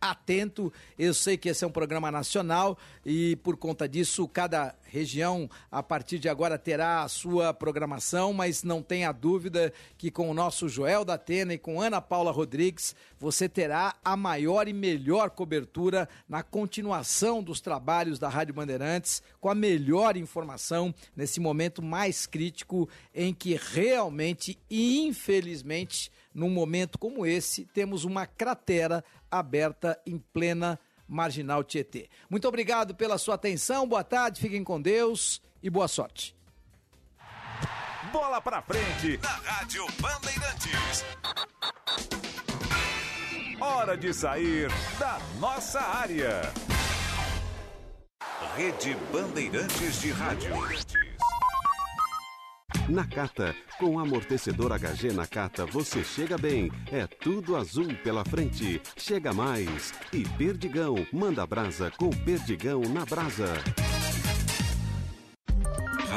atento. Eu sei que esse é um programa nacional e, por conta disso, cada região, a partir de agora, terá a sua programação, mas não tenha dúvida que com o nosso Joel da Atena e com Ana Paula Rodrigues, você terá a maior e melhor cobertura na continuação dos trabalhos da Rádio Bandeirantes, com a melhor informação nesse momento mais crítico em que realmente, infelizmente, num momento como esse, temos uma cratera aberta em plena Marginal Tietê. Muito obrigado pela sua atenção, boa tarde, fiquem com Deus e boa sorte. Bola pra frente na Rádio Bandeirantes. Hora de sair da nossa área. Rede Bandeirantes de Rádio. Nakata, com amortecedor HG Nakata você chega bem. É tudo azul pela frente. Chega mais. E Perdigão, manda brasa com Perdigão na brasa.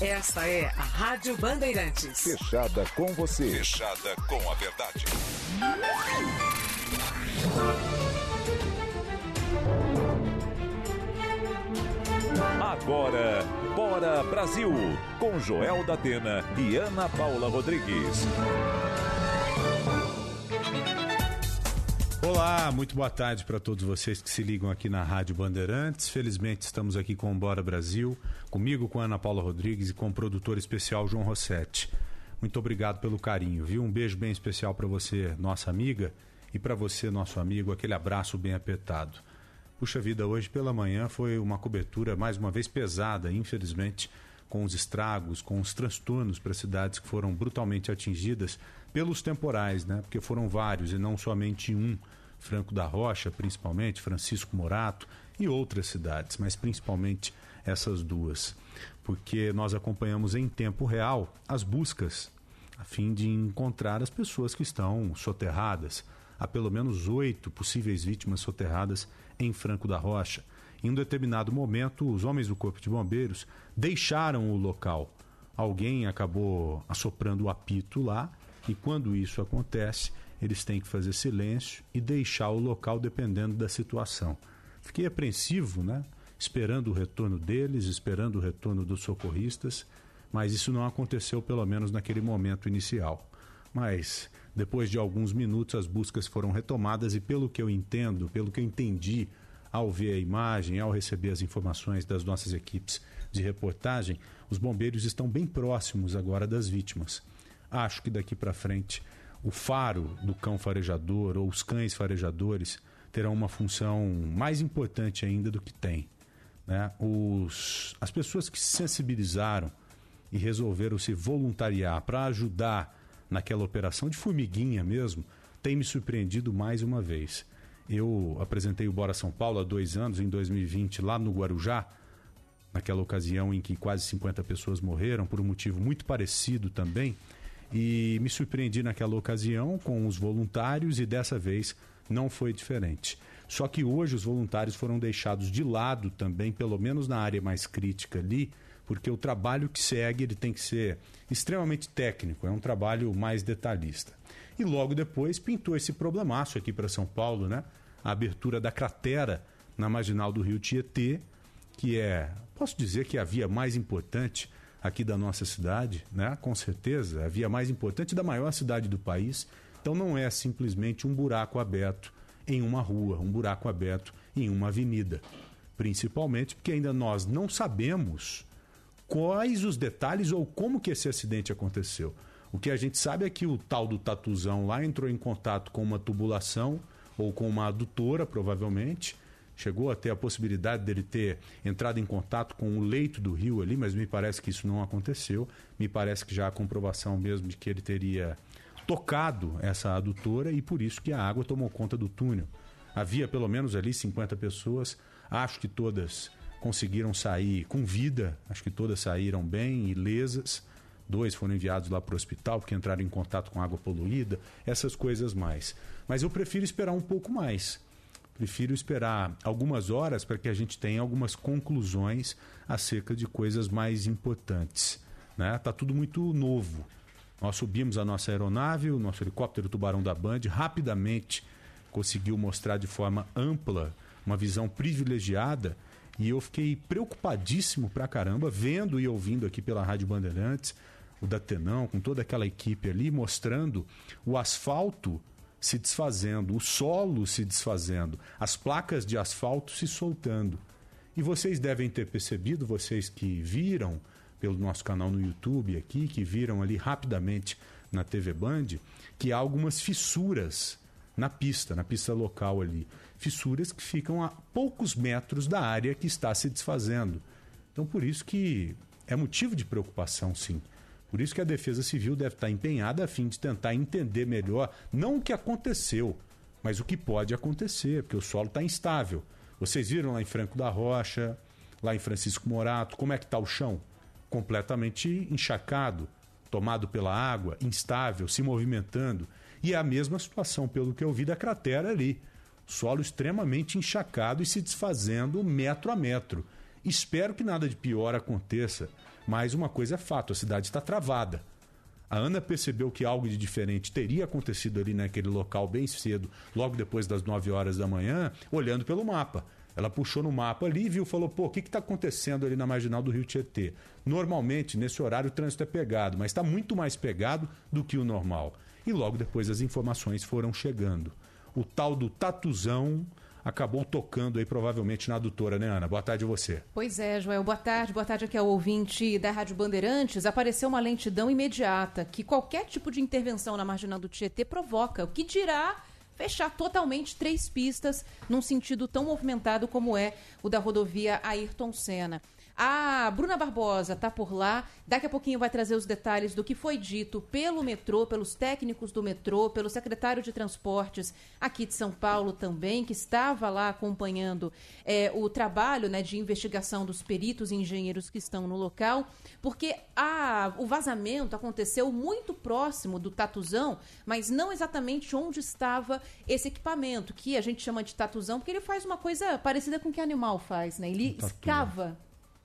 Esta é a Rádio Bandeirantes. Fechada com você. Fechada com a verdade. Agora, Bora Brasil, com Joel da Atena e Ana Paula Rodrigues. Olá, muito boa tarde para todos vocês que se ligam aqui na Rádio Bandeirantes. Felizmente estamos aqui com o Bora Brasil, comigo, com a Ana Paula Rodrigues e com o produtor especial João Rossetti. Muito obrigado pelo carinho, viu? Um beijo bem especial para você, nossa amiga, e para você, nosso amigo, aquele abraço bem apertado. Puxa vida, hoje pela manhã foi uma cobertura mais uma vez pesada, infelizmente, com os estragos, com os transtornos para cidades que foram brutalmente atingidas pelos temporais, né? Porque foram vários e não somente um. Franco da Rocha, principalmente, Francisco Morato e outras cidades, mas principalmente essas duas. Porque nós acompanhamos em tempo real as buscas a fim de encontrar as pessoas que estão soterradas. Há pelo menos oito possíveis vítimas soterradas em Franco da Rocha. Em um determinado momento, os homens do Corpo de Bombeiros deixaram o local. Alguém acabou assoprando o apito lá, e quando isso acontece, eles têm que fazer silêncio e deixar o local dependendo da situação. Fiquei apreensivo, né? Esperando o retorno deles, esperando o retorno dos socorristas, mas isso não aconteceu, pelo menos naquele momento inicial. Mas depois de alguns minutos, as buscas foram retomadas e, pelo que eu entendo, pelo que eu entendi ao ver a imagem, ao receber as informações das nossas equipes de reportagem, os bombeiros estão bem próximos agora das vítimas. Acho que daqui para frente o faro do cão farejador ou os cães farejadores terão uma função mais importante ainda do que tem. Né? Os, as pessoas que se sensibilizaram e resolveram se voluntariar para ajudar naquela operação de formiguinha mesmo, têm me surpreendido mais uma vez. Eu apresentei o Bora São Paulo há dois anos, em 2020, lá no Guarujá, naquela ocasião em que quase 50 pessoas morreram, por um motivo muito parecido também. E me surpreendi naquela ocasião com os voluntários e dessa vez não foi diferente. Só que hoje os voluntários foram deixados de lado também, pelo menos na área mais crítica ali, porque o trabalho que segue ele tem que ser extremamente técnico, é um trabalho mais detalhista. E logo depois pintou esse problemaço aqui para São Paulo, né? A abertura da cratera na marginal do Rio Tietê, que é, posso dizer que é a via mais importante aqui da nossa cidade, né? Com certeza, a via mais importante da maior cidade do país. Então não é simplesmente um buraco aberto em uma rua, um buraco aberto em uma avenida. Principalmente porque ainda nós não sabemos quais os detalhes ou como que esse acidente aconteceu. O que a gente sabe é que o tal do tatuzão lá entrou em contato com uma tubulação ou com uma adutora, provavelmente. Chegou a ter a possibilidade dele ter entrado em contato com o leito do rio ali, mas me parece que isso não aconteceu. Me parece que já há comprovação mesmo de que ele teria tocado essa adutora e por isso que a água tomou conta do túnel. Havia pelo menos ali 50 pessoas, acho que todas conseguiram sair com vida, acho que todas saíram bem, ilesas. Dois foram enviados lá para o hospital porque entraram em contato com água poluída, essas coisas mais. Mas eu prefiro esperar um pouco mais. Prefiro esperar algumas horas para que a gente tenha algumas conclusões acerca de coisas mais importantes. Né? Tá tudo muito novo. Nós subimos a nossa aeronave, o nosso helicóptero Tubarão da Band, rapidamente conseguiu mostrar de forma ampla uma visão privilegiada e eu fiquei preocupadíssimo pra caramba, vendo e ouvindo aqui pela Rádio Bandeirantes, o Datenão, com toda aquela equipe ali, mostrando o asfalto se desfazendo, o solo se desfazendo, as placas de asfalto se soltando. E vocês devem ter percebido, vocês que viram pelo nosso canal no YouTube aqui, que viram ali rapidamente na TV Band, que há algumas fissuras na pista, na pista local ali fissuras que ficam a poucos metros da área que está se desfazendo. Então, por isso que é motivo de preocupação, sim. Por isso que a Defesa Civil deve estar empenhada a fim de tentar entender melhor, não o que aconteceu, mas o que pode acontecer, porque o solo está instável. Vocês viram lá em Franco da Rocha, lá em Francisco Morato, como é que está o chão? Completamente encharcado, tomado pela água, instável, se movimentando. E é a mesma situação, pelo que eu vi, da cratera ali solo extremamente encharcado e se desfazendo metro a metro. Espero que nada de pior aconteça, mas uma coisa é fato: a cidade está travada. A Ana percebeu que algo de diferente teria acontecido ali naquele local bem cedo, logo depois das 9 horas da manhã, olhando pelo mapa. Ela puxou no mapa ali e viu, falou: pô, o que está acontecendo ali na marginal do Rio Tietê? Normalmente, nesse horário, o trânsito é pegado, mas está muito mais pegado do que o normal. E logo depois as informações foram chegando o tal do tatuzão acabou tocando aí provavelmente na adutora, né, Ana? Boa tarde a você. Pois é, Joel. Boa tarde. Boa tarde aqui ao ouvinte da Rádio Bandeirantes. Apareceu uma lentidão imediata que qualquer tipo de intervenção na marginal do Tietê provoca. O que dirá fechar totalmente três pistas num sentido tão movimentado como é o da rodovia Ayrton Senna. A Bruna Barbosa está por lá. Daqui a pouquinho vai trazer os detalhes do que foi dito pelo metrô, pelos técnicos do metrô, pelo secretário de Transportes aqui de São Paulo também, que estava lá acompanhando é, o trabalho né, de investigação dos peritos e engenheiros que estão no local, porque a, o vazamento aconteceu muito próximo do tatuzão, mas não exatamente onde estava esse equipamento, que a gente chama de tatuzão, porque ele faz uma coisa parecida com o que animal faz, né? Ele escava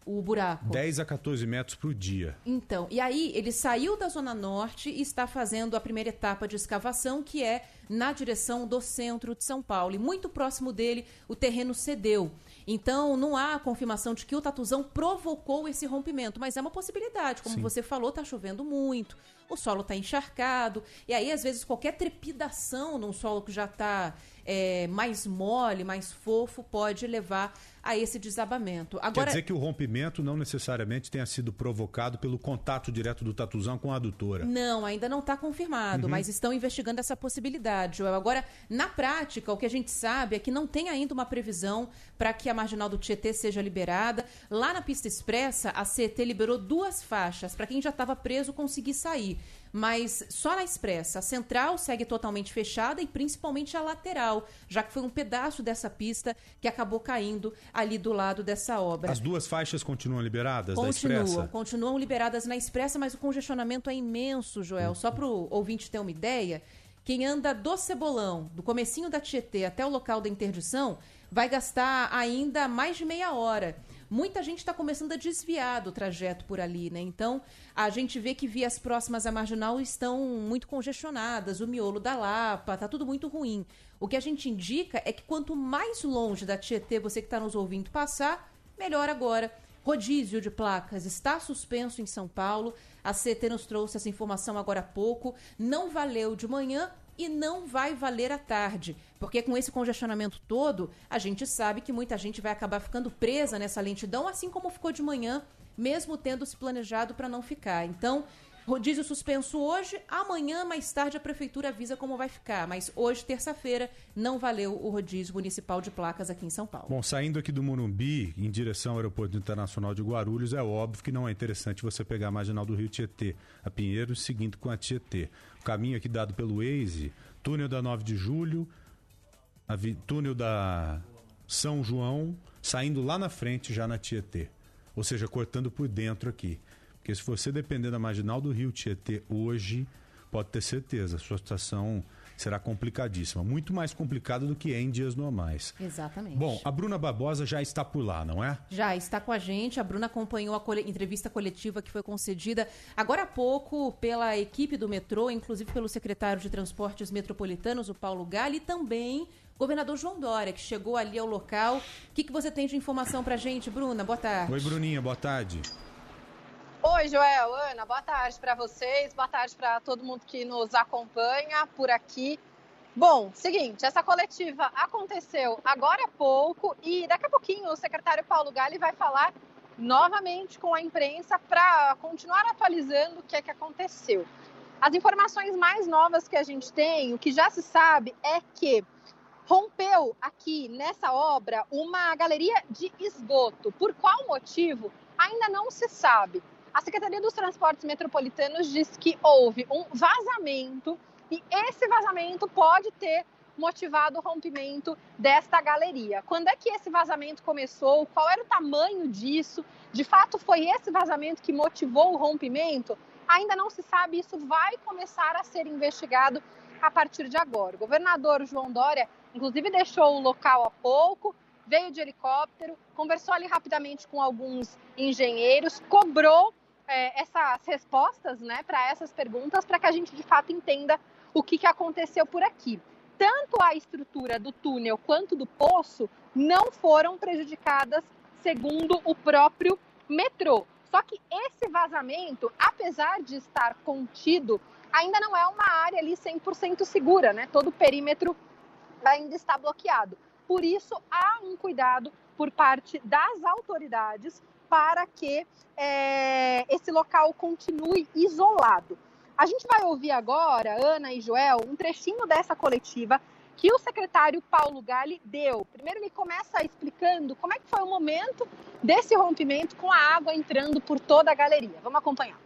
o buraco. 10 a 14 metros por dia. Então, e aí ele saiu da Zona Norte e está fazendo a primeira etapa de escavação, que é na direção do centro de São Paulo. E muito próximo dele, o terreno cedeu. Então, não há confirmação de que o tatuzão provocou esse rompimento, mas é uma possibilidade. Como Sim. você falou, está chovendo muito, o solo está encharcado, e aí, às vezes, qualquer trepidação num solo que já está é, mais mole, mais fofo, pode levar a esse desabamento. Agora... Quer dizer que o rompimento não necessariamente tenha sido provocado pelo contato direto do tatuzão com a adutora? Não, ainda não está confirmado, uhum. mas estão investigando essa possibilidade, Joel. Agora, na prática, o que a gente sabe é que não tem ainda uma previsão para que a marginal do Tietê seja liberada. Lá na pista expressa, a CET liberou duas faixas para quem já estava preso conseguir sair mas só na expressa. A central segue totalmente fechada e principalmente a lateral, já que foi um pedaço dessa pista que acabou caindo ali do lado dessa obra. As duas faixas continuam liberadas continuam, da expressa? Continuam liberadas na expressa, mas o congestionamento é imenso, Joel. Hum. Só para o ouvinte ter uma ideia, quem anda do Cebolão, do comecinho da Tietê até o local da interdição, vai gastar ainda mais de meia hora. Muita gente está começando a desviar do trajeto por ali, né? Então, a gente vê que vias próximas à marginal estão muito congestionadas, o miolo da Lapa, tá tudo muito ruim. O que a gente indica é que quanto mais longe da Tietê você que está nos ouvindo passar, melhor agora. Rodízio de placas está suspenso em São Paulo. A CT nos trouxe essa informação agora há pouco. Não valeu de manhã e não vai valer à tarde. Porque com esse congestionamento todo, a gente sabe que muita gente vai acabar ficando presa nessa lentidão, assim como ficou de manhã, mesmo tendo se planejado para não ficar. Então, Rodízio suspenso hoje, amanhã, mais tarde, a prefeitura avisa como vai ficar. Mas hoje, terça-feira, não valeu o rodízio municipal de placas aqui em São Paulo. Bom, saindo aqui do Morumbi, em direção ao Aeroporto Internacional de Guarulhos, é óbvio que não é interessante você pegar a marginal do Rio Tietê, a Pinheiros, seguindo com a Tietê. Caminho aqui dado pelo Waze, túnel da 9 de julho, túnel da São João, saindo lá na frente já na Tietê. Ou seja, cortando por dentro aqui. Porque se você depender da marginal do Rio Tietê hoje, pode ter certeza, a sua situação será complicadíssima. Muito mais complicada do que é em dias normais. Exatamente. Bom, a Bruna Barbosa já está por lá, não é? Já está com a gente. A Bruna acompanhou a cole... entrevista coletiva que foi concedida agora há pouco pela equipe do metrô, inclusive pelo secretário de Transportes Metropolitanos, o Paulo Gali, e também governador João Dória, que chegou ali ao local. O que, que você tem de informação para a gente, Bruna? Boa tarde. Oi, Bruninha, boa tarde. Oi, Joel, Ana, boa tarde para vocês, boa tarde para todo mundo que nos acompanha por aqui. Bom, seguinte, essa coletiva aconteceu agora há pouco e daqui a pouquinho o secretário Paulo Gali vai falar novamente com a imprensa para continuar atualizando o que é que aconteceu. As informações mais novas que a gente tem, o que já se sabe é que rompeu aqui nessa obra uma galeria de esgoto. Por qual motivo? Ainda não se sabe. A Secretaria dos Transportes Metropolitanos diz que houve um vazamento e esse vazamento pode ter motivado o rompimento desta galeria. Quando é que esse vazamento começou? Qual era o tamanho disso? De fato, foi esse vazamento que motivou o rompimento? Ainda não se sabe, isso vai começar a ser investigado a partir de agora. O governador João Dória, inclusive, deixou o local há pouco, veio de helicóptero, conversou ali rapidamente com alguns engenheiros, cobrou é, essas respostas né, para essas perguntas para que a gente de fato entenda o que, que aconteceu por aqui. Tanto a estrutura do túnel quanto do poço não foram prejudicadas, segundo o próprio metrô. Só que esse vazamento, apesar de estar contido, ainda não é uma área ali 100% segura, né? Todo o perímetro ainda está bloqueado. Por isso, há um cuidado por parte das autoridades para que é, esse local continue isolado. A gente vai ouvir agora, Ana e Joel, um trechinho dessa coletiva que o secretário Paulo Gali deu. Primeiro ele começa explicando como é que foi o momento desse rompimento com a água entrando por toda a galeria. Vamos acompanhar.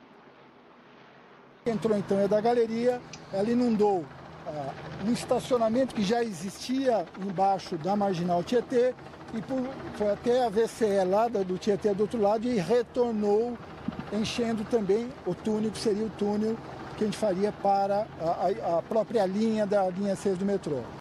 Entrou então é da galeria, ela inundou ah, um estacionamento que já existia embaixo da Marginal Tietê e por, foi até a VCE lá do Tietê do outro lado e retornou enchendo também o túnel, que seria o túnel que a gente faria para a, a própria linha da linha 6 do metrô.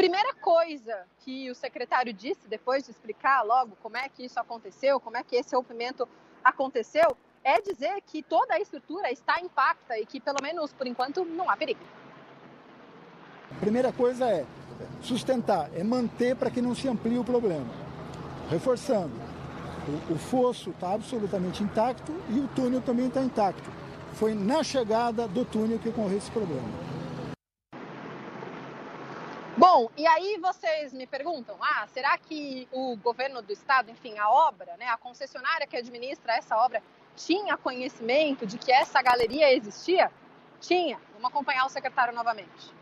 primeira coisa que o secretário disse, depois de explicar logo como é que isso aconteceu, como é que esse rompimento aconteceu, é dizer que toda a estrutura está intacta e que, pelo menos por enquanto, não há perigo. A primeira coisa é sustentar, é manter para que não se amplie o problema. Reforçando, o, o fosso está absolutamente intacto e o túnel também está intacto. Foi na chegada do túnel que ocorreu esse problema. Bom, e aí vocês me perguntam, ah, será que o governo do estado, enfim, a obra, né, a concessionária que administra essa obra, tinha conhecimento de que essa galeria existia? Tinha. Vamos acompanhar o secretário novamente.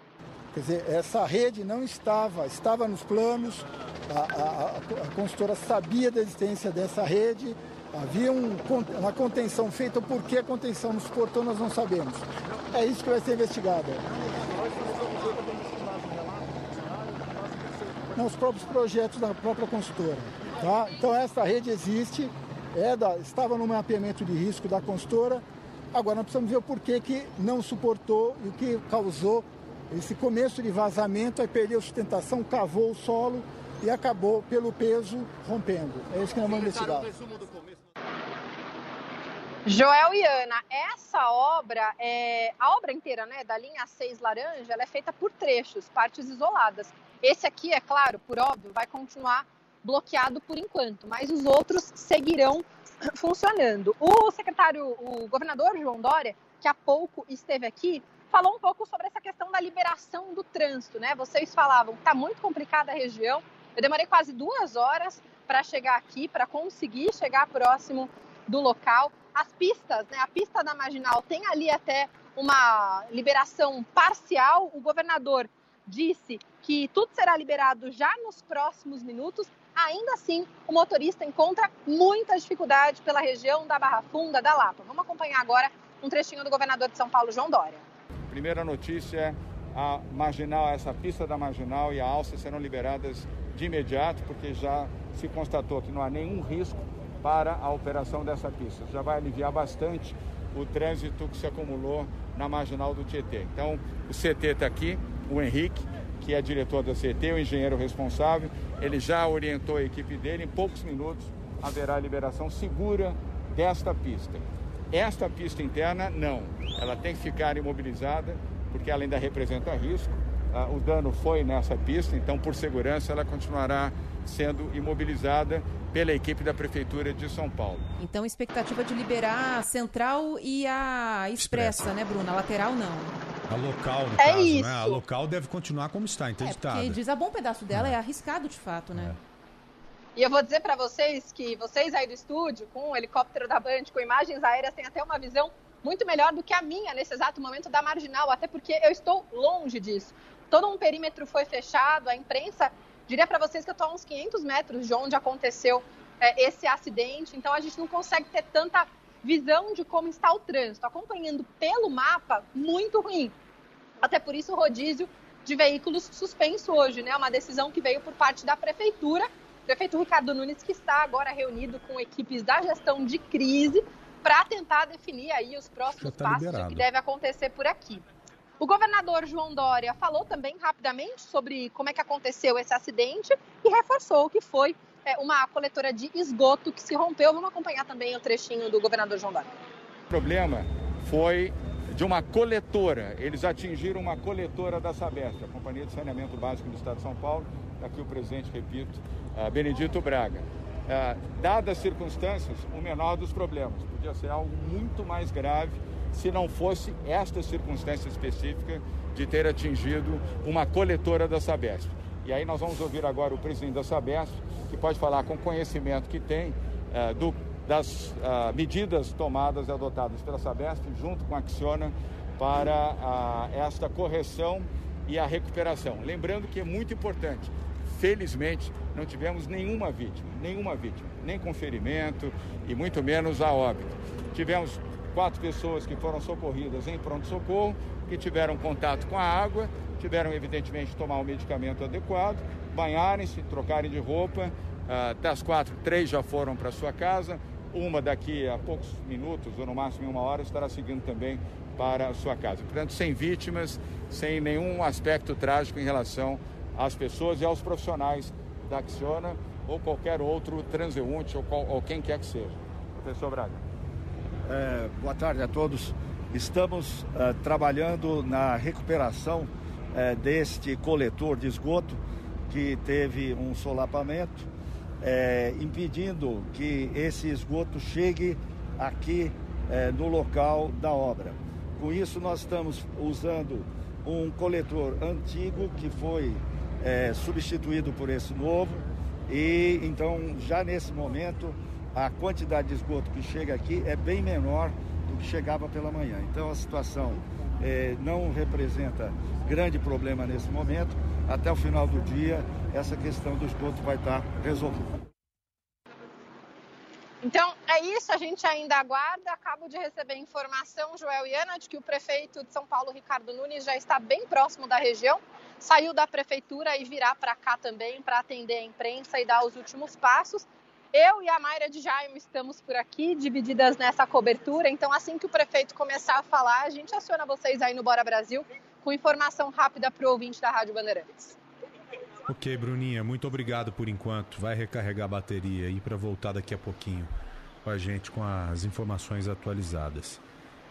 Quer dizer, essa rede não estava, estava nos planos, a, a, a consultora sabia da existência dessa rede, havia um, uma contenção feita, por que a contenção não suportou, nós não sabemos. É isso que vai ser investigado. Não, os próprios projetos da própria consultora. Tá? Então essa rede existe, é da, estava no mapeamento de risco da consultora, agora nós precisamos ver o porquê que não suportou e o que causou esse começo de vazamento, aí perdeu sustentação, cavou o solo e acabou, pelo peso, rompendo. É isso que nós vamos investigar. Joel e Ana, essa obra, é, a obra inteira, né, da linha 6 laranja, ela é feita por trechos, partes isoladas. Esse aqui, é claro, por óbvio, vai continuar bloqueado por enquanto, mas os outros seguirão funcionando. O secretário, o governador João Dória, que há pouco esteve aqui, falou um pouco sobre essa questão da liberação do trânsito, né? Vocês falavam que está muito complicada a região. Eu demorei quase duas horas para chegar aqui, para conseguir chegar próximo do local. As pistas, né? A pista da Marginal tem ali até uma liberação parcial. O governador disse que tudo será liberado já nos próximos minutos. Ainda assim, o motorista encontra muita dificuldade pela região da Barra Funda, da Lapa. Vamos acompanhar agora um trechinho do governador de São Paulo, João Dória. Primeira notícia a marginal, essa pista da marginal e a alça serão liberadas de imediato, porque já se constatou que não há nenhum risco para a operação dessa pista. Já vai aliviar bastante o trânsito que se acumulou na marginal do Tietê. Então, o CT está aqui, o Henrique, que é diretor da CT, o engenheiro responsável, ele já orientou a equipe dele, em poucos minutos haverá liberação segura desta pista. Esta pista interna, não. Ela tem que ficar imobilizada, porque ela ainda representa risco. Ah, o dano foi nessa pista, então, por segurança, ela continuará sendo imobilizada pela equipe da Prefeitura de São Paulo. Então, expectativa de liberar a central e a expressa, expressa. né, Bruna? A lateral, não. A local, no é caso, isso. né? A local deve continuar como está, interditada. É, porque diz a bom pedaço dela é, é arriscado, de fato, né? É. E eu vou dizer para vocês que vocês aí do estúdio, com o helicóptero da Band, com imagens aéreas, têm até uma visão muito melhor do que a minha nesse exato momento da marginal, até porque eu estou longe disso. Todo um perímetro foi fechado, a imprensa diria para vocês que eu estou a uns 500 metros de onde aconteceu é, esse acidente, então a gente não consegue ter tanta visão de como está o trânsito. Acompanhando pelo mapa, muito ruim. Até por isso o rodízio de veículos suspenso hoje, né? Uma decisão que veio por parte da prefeitura prefeito Ricardo Nunes, que está agora reunido com equipes da gestão de crise para tentar definir aí os próximos tá passos liberado. que deve acontecer por aqui. O governador João Dória falou também rapidamente sobre como é que aconteceu esse acidente e reforçou que foi é, uma coletora de esgoto que se rompeu. Vamos acompanhar também o trechinho do governador João Dória. O problema foi de uma coletora. Eles atingiram uma coletora da Sabesp, a Companhia de Saneamento Básico do Estado de São Paulo. Aqui o presidente, repito, uh, Benedito Braga. Uh, dadas as circunstâncias, o menor dos problemas. Podia ser algo muito mais grave se não fosse esta circunstância específica de ter atingido uma coletora da Sabesp. E aí nós vamos ouvir agora o presidente da Sabesp, que pode falar com conhecimento que tem uh, do, das uh, medidas tomadas e adotadas pela Sabesp, junto com a Acciona, para uh, esta correção e a recuperação. Lembrando que é muito importante, felizmente, não tivemos nenhuma vítima, nenhuma vítima, nem com ferimento e muito menos a óbito. Tivemos quatro pessoas que foram socorridas em pronto-socorro, que tiveram contato com a água, tiveram evidentemente tomar o medicamento adequado, banharem-se, trocarem de roupa. Uh, das quatro, três já foram para sua casa, uma daqui a poucos minutos, ou no máximo uma hora, estará seguindo também para sua casa. Portanto, sem vítimas, sem nenhum aspecto trágico em relação às pessoas e aos profissionais da Acciona ou qualquer outro transeunte ou, qual, ou quem quer que seja. Professor Braga. É, boa tarde a todos. Estamos é, trabalhando na recuperação é, deste coletor de esgoto que teve um solapamento, é, impedindo que esse esgoto chegue aqui é, no local da obra. Com isso, nós estamos usando um coletor antigo que foi é, substituído por esse novo e então já nesse momento a quantidade de esgoto que chega aqui é bem menor do que chegava pela manhã. Então a situação eh, não representa grande problema nesse momento. Até o final do dia, essa questão do esgoto vai estar resolvida. Então, é isso, a gente ainda aguarda. Acabo de receber informação, Joel e Ana, de que o prefeito de São Paulo, Ricardo Nunes, já está bem próximo da região. Saiu da prefeitura e virá para cá também para atender a imprensa e dar os últimos passos. Eu e a Mayra de Jaime estamos por aqui, divididas nessa cobertura. Então, assim que o prefeito começar a falar, a gente aciona vocês aí no Bora Brasil com informação rápida para o ouvinte da Rádio Bandeirantes. Ok, Bruninha, muito obrigado por enquanto. Vai recarregar a bateria aí para voltar daqui a pouquinho com a gente com as informações atualizadas.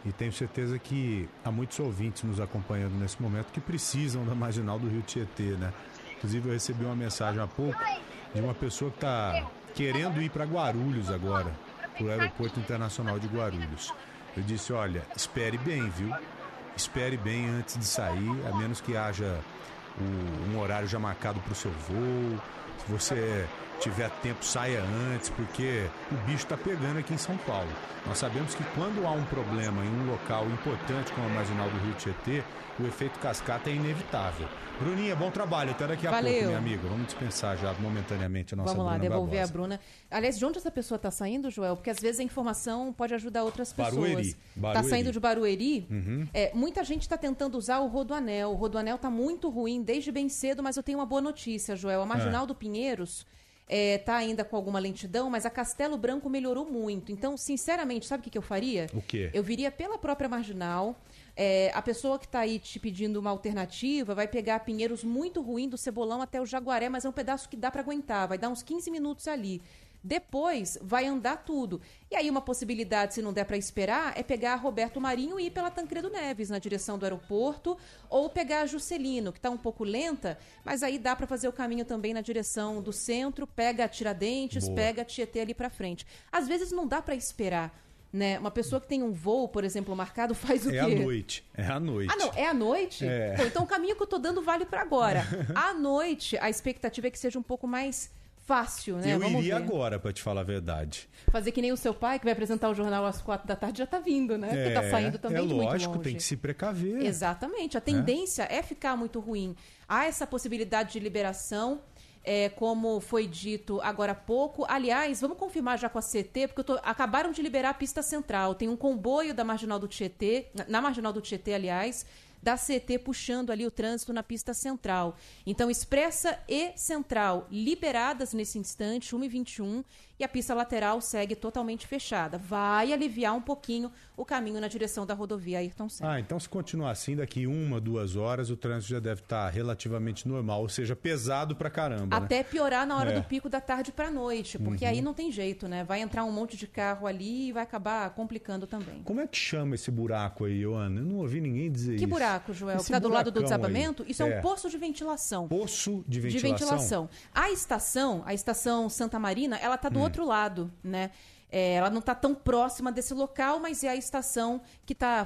E tenho certeza que há muitos ouvintes nos acompanhando nesse momento que precisam da marginal do Rio Tietê, né? Inclusive eu recebi uma mensagem há pouco de uma pessoa que está querendo ir para Guarulhos agora, para o Aeroporto Internacional de Guarulhos. Eu disse, olha, espere bem, viu? Espere bem antes de sair, a menos que haja um horário já marcado para o seu voo. Se você tiver tempo, saia antes, porque o bicho está pegando aqui em São Paulo. Nós sabemos que quando há um problema em um local importante como a Marginal do Rio Tietê, o efeito cascata é inevitável. Bruninha, bom trabalho. Até daqui a Valeu. pouco, minha amiga. Vamos dispensar já momentaneamente a nossa Vamos lá, Bruna devolver Barbosa. a Bruna. Aliás, de onde essa pessoa está saindo, Joel? Porque às vezes a informação pode ajudar outras pessoas. Barueri. Está saindo de Barueri. Uhum. É, muita gente está tentando usar o Rodoanel. O Rodoanel está muito ruim desde bem cedo, mas eu tenho uma boa notícia, Joel. A Marginal É. do Pinheiros está ainda com alguma lentidão, mas a Castelo Branco melhorou muito. Então, sinceramente, sabe o que, que eu faria? O quê? Eu viria pela própria Marginal. É, a pessoa que está aí te pedindo uma alternativa vai pegar Pinheiros muito ruim do Cebolão até o Jaguaré, mas é um pedaço que dá para aguentar, vai dar uns 15 minutos ali. Depois vai andar tudo. E aí uma possibilidade, se não der para esperar, é pegar Roberto Marinho e ir pela Tancredo Neves na direção do aeroporto, ou pegar a Juscelino, que está um pouco lenta, mas aí dá para fazer o caminho também na direção do centro, pega a Tiradentes, Boa. pega a Tietê ali para frente. Às vezes não dá para esperar. Né? Uma pessoa que tem um voo, por exemplo, marcado, faz o É quê? à noite. É à noite. Ah, não, é à noite? É. Pô, então o caminho que eu tô dando vale para agora. à noite, a expectativa é que seja um pouco mais fácil, né? Eu Vamos iria ver. agora, pra te falar a verdade. Fazer que nem o seu pai, que vai apresentar o jornal às quatro da tarde, já tá vindo, né? Porque tá saindo também é de muito lógico, longe. tem que se precaver. Exatamente. A tendência é ficar muito ruim. Há essa possibilidade de liberação. é, como foi dito agora há pouco. Aliás, vamos confirmar já com a CT, porque eu tô- acabaram de liberar a pista central. Tem um comboio da Marginal do Tietê, na- na Marginal do Tietê, aliás, da CT puxando ali o trânsito na pista central. Então, Expressa e Central liberadas nesse instante, 1h21, e a pista lateral segue totalmente fechada. Vai aliviar um pouquinho o caminho na direção da rodovia Ayrton Senna. Ah, então se continuar assim, daqui uma, duas horas, o trânsito já deve estar relativamente normal, ou seja, pesado pra caramba. né? Até piorar na hora É. do pico da tarde para noite, porque Uhum. aí não tem jeito, né? Vai entrar um monte de carro ali e vai acabar complicando também. Como é que chama esse buraco aí, Joana? Eu não ouvi ninguém dizer isso. Que buraco, Joel? Esse Que tá do lado do desabamento? aí. Isso é. um poço de ventilação. Poço de De ventilação? ventilação. A estação, a estação Santa Marina, ela tá do Hum. outro lado, né? É, ela não está tão próxima desse local, mas é a estação que está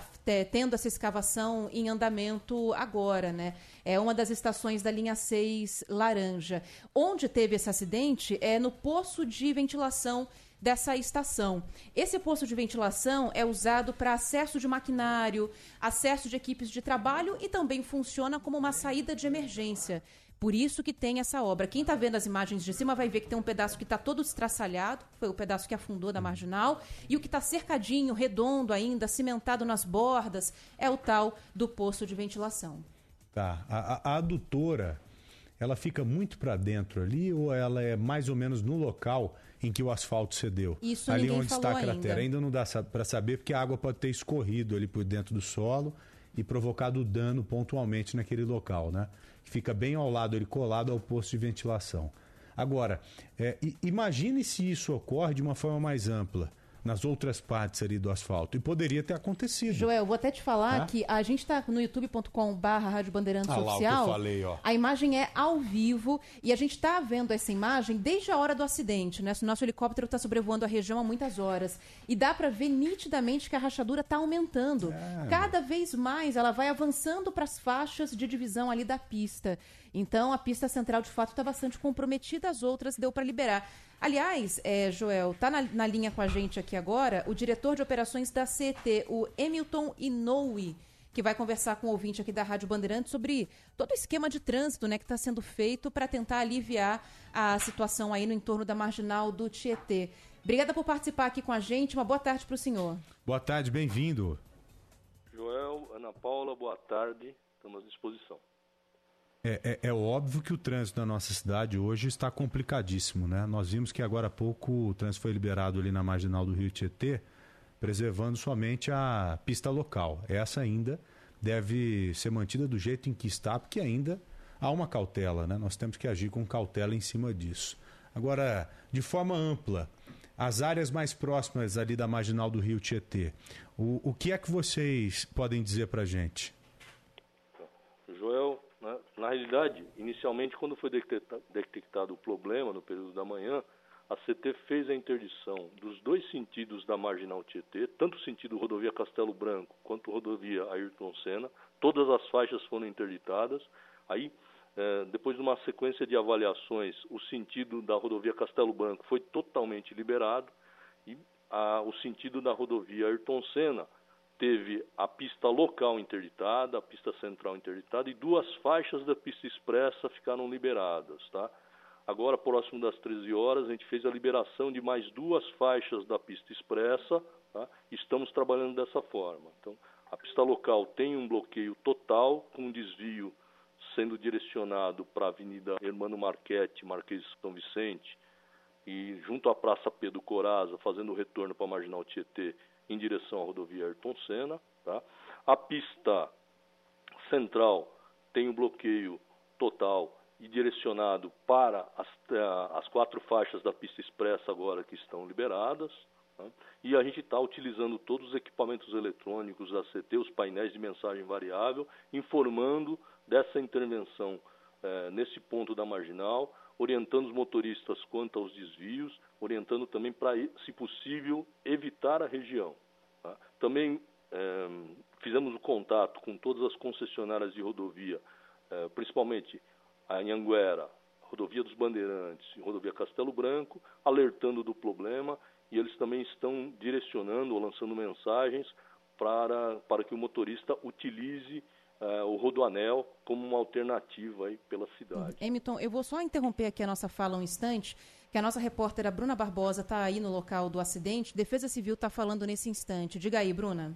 tendo essa escavação em andamento agora, né? É uma das estações da linha 6 laranja. Onde teve esse acidente é no poço de ventilação dessa estação. Esse poço de ventilação é usado para acesso de maquinário, acesso de equipes de trabalho e também funciona como uma saída de emergência. Por isso que tem essa obra. Quem está vendo as imagens de cima vai ver que tem um pedaço que está todo estraçalhado, foi o pedaço que afundou da marginal, e o que está cercadinho, redondo ainda, cimentado nas bordas, é o tal do poço de ventilação. Tá. A, a- a adutora, ela fica muito pra dentro ali ou ela é mais ou menos no local em que o asfalto cedeu? Isso ali ninguém onde está a cratera. ainda. Ainda não dá pra saber porque a água pode ter escorrido ali por dentro do solo e provocado dano pontualmente naquele local, né? Fica bem ao lado, ele colado ao posto de ventilação. Agora, é, imagine se isso ocorre de uma forma mais ampla nas outras partes ali do asfalto. E poderia ter acontecido. Joel, vou até te falar Tá? que a gente está no youtube.com barra Rádio Bandeirantes Ah lá o que eu Oficial. falei, ó. A imagem é ao vivo e a gente está vendo essa imagem desde a hora do acidente, né? O nosso helicóptero está sobrevoando a região há muitas horas. E dá para ver nitidamente que a rachadura está aumentando. É. Cada vez mais ela vai avançando para as faixas de divisão ali da pista. Então a pista central de fato está bastante comprometida, as outras deu para liberar. Aliás, é, Joel, tá na, na, linha com a gente aqui agora o diretor de operações da CET, o Hamilton Inoue, que vai conversar com o ouvinte aqui da Rádio Bandeirantes sobre todo o esquema de trânsito né, que está sendo feito para tentar aliviar a situação aí no entorno da marginal do Tietê. Obrigada por participar aqui com a gente. Uma boa tarde para o senhor. Boa tarde, bem-vindo. Joel, Ana Paula, boa tarde. Estamos à disposição. É, é, é, óbvio que o trânsito na nossa cidade hoje está complicadíssimo, né? Nós vimos que agora há pouco o trânsito foi liberado ali na marginal do Rio Tietê, preservando somente a pista local. Essa ainda deve ser mantida do jeito em que está, porque ainda há uma cautela, né? Nós temos que agir com cautela em cima disso. Agora, de forma ampla, as áreas mais próximas ali da marginal do Rio Tietê, o, o que é que vocês podem dizer para a gente? Na realidade, inicialmente, quando foi detectado o problema no período da manhã, a CT fez a interdição dos dois sentidos da marginal Tietê, tanto o sentido rodovia Castelo Branco quanto rodovia Ayrton Senna. Todas as faixas foram interditadas. Aí, é, depois de uma sequência de avaliações, o sentido da rodovia Castelo Branco foi totalmente liberado e a, o sentido da rodovia Ayrton Senna teve a pista local interditada, a pista central interditada e duas faixas da pista expressa ficaram liberadas, tá? Agora, próximo das 13 horas, a gente fez a liberação de mais duas faixas da pista expressa, tá? Estamos trabalhando dessa forma. Então, a pista local tem um bloqueio total, com um desvio sendo direcionado para a Avenida Hermano Marchetti, Marquês de São Vicente, e junto à Praça Pedro Coraza, fazendo o retorno para a Marginal Tietê em direção à rodovia Ayrton Senna. Tá? A pista central tem o um bloqueio total e direcionado para as, eh, as, quatro faixas da pista expressa agora que estão liberadas. Tá? E a gente está utilizando todos os equipamentos eletrônicos da CT, os painéis de mensagem variável, informando dessa intervenção eh, nesse ponto da marginal, orientando os motoristas quanto aos desvios, orientando também para, se possível, evitar a região. Tá? Também é, fizemos o contato com todas as concessionárias de rodovia, é, principalmente a Anhanguera, Rodovia dos Bandeirantes e Rodovia Castelo Branco, alertando do problema e eles também estão direcionando ou lançando mensagens para, para que o motorista utilize uh, o Rodoanel como uma alternativa aí pela cidade. Emiton, eu vou só interromper aqui a nossa fala um instante, que a nossa repórter a Bruna Barbosa está aí no local do acidente. Defesa Civil está falando nesse instante. Diga aí, Bruna.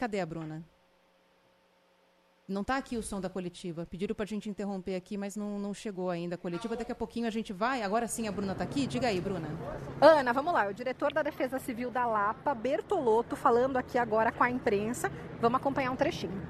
Cadê a Bruna? Não está aqui o som da coletiva. Pediram para a gente interromper aqui, mas não, não chegou ainda a coletiva. Daqui a pouquinho a gente vai. Agora sim a Bruna está aqui. Diga aí, Bruna. Ana, vamos lá. O diretor da Defesa Civil da Lapa, Bertolotto, falando aqui agora com a imprensa. Vamos acompanhar um trechinho.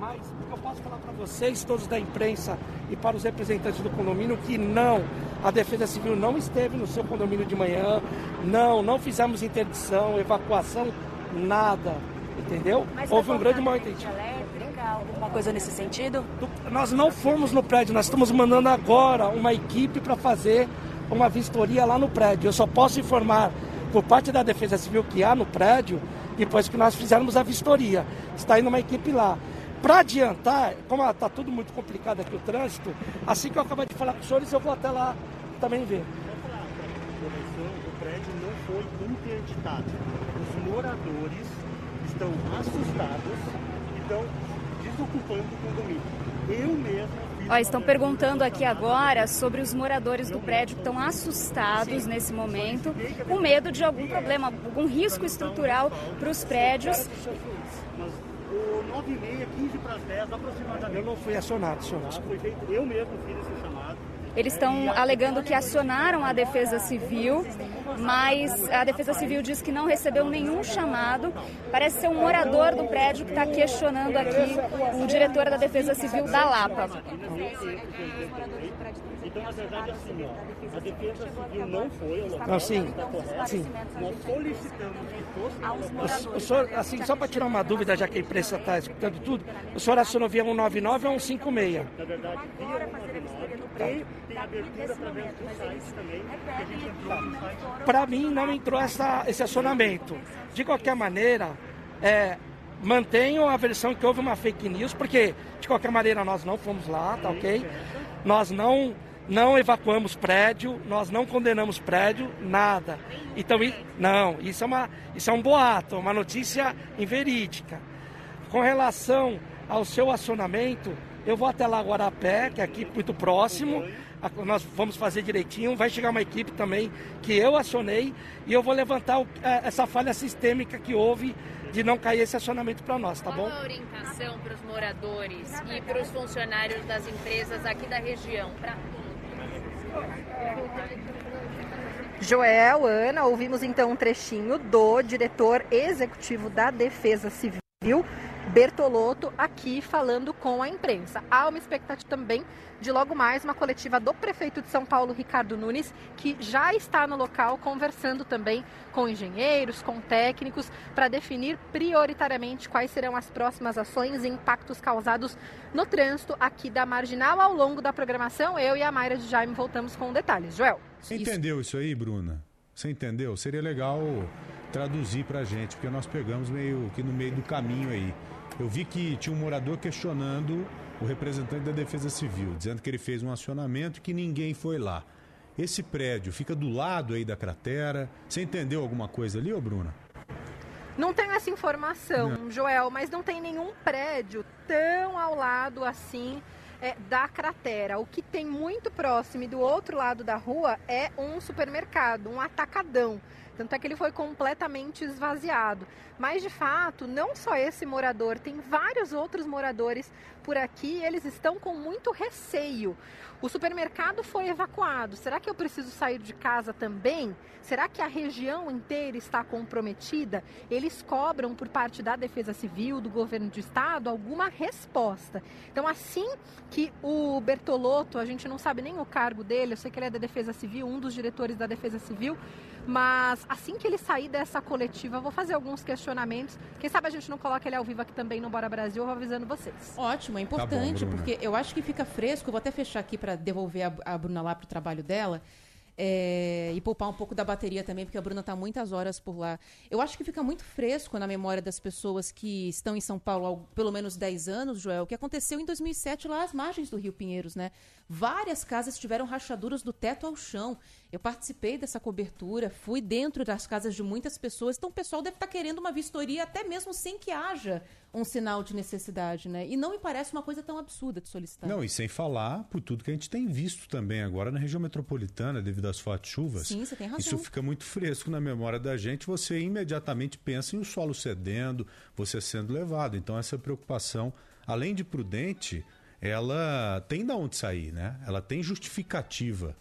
Mas eu posso falar para vocês, todos da imprensa e para os representantes do condomínio, que não, a Defesa Civil não esteve no seu condomínio de manhã, não, não fizemos interdição, evacuação nada, entendeu? Mas Houve um grande mal entendido. elétrica, alguma coisa nesse sentido? Nós não fomos no prédio, nós estamos mandando agora uma equipe para fazer uma vistoria lá no prédio. Eu só posso informar por parte da Defesa Civil que há no prédio, depois que nós fizermos a vistoria. Está indo uma equipe lá. Para adiantar, como está tudo muito complicado aqui o trânsito, assim que eu acabar de falar com os senhores, eu vou até lá também ver. O prédio não foi interditado moradores estão assustados e estão desocupando o condomínio. Eu mesmo Ó, estão perguntando aqui agora sobre os moradores do prédio que estão assustados nesse momento, com medo de algum problema, algum risco estrutural para os prédios. Mas o 9 e meia, 15 para as 10 aproximadamente. Eu não fui acionado, senhor. Tá, foi feito, eu mesmo fiz esse. Eles estão alegando que acionaram a Defesa Civil, mas a Defesa Civil diz que não recebeu nenhum chamado. Parece ser um morador do prédio que está questionando aqui o diretor da Defesa Civil da Lapa. Então, na verdade, assim, ó, a Defesa Civil não foi ao local. Não, sim, sim. Nós solicitamos que O, assim, só para tirar uma dúvida, já que a imprensa está escutando tudo, o senhor acionou via 199 ou 156? Na verdade, via 199 e tem abertura através do site também, que a gente entrou no site. Para mim, não entrou essa, esse acionamento. De qualquer maneira, é, mantenho a versão que houve uma fake news, porque, de qualquer maneira, nós não fomos lá, tá ok? Nós não, não evacuamos prédio, nós não condenamos prédio, nada. Então, não, isso é, uma, isso é um boato, uma notícia inverídica. Com relação ao seu acionamento, eu vou até lá agora a pé, que é aqui muito próximo. Nós vamos fazer direitinho. Vai chegar uma equipe também que eu acionei e eu vou levantar o- eh, essa falha sistêmica que houve de não cair esse acionamento para nós, tá bom? Qual a orientação para os moradores e para os funcionários das empresas aqui da região? Pra... Joel, Ana, ouvimos então um trechinho do diretor executivo da Defesa Civil, Bertolotto, aqui falando com a imprensa. Há uma expectativa também de logo mais uma coletiva do prefeito de São Paulo, Ricardo Nunes, que já está no local conversando também com engenheiros, com técnicos, para definir prioritariamente quais serão as próximas ações e impactos causados no trânsito aqui da Marginal. Ao longo da programação, eu e a Mayra de Jaime voltamos com detalhes. Joel. Entendeu isso aí, Bruna? Você entendeu? Seria legal traduzir pra gente, porque nós pegamos meio que no meio do caminho aí. Eu vi que tinha um morador questionando o representante da Defesa Civil, dizendo que ele fez um acionamento e que ninguém foi lá. Esse prédio fica do lado aí da cratera. Você entendeu alguma coisa ali, ô Bruna? Não tenho essa informação, Não. Joel, mas não tem nenhum prédio tão ao lado assim é, da cratera. O que tem muito próximo e do outro lado da rua é um supermercado, um atacadão. Tanto é que ele foi completamente esvaziado. Mas, de fato, não só esse morador, tem vários outros moradores por aqui eles estão com muito receio. O supermercado foi evacuado. Será que eu preciso sair de casa também? Será que a região inteira está comprometida? Eles cobram por parte da Defesa Civil, do governo do estado, alguma resposta. Então, assim que o Bertolotto, a gente não sabe nem o cargo dele, eu sei que ele é da Defesa Civil, um dos diretores da Defesa Civil, mas assim que ele sair dessa coletiva, eu vou fazer alguns questionamentos. Quem sabe a gente não coloca ele ao vivo aqui também no Bora Brasil, eu vou avisando vocês. Ótimo, é importante, Bruna. porque eu acho que fica fresco. Eu vou até fechar aqui para devolver a, a Bruna lá para o trabalho dela. é, e poupar um pouco da bateria também, porque a Bruna está muitas horas por lá. Eu acho que fica muito fresco na memória das pessoas que estão em São Paulo há pelo menos 10 anos, Joel, o que aconteceu em 2007 lá às margens do Rio Pinheiros, né? Várias casas tiveram rachaduras do teto ao chão. Eu participei dessa cobertura, fui dentro das casas de muitas pessoas, então o pessoal deve estar querendo uma vistoria até mesmo sem que haja um sinal de necessidade, né? E não me parece uma coisa tão absurda de solicitar. Não, e sem falar por tudo que a gente tem visto também agora na região metropolitana, devido às fortes chuvas. Sim, você tem razão. Isso fica muito fresco na memória da gente. Você imediatamente pensa em o solo cedendo, você sendo levado. Então, essa preocupação, além de prudente, ela tem de onde sair, né? Ela tem justificativa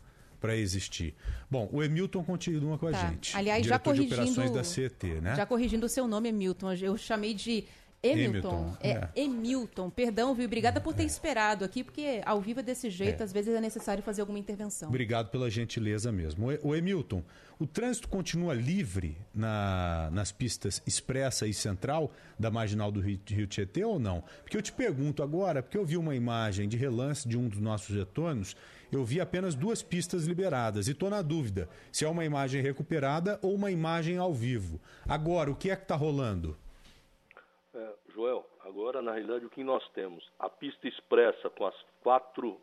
para existir. Bom, o Emilton continua com a Tá. gente. Aliás, já corrigindo, operações da CET, né? Já corrigindo o seu nome, Milton. Eu chamei de Emilton. Hamilton, É, é. Emilton. Perdão, viu? Obrigada por ter esperado aqui, porque ao vivo é desse jeito, às vezes é necessário fazer alguma intervenção. Obrigado pela gentileza mesmo. O Emilton, o trânsito continua livre na- nas pistas expressa e central da marginal do Rio, Rio Tietê ou não? Porque eu te pergunto agora, porque eu vi uma imagem de relance de um dos nossos retornos, eu vi apenas duas pistas liberadas e estou na dúvida se é uma imagem recuperada ou uma imagem ao vivo. Agora, o que é que está rolando? É, Joel, agora na realidade o que nós temos? A pista expressa com as quatro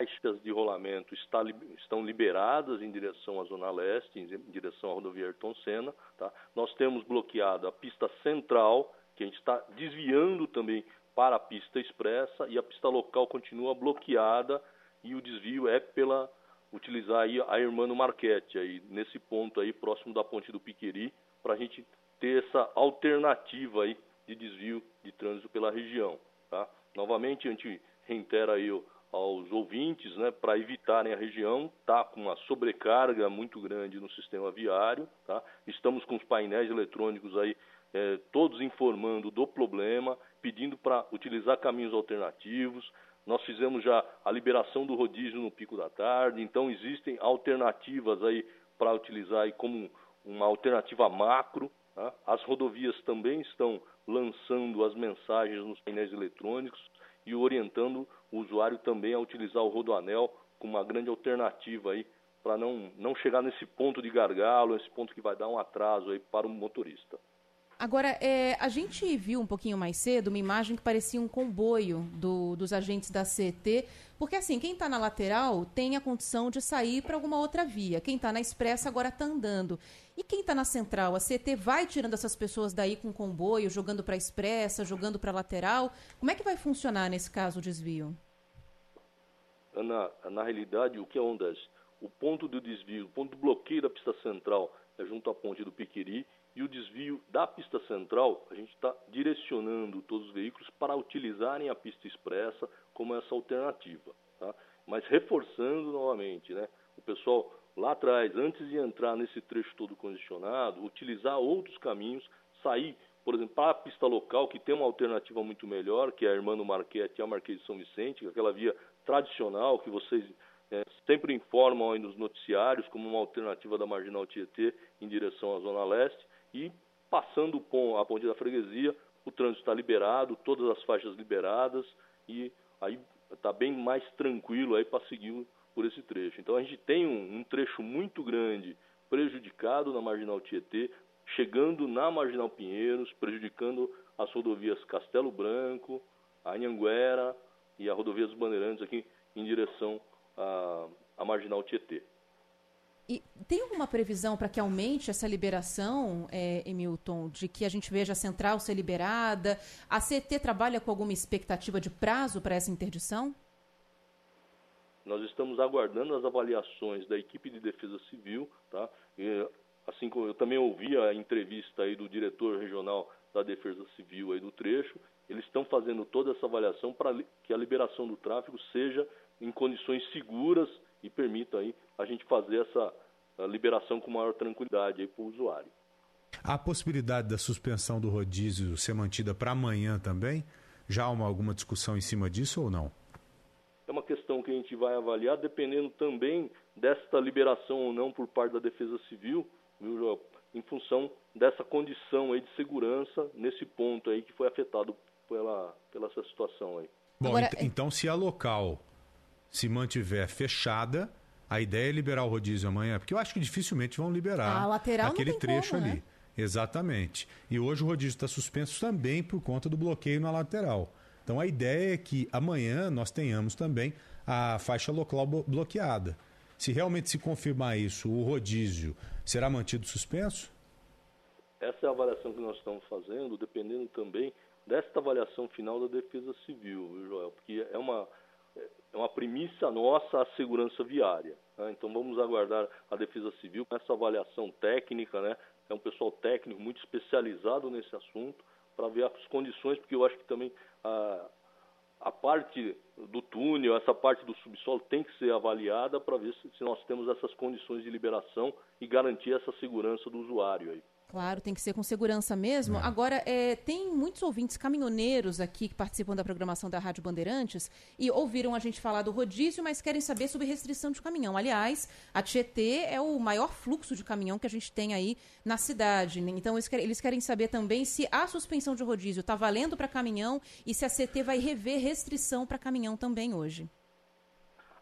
faixas de rolamento está estão liberadas em direção à Zona Leste, em direção à rodovia Ayrton Senna. Tá? Nós temos bloqueado a pista central, que a gente está desviando também para a pista expressa e a pista local continua bloqueada e o desvio é pela utilizar aí a Hermano Marquete aí nesse ponto aí próximo da ponte do Piqueri para a gente ter essa alternativa aí de desvio de trânsito pela região, tá? Novamente a gente reitera aí aos ouvintes, né, para evitarem a região, tá com uma sobrecarga muito grande no sistema viário, tá? Estamos com os painéis eletrônicos aí é, todos informando do problema, pedindo para utilizar caminhos alternativos. Nós fizemos já a liberação do rodízio no pico da tarde, então existem alternativas aí para utilizar aí como uma alternativa macro. Tá? As rodovias também estão lançando as mensagens nos painéis eletrônicos e orientando o usuário também a utilizar o rodoanel como uma grande alternativa aí para não, não chegar nesse ponto de gargalo, esse ponto que vai dar um atraso aí para o motorista. Agora, é, a gente viu um pouquinho mais cedo uma imagem que parecia um comboio do, dos agentes da CET, porque assim, quem está na lateral tem a condição de sair para alguma outra via. Quem está na expressa agora está andando. E quem está na central? A CET vai tirando essas pessoas daí com comboio, jogando para a expressa, jogando para a lateral? Como é que vai funcionar nesse caso o desvio? Na, na realidade, o que acontece? O ponto do desvio, o ponto do bloqueio da pista central é junto à ponte do Piquiri e o desvio da pista central, a gente está direcionando todos os veículos para utilizarem a pista expressa como essa alternativa. Tá? Mas reforçando novamente, né, o pessoal lá atrás, antes de entrar nesse trecho todo congestionado, utilizar outros caminhos, sair, por exemplo, para a pista local, que tem uma alternativa muito melhor, que é a Irmã Marquete e a Marquês de São Vicente, é aquela via tradicional que vocês é, sempre informam aí nos noticiários como uma alternativa da Marginal Tietê em direção à Zona Leste e passando a ponte da freguesia, o trânsito está liberado, todas as faixas liberadas e aí está bem mais tranquilo aí para seguir por esse trecho. Então a gente tem um, um, trecho muito grande prejudicado na Marginal Tietê, chegando na Marginal Pinheiros, prejudicando as rodovias Castelo Branco, Anhanguera e a rodovia dos Bandeirantes aqui em direção à, à Marginal Tietê. E tem alguma previsão para que aumente essa liberação, é, Emilton, de que a gente veja a central ser liberada? A CT trabalha com alguma expectativa de prazo para essa interdição? Nós estamos aguardando as avaliações da equipe de defesa civil, tá? E, assim como eu também ouvi a entrevista aí do diretor regional da Defesa Civil aí do trecho, eles estão fazendo toda essa avaliação para que a liberação do tráfego seja em condições seguras e permita aí a gente fazer essa liberação com maior tranquilidade para o usuário. Há possibilidade da suspensão do rodízio ser mantida para amanhã também? Já há uma, alguma discussão em cima disso ou não? É uma questão que a gente vai avaliar, dependendo também desta liberação ou não por parte da Defesa Civil, viu, em função dessa condição aí de segurança nesse ponto aí que foi afetado pela, pela essa situação aí. Bom, Agora, ent então se a local se mantiver fechada, a ideia é liberar o rodízio amanhã, porque eu acho que dificilmente vão liberar a lateral aquele trecho como, ali. Né? Exatamente. E hoje o rodízio está suspenso também por conta do bloqueio na lateral. Então a ideia é que amanhã nós tenhamos também a faixa local bloqueada. Se realmente se confirmar isso, o rodízio será mantido suspenso? Essa é a avaliação que nós estamos fazendo, dependendo também desta avaliação final da Defesa Civil, viu, Joel? Porque é uma, é uma premissa nossa a segurança viária. Né? Então vamos aguardar a Defesa Civil com essa avaliação técnica, né? É um pessoal técnico muito especializado nesse assunto para ver as condições, porque eu acho que também a, a parte do túnel, essa parte do subsolo tem que ser avaliada para ver se, se nós temos essas condições de liberação e garantir essa segurança do usuário aí. Claro, tem que ser com segurança mesmo. É. Agora, é, tem muitos ouvintes caminhoneiros aqui que participam da programação da Rádio Bandeirantes e ouviram a gente falar do rodízio, mas querem saber sobre restrição de caminhão. Aliás, a Tietê é o maior fluxo de caminhão que a gente tem aí na cidade. Né? Então, eles querem saber também se a suspensão de rodízio está valendo para caminhão e se a CT vai rever restrição para caminhão também hoje.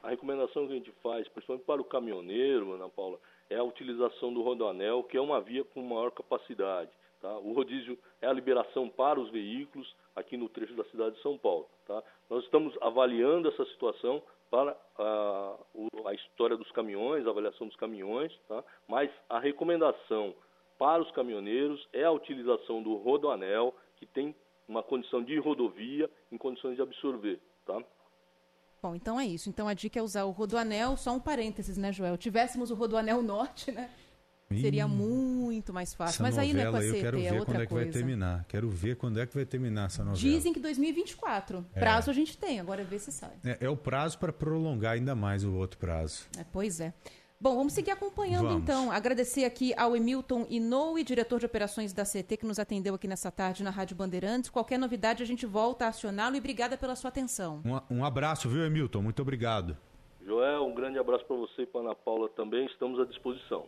A recomendação que a gente faz, principalmente para o caminhoneiro, Ana Paula, é a utilização do rodoanel, que é uma via com maior capacidade. Tá? O rodízio é a liberação para os veículos aqui no trecho da cidade de São Paulo. Tá? Nós estamos avaliando essa situação para a, a história dos caminhões, a avaliação dos caminhões, tá? mas a recomendação para os caminhoneiros é a utilização do rodoanel, que tem uma condição de rodovia em condições de absorver, tá? Bom, então é isso. Então a dica é usar o Rodoanel, só um parênteses, né, Joel? Tivéssemos o Rodoanel Norte, né? Seria Ih, muito mais fácil. Mas aí não é com a CT, eu quero é ver outra quando é que vai coisa. terminar. Quero ver quando é que vai terminar essa novela. Dizem que 2024. É. Prazo a gente tem, agora vê se sai. É, é o prazo para prolongar ainda mais o outro prazo. É, pois é. Bom, vamos seguir acompanhando Vamos. então. Agradecer aqui ao Emilton Inoue, diretor de operações da CT, que nos atendeu aqui nessa tarde na Rádio Bandeirantes. Qualquer novidade a gente volta a acioná-lo e obrigada pela sua atenção. Um, um abraço, viu, Emilton? Muito obrigado. Joel, um grande abraço para você e para Ana Paula também. Estamos à disposição.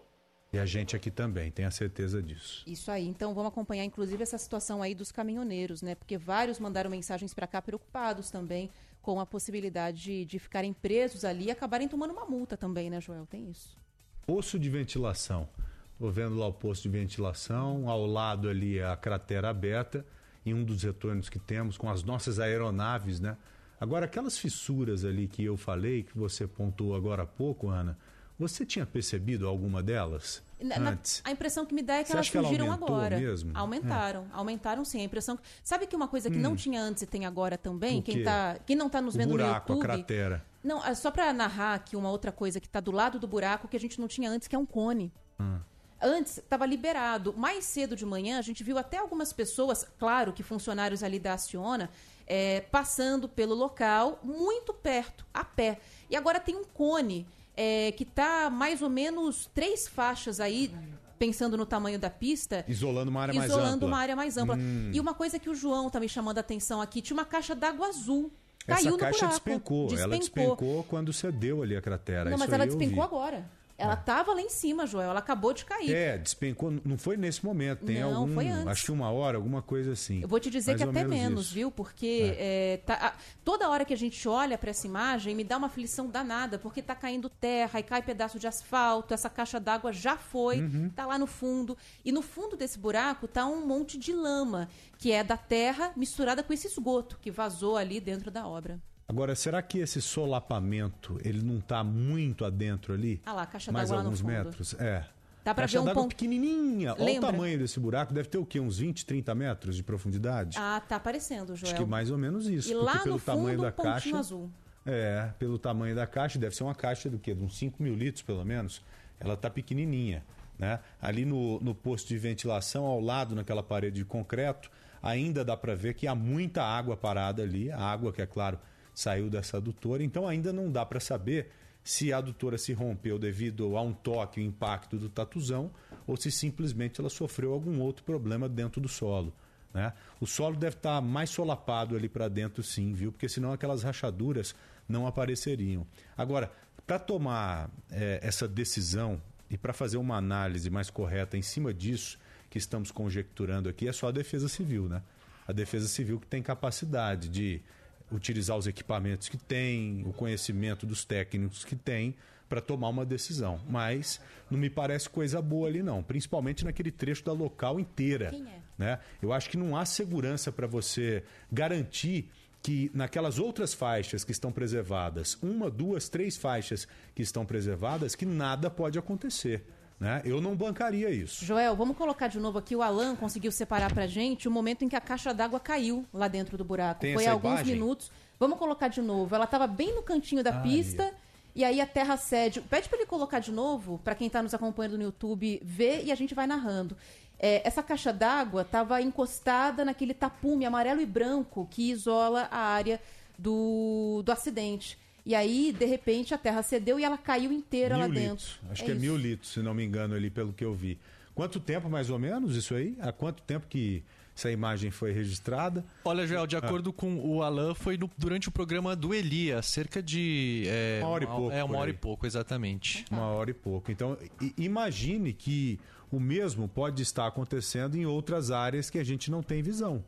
E a gente aqui também, tenha certeza disso. Isso aí. Então vamos acompanhar inclusive essa situação aí dos caminhoneiros, né? Porque vários mandaram mensagens para cá preocupados também com a possibilidade de, de ficarem presos ali e acabarem tomando uma multa também, né, Joel? Tem isso. Poço de ventilação. Estou vendo lá o poço de ventilação, ao lado ali a cratera aberta, em um dos retornos que temos com as nossas aeronaves, né? Agora, aquelas fissuras ali que eu falei, que você pontuou agora há pouco, Ana, você tinha percebido alguma delas Na- a impressão que me dá é que Você elas acha que ela agora. mesmo? Aumentaram, aumentaram sim. A impressão. que- Sabe que uma coisa que Hum. não tinha antes e tem agora também? Quem, tá, quem não está nos o vendo buraco, no a YouTube. cratera. Não, é só para narrar aqui uma outra coisa que está do lado do buraco que a gente não tinha antes, que é um cone. Hum. Antes estava liberado. Mais cedo de manhã, a gente viu até algumas pessoas, claro que funcionários ali da Aciona, é, passando pelo local, muito perto, a pé. E agora tem um cone é, que está mais ou menos três faixas aí, pensando no tamanho da pista. Isolando uma área mais isolando ampla. uma área mais ampla. Hum. E uma coisa que o João tá me chamando a atenção aqui, tinha uma caixa d'água azul. Essa Caiu no caixa buraco. despencou. Ela despencou quando cedeu ali a cratera. Não, Isso mas ela despencou agora. Ela tava lá em cima, Joel. Ela acabou de cair. É, despencou. Não foi nesse momento. Tem Não, algum. foi antes. Acho que uma hora, alguma coisa assim. Eu vou te dizer Mais que até menos menos, viu? Porque é, tá- a- toda hora que a gente olha para essa imagem, me dá uma aflição danada, porque tá caindo terra e cai pedaço de asfalto, essa caixa d'água já foi, Uhum. tá lá no fundo. E no fundo desse buraco tá um monte de lama, que é da terra misturada com esse esgoto que vazou ali dentro da obra. Agora, será que esse solapamento ele não está muito adentro ali? Ah lá, a caixa Mais alguns metros? É. Dá caixa ver um ponto- pequenininha. Olha o Lembra? tamanho desse buraco. Deve ter o quê? Uns 20, 30 metros de profundidade? Ah, tá aparecendo, Joel. Acho que mais ou menos isso. E porque lá pelo no tamanho fundo, da um caixa. azul. É, pelo tamanho da caixa, deve ser uma caixa do quê? De uns 5 mil litros, pelo menos. Ela tá pequenininha, né? Ali no, no posto de ventilação, ao lado, naquela parede de concreto, ainda dá para ver que há muita água parada ali. A água que, é claro, saiu dessa adutora. Então ainda não dá para saber se a adutora se rompeu devido a um toque, o impacto do tatuzão, ou se simplesmente ela sofreu algum outro problema dentro do solo. Né? O solo deve estar mais solapado ali para dentro, sim, viu? Porque senão aquelas rachaduras não apareceriam. Agora, para tomar eh, essa decisão e para fazer uma análise mais correta em cima disso que estamos conjecturando aqui, é só a Defesa Civil, né? A Defesa Civil que tem capacidade de utilizar os equipamentos que tem, o conhecimento dos técnicos que tem para tomar uma decisão. Mas não me parece coisa boa ali não, principalmente naquele trecho da local inteira. Quem é? Né? Eu acho que não há segurança para você garantir que naquelas outras faixas que estão preservadas, uma, duas, três faixas que estão preservadas, que nada pode acontecer. Né? Eu não bancaria isso. Joel, vamos colocar de novo aqui. O Alan conseguiu separar pra gente o momento em que a caixa d'água caiu lá dentro do buraco. Tem Foi alguns imagem? minutos. Vamos colocar de novo. Ela estava bem no cantinho da Ai. pista. E aí a terra cede. Pede para ele colocar de novo, para quem está nos acompanhando no YouTube ver e a gente vai narrando. É, essa caixa d'água estava encostada naquele tapume amarelo e branco que isola a área do, do acidente. E aí, de repente, a terra cedeu e ela caiu inteira mil lá dentro. litros. Acho que é isso. mil litros, se não me engano, ali pelo que eu vi. Quanto tempo, mais ou menos, isso aí? Há quanto tempo que essa imagem foi registrada? Olha, Joel, Ah. de acordo com o Alan, foi no- durante o programa do Elias, cerca de. É, Uma hora e pouco, É, uma hora aí. e pouco, exatamente. Uma hora e pouco. Então, imagine que o mesmo pode estar acontecendo em outras áreas que a gente não tem visão.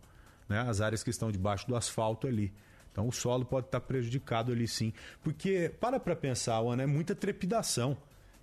Né? As áreas que estão debaixo do asfalto ali. Então, o solo pode estar prejudicado ali sim. Porque, para para pensar, Ana, é muita trepidação.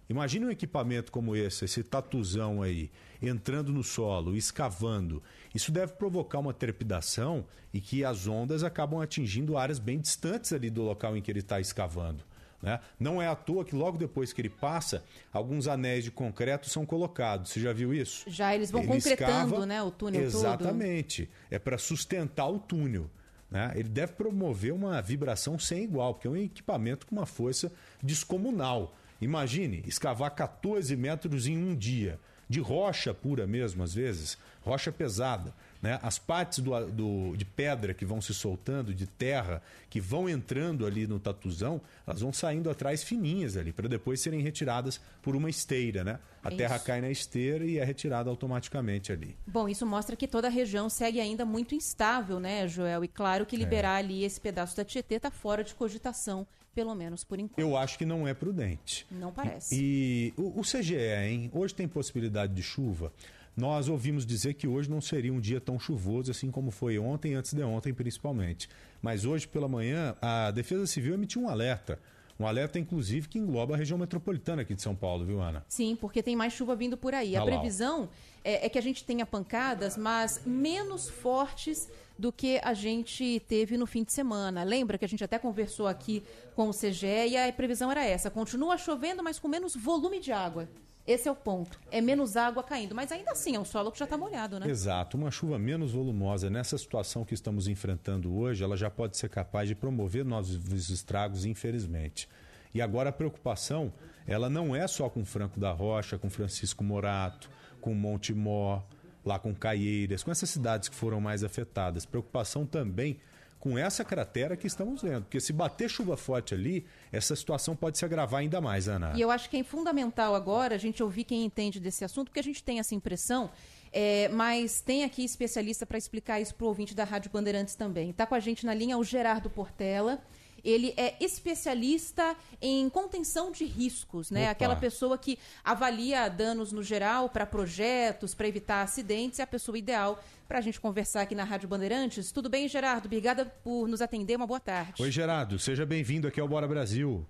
Imagine um equipamento como esse, esse tatuzão aí, entrando no solo, escavando. Isso deve provocar uma trepidação e que as ondas acabam atingindo áreas bem distantes ali do local em que ele está escavando. Né? Não é à toa que logo depois que ele passa, alguns anéis de concreto são colocados. Você já viu isso? Já eles vão ele concretando escava... né, o túnel Exatamente. Todo. É para sustentar o túnel. Né? Ele deve promover uma vibração sem igual, porque é um equipamento com uma força descomunal. Imagine escavar 14 metros em um dia, de rocha pura mesmo, às vezes, rocha pesada. Né? As partes do, do, de pedra que vão se soltando, de terra, que vão entrando ali no tatuzão, elas vão saindo atrás fininhas ali, para depois serem retiradas por uma esteira. Né? A isso. terra cai na esteira e é retirada automaticamente ali. Bom, isso mostra que toda a região segue ainda muito instável, né, Joel? E claro que liberar é. ali esse pedaço da Tietê está fora de cogitação pelo menos por enquanto. Eu acho que não é prudente. Não parece. E, e o, o, CGE, hein? Hoje tem possibilidade de chuva. Nós ouvimos dizer que hoje não seria um dia tão chuvoso assim como foi ontem, antes de ontem principalmente. Mas hoje pela manhã a Defesa Civil emitiu um alerta. Um alerta, inclusive, que engloba a região metropolitana aqui de São Paulo, viu, Ana? Sim, porque tem mais chuva vindo por aí. a previsão é, é que a gente tenha pancadas, mas menos fortes do que a gente teve no fim de semana. Lembra que a gente até conversou aqui com o CGE e a previsão era essa: continua chovendo, mas com menos volume de água. Esse é o ponto. É menos água caindo, mas ainda assim é um solo que já está molhado, né? Exato. Uma chuva menos volumosa nessa situação que estamos enfrentando hoje, ela já pode ser capaz de promover novos estragos, infelizmente. E agora a preocupação, ela não é só com Franco da Rocha, com Francisco Morato, com Monte Mó, lá com Caieiras, com essas cidades que foram mais afetadas. Preocupação também com essa cratera que estamos vendo. Porque se bater chuva forte ali, essa situação pode se agravar ainda mais, Ana. E eu acho que é fundamental agora a gente ouvir quem entende desse assunto, porque a gente tem essa impressão. É, mas tem aqui especialista para explicar isso para o ouvinte da Rádio Bandeirantes também. Está com a gente na linha o Gerardo Portela. Ele é especialista em contenção de riscos, né? Opa. Aquela pessoa que avalia danos no geral para projetos, para evitar acidentes, é a pessoa ideal para a gente conversar aqui na Rádio Bandeirantes. Tudo bem, Gerardo? Obrigada por nos atender. Uma boa tarde. Oi, Gerardo. Seja bem-vindo aqui ao Bora Brasil.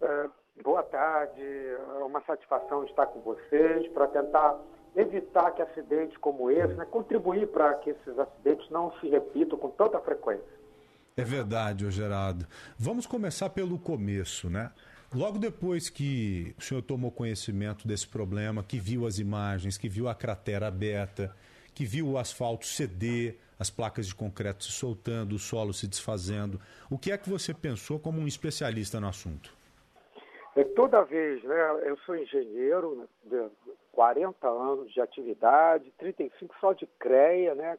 É, boa tarde. É uma satisfação estar com vocês para tentar evitar que acidentes como esse, né, contribuir para que esses acidentes não se repitam com tanta frequência. É verdade, ô Gerardo. Vamos começar pelo começo, né? Logo depois que o senhor tomou conhecimento desse problema, que viu as imagens, que viu a cratera aberta, que viu o asfalto ceder, as placas de concreto se soltando, o solo se desfazendo, o que é que você pensou como um especialista no assunto? É, toda vez, né? Eu sou engenheiro, de 40 anos de atividade, 35 só de CREA, né?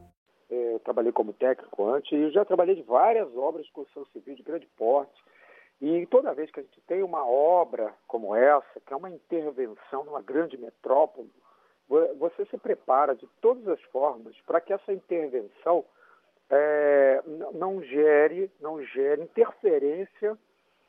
trabalhei como técnico antes e já trabalhei de várias obras de construção civil de grande porte. E toda vez que a gente tem uma obra como essa, que é uma intervenção numa grande metrópole, você se prepara de todas as formas para que essa intervenção é, não gere, não gere interferência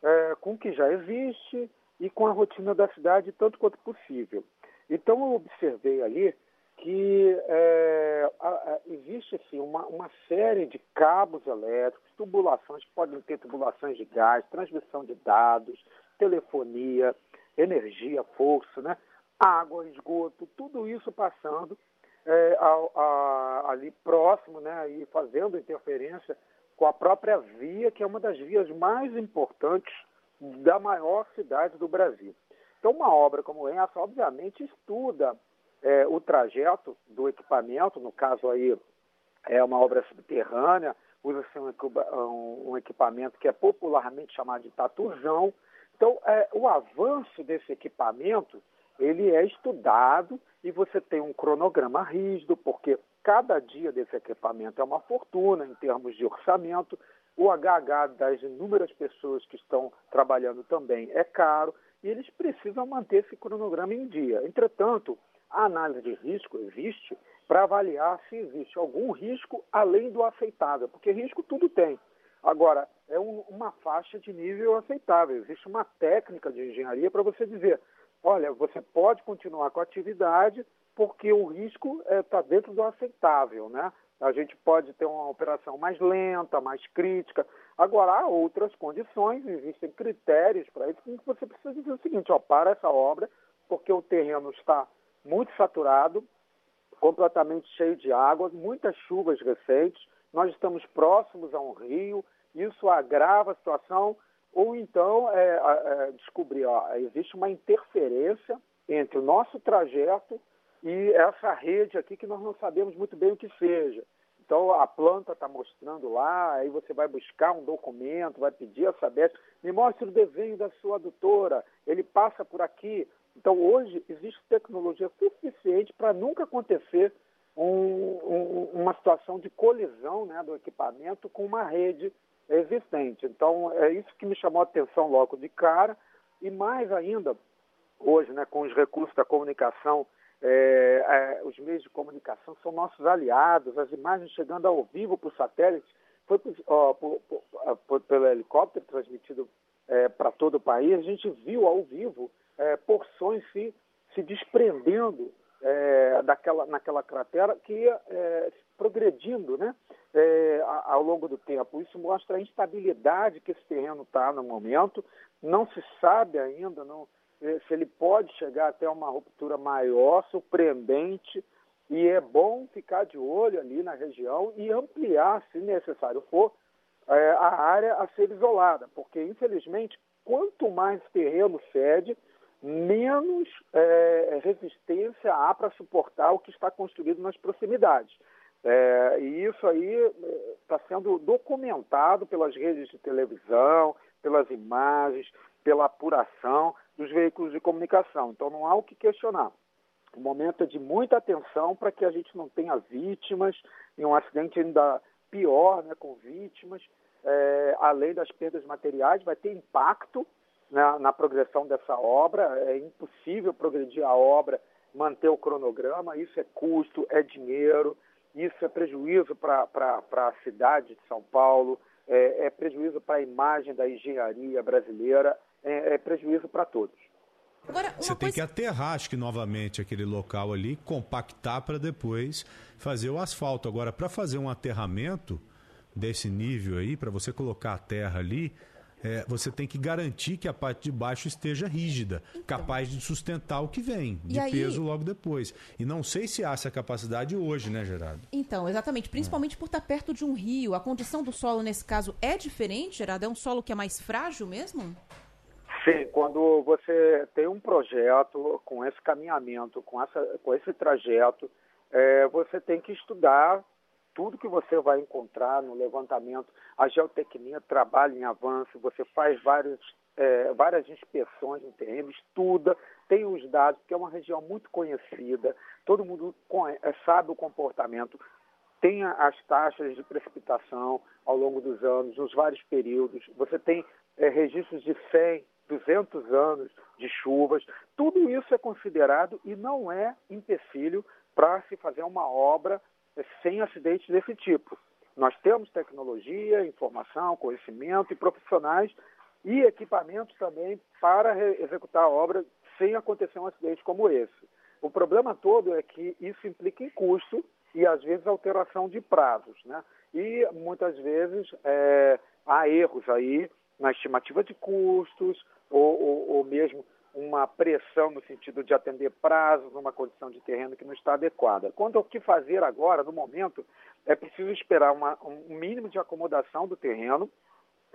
é, com o que já existe e com a rotina da cidade tanto quanto possível. Então eu observei ali que é, a, a, existe assim, uma, uma série de cabos elétricos, tubulações, que podem ter tubulações de gás, transmissão de dados, telefonia, energia, força, né? água, esgoto, tudo isso passando é, a, ali próximo né? e fazendo interferência com a própria via, que é uma das vias mais importantes da maior cidade do Brasil. Então, uma obra como essa, obviamente, estuda é, o trajeto do equipamento, no caso aí é uma obra subterrânea, usa-se um, um, equipamento que é popularmente chamado de tatuzão. Então, é, o avanço desse equipamento, ele é estudado e você tem um cronograma rígido, porque cada dia desse equipamento é uma fortuna em termos de orçamento, o HH das inúmeras pessoas que estão trabalhando também é caro e eles precisam manter esse cronograma em dia. Entretanto, a análise de risco existe para avaliar se existe algum risco além do aceitável, porque risco tudo tem. Agora, é um, uma faixa de nível aceitável. Existe uma técnica de engenharia para você dizer: olha, você pode continuar com a atividade porque o risco está é, tá dentro do aceitável, né? A gente pode ter uma operação mais lenta, mais crítica. Agora, há outras condições, existem critérios para isso, que você precisa dizer o seguinte, ó, para essa obra, porque o terreno está muito saturado, completamente cheio de água, muitas chuvas recentes, nós estamos próximos a um rio, isso agrava a situação, ou então é, é, descobrir, ó, existe uma interferência entre o nosso trajeto e essa rede aqui que nós não sabemos muito bem o que seja. Então a planta está mostrando lá, aí você vai buscar um documento, vai pedir a Sabesp, me mostre o desenho da sua adutora, ele passa por aqui. Então hoje existe tecnologia suficiente para nunca acontecer um, um, uma situação de colisão né, do equipamento com uma rede existente. Então é isso que me chamou a atenção logo de cara, e mais ainda, hoje, né, com os recursos da comunicação é, é, os meios de comunicação são nossos aliados, as imagens chegando ao vivo o satélite, foi ó, por, por, por, pelo helicóptero transmitido é, para todo o país, a gente viu ao vivo é, porções se, se desprendendo é, daquela, naquela cratera que ia é, progredindo né, ao longo do tempo. Isso mostra a instabilidade que esse terreno está no momento, não se sabe ainda, não se ele pode chegar até uma ruptura maior, surpreendente, e é bom ficar de olho ali na região e ampliar, se necessário for, é, a área a ser isolada, porque infelizmente quanto mais terreno cede, menos é, resistência há para suportar o que está construído nas proximidades. É, e isso aí está é, sendo documentado pelas redes de televisão, pelas imagens, pela apuração dos veículos de comunicação. Então não há o que questionar. O momento é de muita atenção para que a gente não tenha vítimas e um acidente ainda pior, né, com vítimas, é, além das perdas materiais, vai ter impacto na, na progressão dessa obra. É impossível progredir a obra, manter o cronograma, isso é custo, é dinheiro, isso é prejuízo para a cidade de São Paulo, é, é prejuízo para a imagem da engenharia brasileira, é, é prejuízo para todos. Agora, Você tem que aterrar, acho que novamente, aquele local ali, compactar para depois fazer o asfalto. Agora, para fazer um aterramento desse nível aí, para você colocar a terra ali, é, você tem que garantir que a parte de baixo esteja rígida, então. capaz de sustentar o que vem, de aí... peso logo depois. E não sei se há essa capacidade hoje, né, Gerardo? Então, exatamente. Principalmente é. por estar perto de um rio. A condição do solo, nesse caso, é diferente, Gerardo? É um solo que é mais frágil mesmo? Sim, quando você tem um projeto com esse caminhamento, com, essa, com esse trajeto, é, você tem que estudar tudo que você vai encontrar no levantamento. A geotecnia trabalha em avanço, você faz vários, é, várias inspeções no terreno, estuda, tem os dados, porque é uma região muito conhecida, todo mundo é, sabe o comportamento, tem as taxas de precipitação ao longo dos anos, nos vários períodos, você tem é, registros de 100, 200 anos de chuvas, tudo isso é considerado e não é empecilho para se fazer uma obra sem acidentes desse tipo. Nós temos tecnologia, informação, conhecimento e profissionais e equipamentos também para executar a obra sem acontecer um acidente como esse. O problema todo é que isso implica em custo e, às vezes, alteração de prazos. Né? E, muitas vezes, é, há erros aí na estimativa de custos ou, ou, ou mesmo uma pressão no sentido de atender prazos numa condição de terreno que não está adequada. Quanto ao que fazer agora, no momento, é preciso esperar uma, um mínimo de acomodação do terreno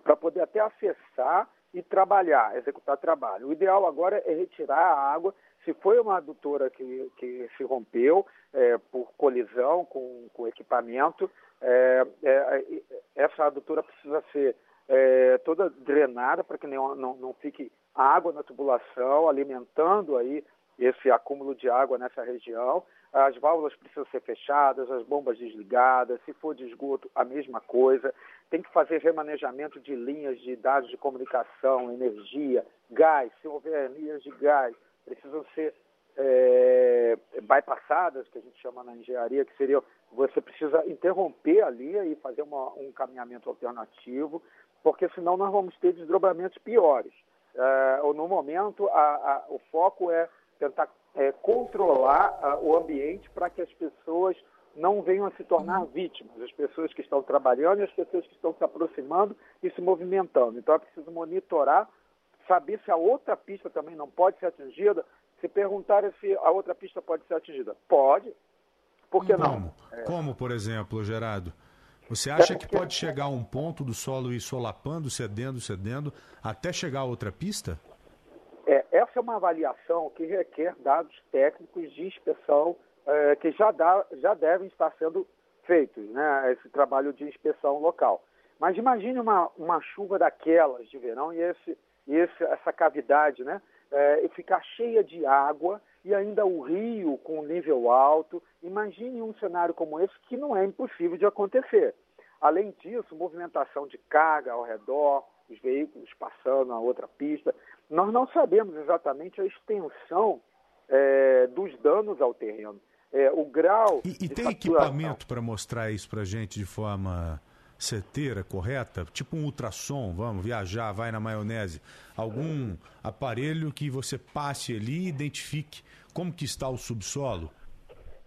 para poder até acessar e trabalhar, executar trabalho. O ideal agora é retirar a água. Se foi uma adutora que, que se rompeu é, por colisão com, com equipamento, É, é, essa adutora precisa ser é, toda drenada para que não, não, não fique água na tubulação, alimentando aí esse acúmulo de água nessa região. As válvulas precisam ser fechadas, as bombas desligadas, se for de esgoto, a mesma coisa. Tem que fazer remanejamento de linhas de dados de comunicação, energia, gás. Se houver linhas de gás, precisam ser é, bypassadas, que a gente chama na engenharia, que seria você precisa interromper a linha e fazer uma, um caminhamento alternativo, porque senão nós vamos ter desdobramentos piores. É, no momento, a, a, o foco é tentar é, controlar a, o ambiente para que as pessoas não venham a se tornar vítimas, as pessoas que estão trabalhando e as pessoas que estão se aproximando e se movimentando. Então é preciso monitorar, saber se a outra pista também não pode ser atingida. Se perguntarem se a outra pista pode ser atingida, pode. Por que Como? não? É. Como, por exemplo, Gerardo? Você acha que pode chegar a um ponto do solo ir solapando, cedendo, cedendo, até chegar a outra pista? É, essa é uma avaliação que requer dados técnicos de inspeção é, que já, dá, já devem estar sendo feitos, né, esse trabalho de inspeção local. Mas imagine uma, uma chuva daquelas de verão e, esse, e esse, essa cavidade né, é, ficar cheia de água e ainda o rio com nível alto. Imagine um cenário como esse que não é impossível de acontecer. Além disso, movimentação de carga ao redor, os veículos passando na outra pista. Nós não sabemos exatamente a extensão é, dos danos ao terreno. É, o grau. E, e tem equipamento para mostrar isso para gente de forma certeira, correta? Tipo um ultrassom, vamos viajar, vai na maionese. Algum aparelho que você passe ali e identifique como que está o subsolo?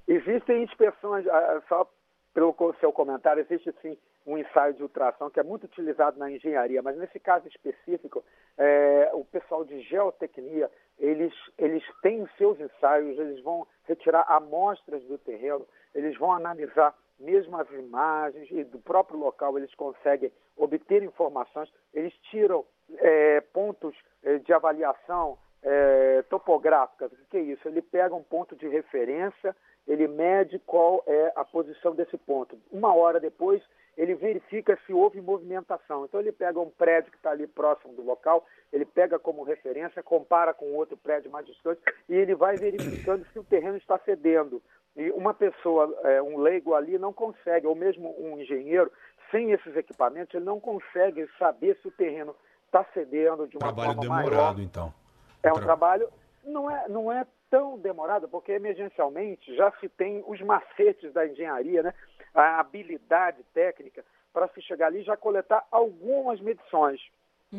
Existem inspeções, só pelo seu comentário, existe sim um ensaio de ultrassom que é muito utilizado na engenharia, mas nesse caso específico, é, o pessoal de geotecnia, eles, eles têm seus ensaios, eles vão retirar amostras do terreno, eles vão analisar mesmo as imagens e do próprio local eles conseguem obter informações, eles tiram é, pontos é, de avaliação é. O que é isso? Ele pega um ponto de referência, ele mede qual é a posição desse ponto. Uma hora depois, ele verifica se houve movimentação. Então, ele pega um prédio que está ali próximo do local, ele pega como referência, compara com outro prédio mais distante e ele vai verificando se o terreno está cedendo. E uma pessoa, é, um leigo ali, não consegue, ou mesmo um engenheiro, sem esses equipamentos, ele não consegue saber se o terreno está cedendo de uma Trabalho forma demorado, maior. então. É um trabalho, não é, não é tão demorado, porque emergencialmente já se tem os macetes da engenharia, né? a habilidade técnica para se chegar ali e já coletar algumas medições.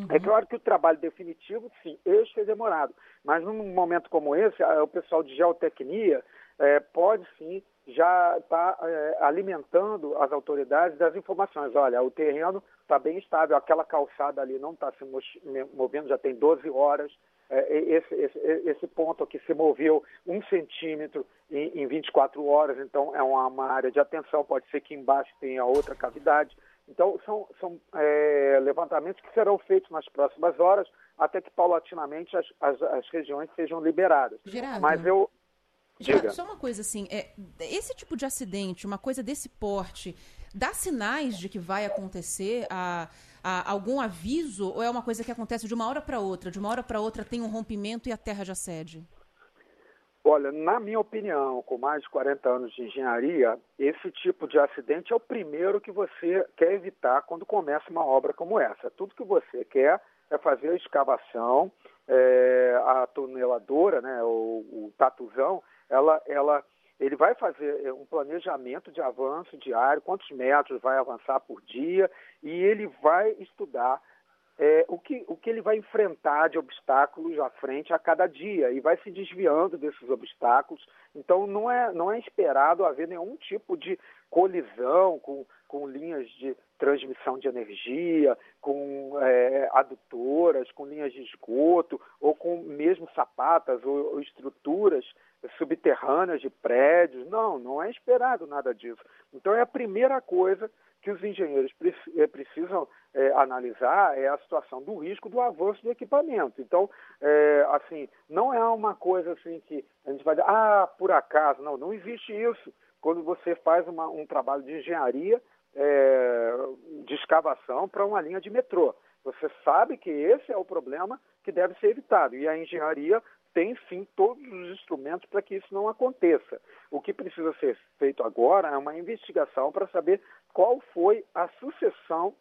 É claro que o trabalho definitivo, sim, este é demorado. Mas num momento como esse, o pessoal de geotecnia é, pode sim já estar tá, é, alimentando as autoridades das informações. Olha, o terreno está bem estável, aquela calçada ali não está se movendo, já tem 12 horas. É, esse, esse, esse, ponto aqui se moveu um centímetro em, em 24 horas, então é uma, uma, área de atenção. Pode ser que embaixo tenha outra cavidade. Então, são, são é, levantamentos que serão feitos nas próximas horas, até que paulatinamente as, as, as regiões sejam liberadas. Gerardo, Mas eu. Diga. só uma coisa assim, é, esse tipo de acidente, uma coisa desse porte, dá sinais de que vai acontecer a, a, algum aviso ou é uma coisa que acontece de uma hora para outra? De uma hora para outra tem um rompimento e a terra já cede? Olha, na minha opinião, com mais de 40 anos de engenharia, esse tipo de acidente é o primeiro que você quer evitar quando começa uma obra como essa. Tudo que você quer é fazer a escavação, é, a tuneladora, né, o, o tatuzão, ela, ela, ele vai fazer um planejamento de avanço diário, quantos metros vai avançar por dia, e ele vai estudar é, o, que, o que ele vai enfrentar de obstáculos à frente a cada dia e vai se desviando desses obstáculos. Então, não é, não é esperado haver nenhum tipo de colisão com, com linhas de transmissão de energia, com é, adutoras, com linhas de esgoto, ou com mesmo sapatas ou, ou estruturas subterrâneas de prédios. Não, não é esperado nada disso. Então, é a primeira coisa que os engenheiros precisam é, analisar é a situação do risco do avanço do equipamento. Então, é, assim, não é uma coisa assim que a gente vai dizer, ah, por acaso. Não, não existe isso. Quando você faz uma, um trabalho de engenharia, é, de escavação para uma linha de metrô. Você sabe que esse é o problema que deve ser evitado. E a engenharia tem sim todos os instrumentos para que isso não aconteça. O que precisa ser feito agora é uma investigação para saber qual foi a sucessão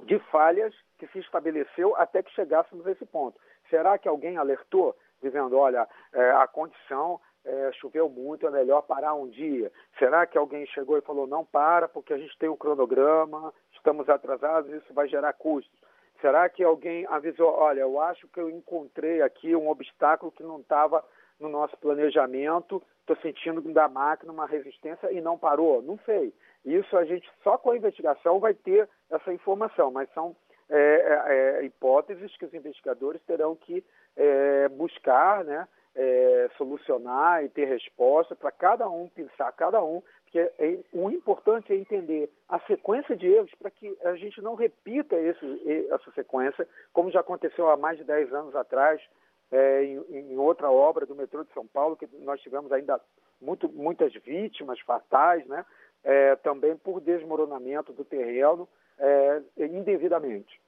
de falhas que se estabeleceu até que chegássemos a esse ponto. Será que alguém alertou, dizendo, olha, é, a condição é, choveu muito, é melhor parar um dia? Será que alguém chegou e falou, não para, porque a gente tem um cronograma, estamos atrasados, isso vai gerar custos? Será que alguém avisou, olha, eu acho que eu encontrei aqui um obstáculo que não estava no nosso planejamento, estou sentindo da máquina uma resistência e não parou? Não sei. Isso a gente só com a investigação vai ter essa informação, mas são é, é, é hipóteses que os investigadores terão que é, buscar, né, é, solucionar e ter resposta para cada um, pensar cada um, porque é, o importante é entender a sequência de erros para que a gente não repita esse, essa sequência, como já aconteceu há mais de 10 anos atrás, é, em, em, outra obra do metrô de São Paulo, que nós tivemos ainda muito, muitas vítimas fatais, né? É, também por desmoronamento do terreno é, indevidamente.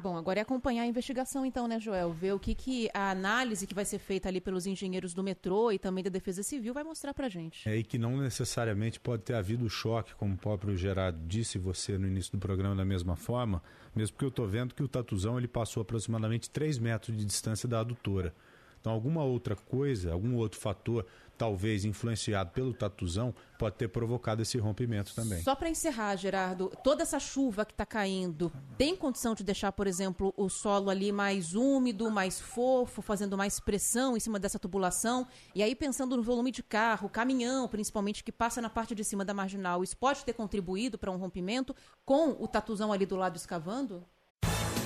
Bom, agora é acompanhar a investigação então, né, Joel? Ver o que, que a análise que vai ser feita ali pelos engenheiros do metrô e também da Defesa Civil vai mostrar pra gente. É, e que não necessariamente pode ter havido choque, como o próprio Gerardo disse você no início do programa da mesma forma, mesmo porque eu estou vendo que o Tatuzão ele passou aproximadamente 3 metros de distância da adutora. Então, alguma outra coisa, algum outro fator talvez influenciado pelo tatuzão, pode ter provocado esse rompimento também. Só para encerrar, Gerardo, toda essa chuva que está caindo, tem condição de deixar, por exemplo, o solo ali mais úmido, mais fofo, fazendo mais pressão em cima dessa tubulação? E aí, pensando no volume de carro, caminhão, principalmente, que passa na parte de cima da marginal, isso pode ter contribuído para um rompimento com o tatuzão ali do lado escavando?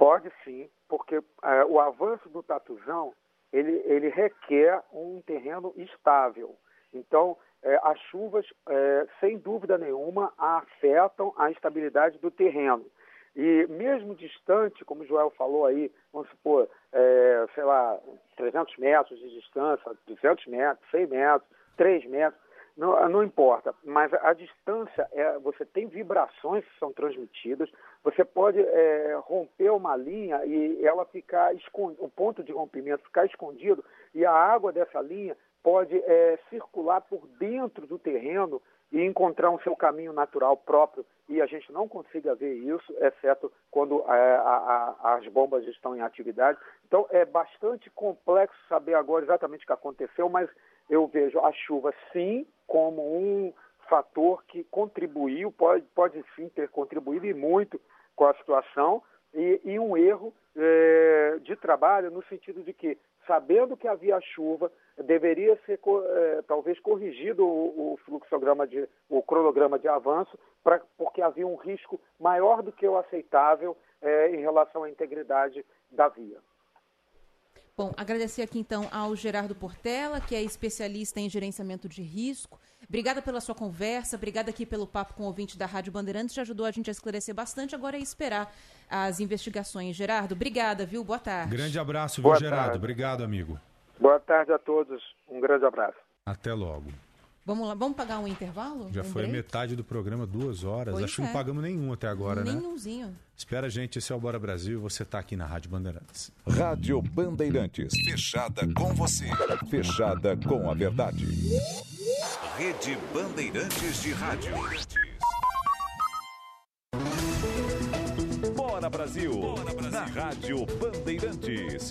Pode sim, porque é, o avanço do tatuzão ele, ele requer um terreno estável. Então, é, as chuvas, é, sem dúvida nenhuma, afetam a estabilidade do terreno. E mesmo distante, como o Joel falou aí, vamos supor, é, sei lá, 300 metros de distância, 200 metros, 100 metros, 3 metros, não, não importa, mas a distância, é, você tem vibrações que são transmitidas, você pode é, romper uma linha e ela ficar escondida, o ponto de rompimento ficar escondido e a água dessa linha pode é, circular por dentro do terreno e encontrar um seu caminho natural próprio e a gente não consiga ver isso, exceto quando é, a, a, as bombas estão em atividade. Então é bastante complexo saber agora exatamente o que aconteceu, mas eu vejo a chuva sim como um fator que contribuiu, pode, pode sim ter contribuído e muito com a situação, e, e um erro é, de trabalho no sentido de que, sabendo que havia chuva, deveria ser é, talvez corrigido o, o, fluxograma de, o cronograma de avanço, pra, porque havia um risco maior do que o aceitável é, em relação à integridade da via. Bom, agradecer aqui então ao Gerardo Portela, que é especialista em gerenciamento de risco. Obrigada pela sua conversa, obrigada aqui pelo papo com o ouvinte da Rádio Bandeirantes, já ajudou a gente a esclarecer bastante. Agora é esperar as investigações. Gerardo, obrigada, viu? Boa tarde. Grande abraço, viu, Boa Gerardo? Tarde. Obrigado, amigo. Boa tarde a todos. Um grande abraço. Até logo. Vamos lá, vamos pagar um intervalo? Já foi metade do programa, duas horas. Pois Acho que não é. pagamos nenhum até agora, né? Nenhumzinho. Espera, gente, esse é o Bora Brasil você está aqui na Rádio Bandeirantes. Rádio Bandeirantes. Fechada com você. Fechada com a verdade. Rede Bandeirantes de Rádio. Bora Brasil. Bora Brasil. Na Rádio Bandeirantes.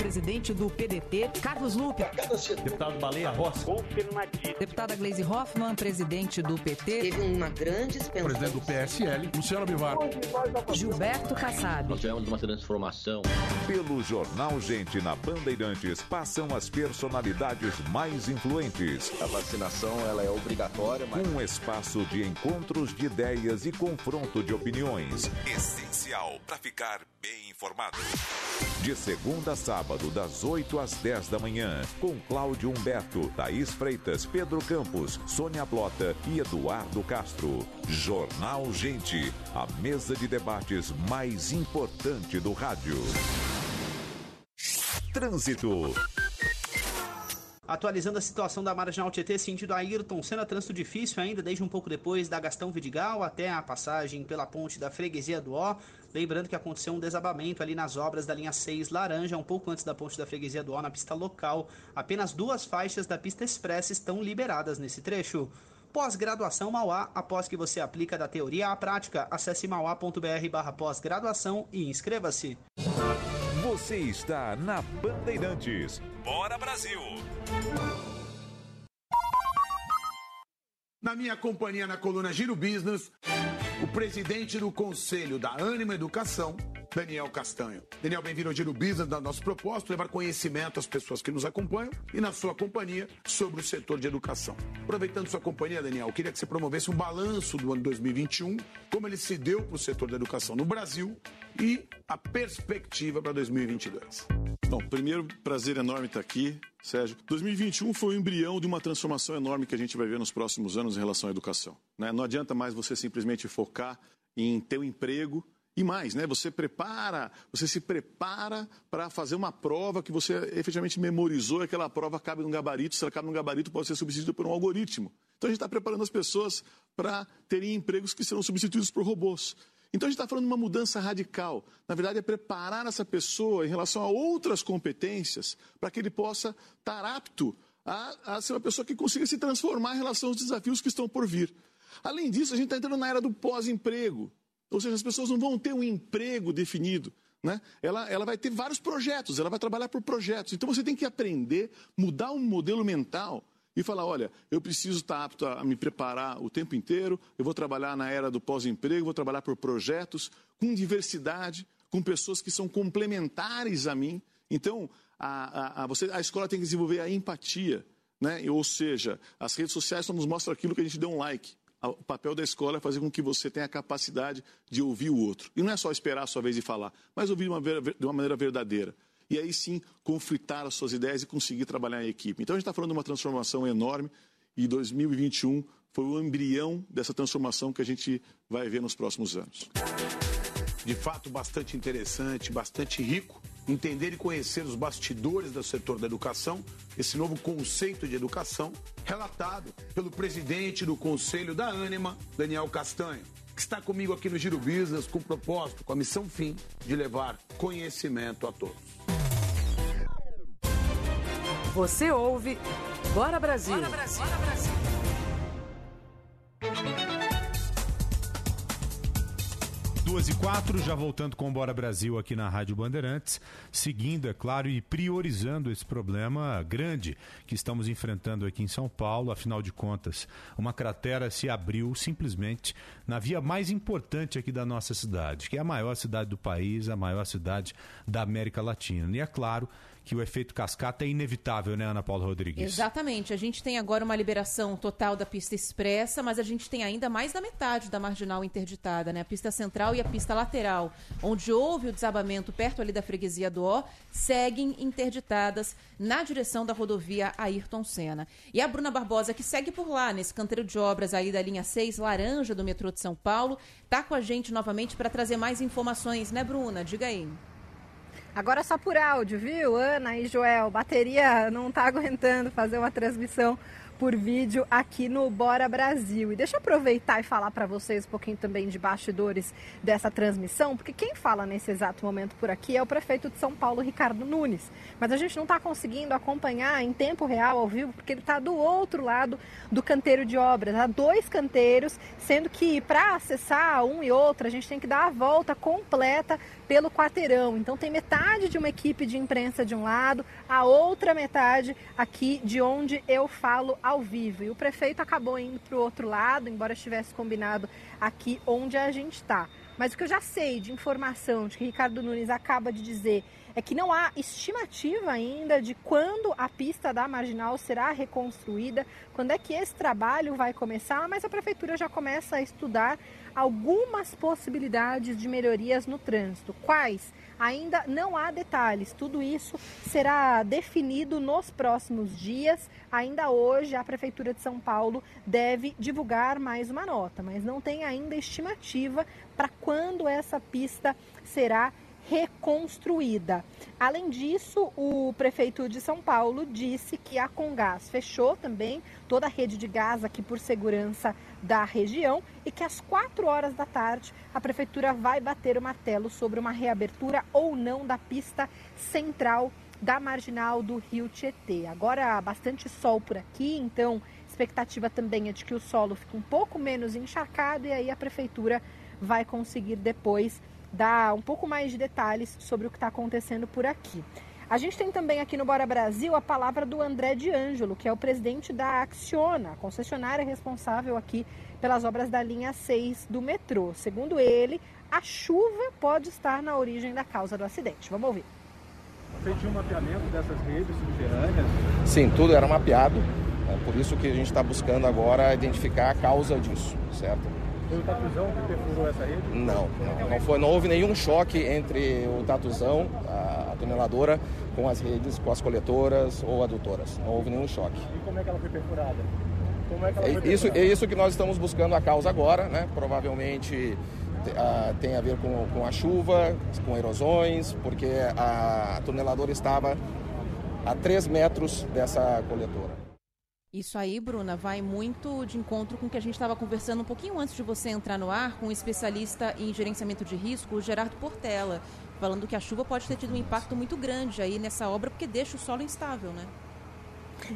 Presidente do PDT, Carlos Lupe. Deputado Baleia Rossi. Deputada Gleisi Hoffmann, presidente do PT. Teve uma grande expansão. Presidente do PSL, Luciano Bivar. Gilberto Kassab. Nós tivemos uma transformação. Pelo Jornal Gente na Bandeirantes passam as personalidades mais influentes. A vacinação ela é obrigatória, mas... Um espaço de encontros de ideias e confronto de opiniões. Essencial para ficar bem informado. De segunda a sábado, das 8 às 10 da manhã, com Cláudio Humberto, Thaís Freitas, Pedro Campos, Sônia Blota e Eduardo Castro. Jornal Gente, a mesa de debates mais importante do rádio. Trânsito. Atualizando a situação da Marginal Tietê, sentido Ayrton Senna, trânsito difícil ainda, desde um pouco depois da Gastão Vidigal até a passagem pela ponte da Freguesia do Ó. Lembrando que aconteceu um desabamento ali nas obras da linha 6 Laranja, um pouco antes da ponte da Freguesia do Ó, na pista local. Apenas duas faixas da pista expressa estão liberadas nesse trecho. Pós-graduação Mauá, após que você aplica da teoria à prática, acesse mauá.br barra pós-graduação e inscreva-se. Você está na Bandeirantes. Bora Brasil! Na minha companhia na coluna Giro Business, o presidente do Conselho da Anima Educação, Daniel Castanho. Daniel, bem-vindo ao Giro Business, da nosso propósito, levar conhecimento às pessoas que nos acompanham e na sua companhia sobre o setor de educação. Aproveitando sua companhia, Daniel, queria que você promovesse um balanço do ano 2021, como ele se deu para o setor da educação no Brasil e a perspectiva para 2022. Bom, primeiro, prazer enorme estar aqui, Sérgio. 2021 foi o embrião de uma transformação enorme que a gente vai ver nos próximos anos em relação à educação. Né? Não adianta mais você simplesmente focar em ter um emprego e mais, né? Você prepara, você se prepara para fazer uma prova que você efetivamente memorizou e aquela prova cabe no gabarito. Se ela cabe no gabarito, pode ser substituída por um algoritmo. Então a gente está preparando as pessoas para terem empregos que serão substituídos por robôs. Então a gente está falando de uma mudança radical. Na verdade, é preparar essa pessoa em relação a outras competências para que ele possa estar apto a, a ser uma pessoa que consiga se transformar em relação aos desafios que estão por vir. Além disso, a gente está entrando na era do pós-emprego. Ou seja, as pessoas não vão ter um emprego definido. Né? Ela, ela vai ter vários projetos, ela vai trabalhar por projetos. Então você tem que aprender, mudar um modelo mental e falar: olha, eu preciso estar apto a, me preparar o tempo inteiro, eu vou trabalhar na era do pós-emprego, vou trabalhar por projetos, com diversidade, com pessoas que são complementares a mim. Então, a, a, a, você, a escola tem que desenvolver a empatia. Né? Ou seja, as redes sociais só nos mostram aquilo que a gente deu um like. O papel da escola é fazer com que você tenha a capacidade de ouvir o outro. E não é só esperar a sua vez de falar, mas ouvir de uma, de uma maneira verdadeira. E aí sim, conflitar as suas ideias e conseguir trabalhar em equipe. Então a gente está falando de uma transformação enorme e 2021 foi o embrião dessa transformação que a gente vai ver nos próximos anos. De fato, bastante interessante, bastante rico. Entender e conhecer os bastidores do setor da educação, esse novo conceito de educação, relatado pelo presidente do Conselho da Anima, Daniel Castanho, que está comigo aqui no Giro Business com o propósito, com a missão fim de levar conhecimento a todos. Você ouve Bora Brasil. Bora Brasil. Bora Brasil. Duas e quatro, já voltando com o Bora Brasil aqui na Rádio Bandeirantes, seguindo, é claro, e priorizando esse problema grande que estamos enfrentando aqui em São Paulo. Afinal de contas, uma cratera se abriu simplesmente na via mais importante aqui da nossa cidade, que é a maior cidade do país, a maior cidade da América Latina. E é claro que o efeito cascata é inevitável, né, Ana Paula Rodrigues? Exatamente. A gente tem agora uma liberação total da pista expressa, mas a gente tem ainda mais da metade da marginal interditada, né? A pista central e a pista lateral, onde houve o desabamento perto ali da freguesia do Ó, seguem interditadas na direção da rodovia Ayrton Senna. E a Bruna Barbosa, que segue por lá, nesse canteiro de obras aí da linha 6, laranja do metrô de São Paulo, tá com a gente novamente para trazer mais informações, né, Bruna? Diga aí. Agora só por áudio, viu, Ana e Joel? Bateria não está aguentando fazer uma transmissão por vídeo aqui no Bora Brasil. E deixa eu aproveitar e falar para vocês um pouquinho também de bastidores dessa transmissão, porque quem fala nesse exato momento por aqui é o prefeito de São Paulo, Ricardo Nunes. Mas a gente não está conseguindo acompanhar em tempo real, ao vivo, porque ele está do outro lado do canteiro de obras. Há dois canteiros, sendo que para acessar um e outro, a gente tem que dar a volta completa pelo quarteirão. Então tem metade de uma equipe de imprensa de um lado, a outra metade aqui de onde eu falo ao vivo. E o prefeito acabou indo para o outro lado, embora estivesse combinado aqui onde a gente está. Mas o que eu já sei de informação de que Ricardo Nunes acaba de dizer é que não há estimativa ainda de quando a pista da Marginal será reconstruída, quando é que esse trabalho vai começar, mas a prefeitura já começa a estudar algumas possibilidades de melhorias no trânsito. Quais? Ainda não há detalhes. Tudo isso será definido nos próximos dias. Ainda hoje, a Prefeitura de São Paulo deve divulgar mais uma nota, mas não tem ainda estimativa para quando essa pista será reconstruída. Além disso, o prefeito de São Paulo disse que a Congás fechou também toda a rede de gás aqui por segurança da região e que às 4 horas da tarde a prefeitura vai bater o martelo sobre uma reabertura ou não da pista central da marginal do Rio Tietê. Agora bastante sol por aqui, então expectativa também é de que o solo fique um pouco menos encharcado e aí a prefeitura vai conseguir depois dar um pouco mais de detalhes sobre o que está acontecendo por aqui. A gente tem também aqui no Bora Brasil a palavra do André de Ângelo, que é o presidente da Acciona, concessionária responsável aqui pelas obras da linha 6 do metrô. Segundo ele, a chuva pode estar na origem da causa do acidente. Vamos ouvir. Fez um mapeamento dessas redes subterrâneas? Sim, tudo era mapeado. É por isso que a gente está buscando agora identificar a causa disso, certo? Foi o tatuzão que perfurou essa rede? Não, não, não, foi, não houve nenhum choque entre o tatuzão, a, a tuneladora, com as redes, com as coletoras ou adutoras. Não houve nenhum choque. E como é que ela foi perfurada? Como é que ela foi perfurada? Isso, é isso que nós estamos buscando a causa agora, né? Provavelmente tem a ver com, com a chuva, com erosões, porque a, a tuneladora estava a 3 metros dessa coletora. Isso aí, Bruna, vai muito de encontro com o que a gente estava conversando um pouquinho antes de você entrar no ar com o um especialista em gerenciamento de risco, o Gerardo Portela, falando que a chuva pode ter tido um impacto muito grande aí nessa obra porque deixa o solo instável, né?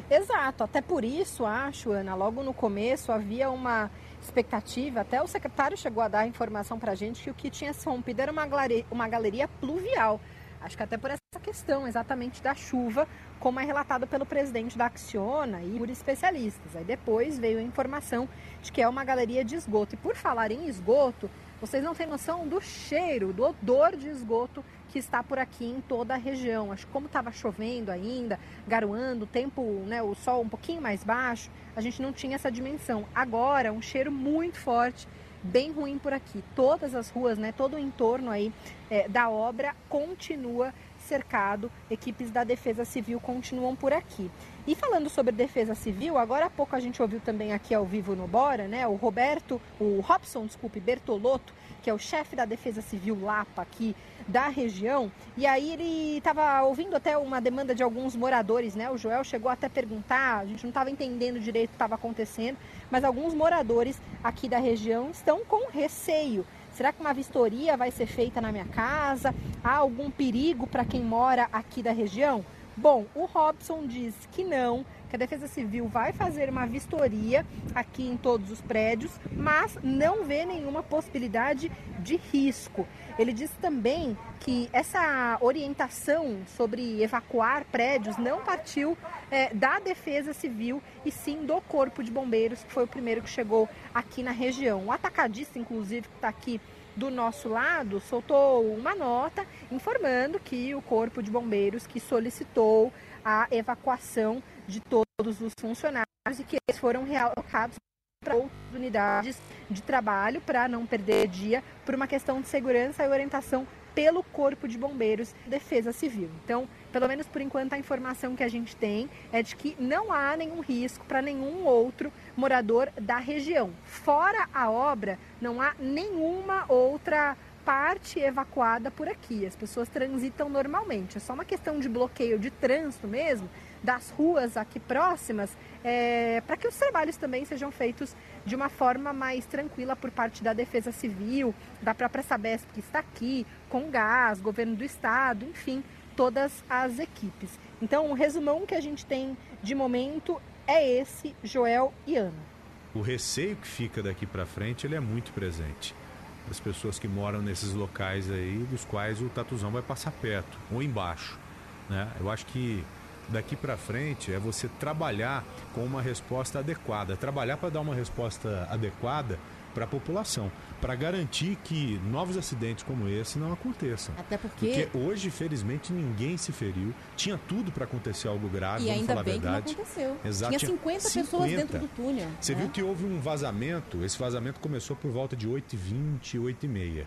Exato, até por isso, acho, Ana, logo no começo havia uma expectativa, até o secretário chegou a dar informação para a gente que o que tinha se rompido era uma galeria, uma galeria pluvial. Acho que até por essa questão exatamente da chuva, como é relatado pelo presidente da Acciona e por especialistas. Aí depois veio a informação de que é uma galeria de esgoto. E por falar em esgoto, vocês não têm noção do cheiro, do odor de esgoto que está por aqui em toda a região. Acho que como estava chovendo ainda, garoando, tempo, né, o sol um pouquinho mais baixo, a gente não tinha essa dimensão. Agora, um cheiro muito forte, bem ruim por aqui. Todas as ruas, né, todo o entorno aí é, da obra continua cercado, equipes da Defesa Civil continuam por aqui. E falando sobre Defesa Civil, agora há pouco a gente ouviu também aqui ao vivo no Bora, né, o Roberto, o Robson, desculpe, Bertolotto, que é o chefe da Defesa Civil Lapa aqui da região, e aí ele estava ouvindo até uma demanda de alguns moradores, né? O Joel chegou até a perguntar, a gente não estava entendendo direito o que estava acontecendo, mas alguns moradores aqui da região estão com receio Será que uma vistoria vai ser feita na minha casa? Há algum perigo para quem mora aqui da região? Bom, o Robson diz que não, que a Defesa Civil vai fazer uma vistoria aqui em todos os prédios, mas não vê nenhuma possibilidade de risco. Ele diz também que essa orientação sobre evacuar prédios não partiu é, da Defesa Civil e sim do Corpo de Bombeiros, que foi o primeiro que chegou aqui na região. O atacadista, inclusive, que está aqui do nosso lado, soltou uma nota informando que o Corpo de Bombeiros que solicitou a evacuação de todos os funcionários e que eles foram realocados para outras unidades de trabalho para não perder dia por uma questão de segurança e orientação pelo Corpo de Bombeiros Defesa Civil. Então, pelo menos por enquanto, a informação que a gente tem é de que não há nenhum risco para nenhum outro morador da região. Fora a obra, não há nenhuma outra parte evacuada por aqui. As pessoas transitam normalmente. É só uma questão de bloqueio de trânsito mesmo das ruas aqui próximas, é, para que os trabalhos também sejam feitos de uma forma mais tranquila por parte da Defesa Civil, da própria Sabesp que está aqui, com gás, governo do estado, enfim, todas as equipes. Então, o resumão que a gente tem de momento é esse, Joel e Ana. O receio que fica daqui para frente ele é muito presente. As pessoas que moram nesses locais aí, dos quais o tatuzão vai passar perto ou embaixo. Né? Eu acho que daqui para frente é você trabalhar com uma resposta adequada, trabalhar para dar uma resposta adequada para a população, para garantir que novos acidentes como esse não aconteçam. Até porque... porque hoje, felizmente, ninguém se feriu. Tinha tudo para acontecer algo grave, e vamos ainda falar bem a verdade. que não aconteceu. Exato. Tinha 50, 50, pessoas dentro do túnel. Você né? viu que houve um vazamento, esse vazamento começou por volta de 8h20, 8h30.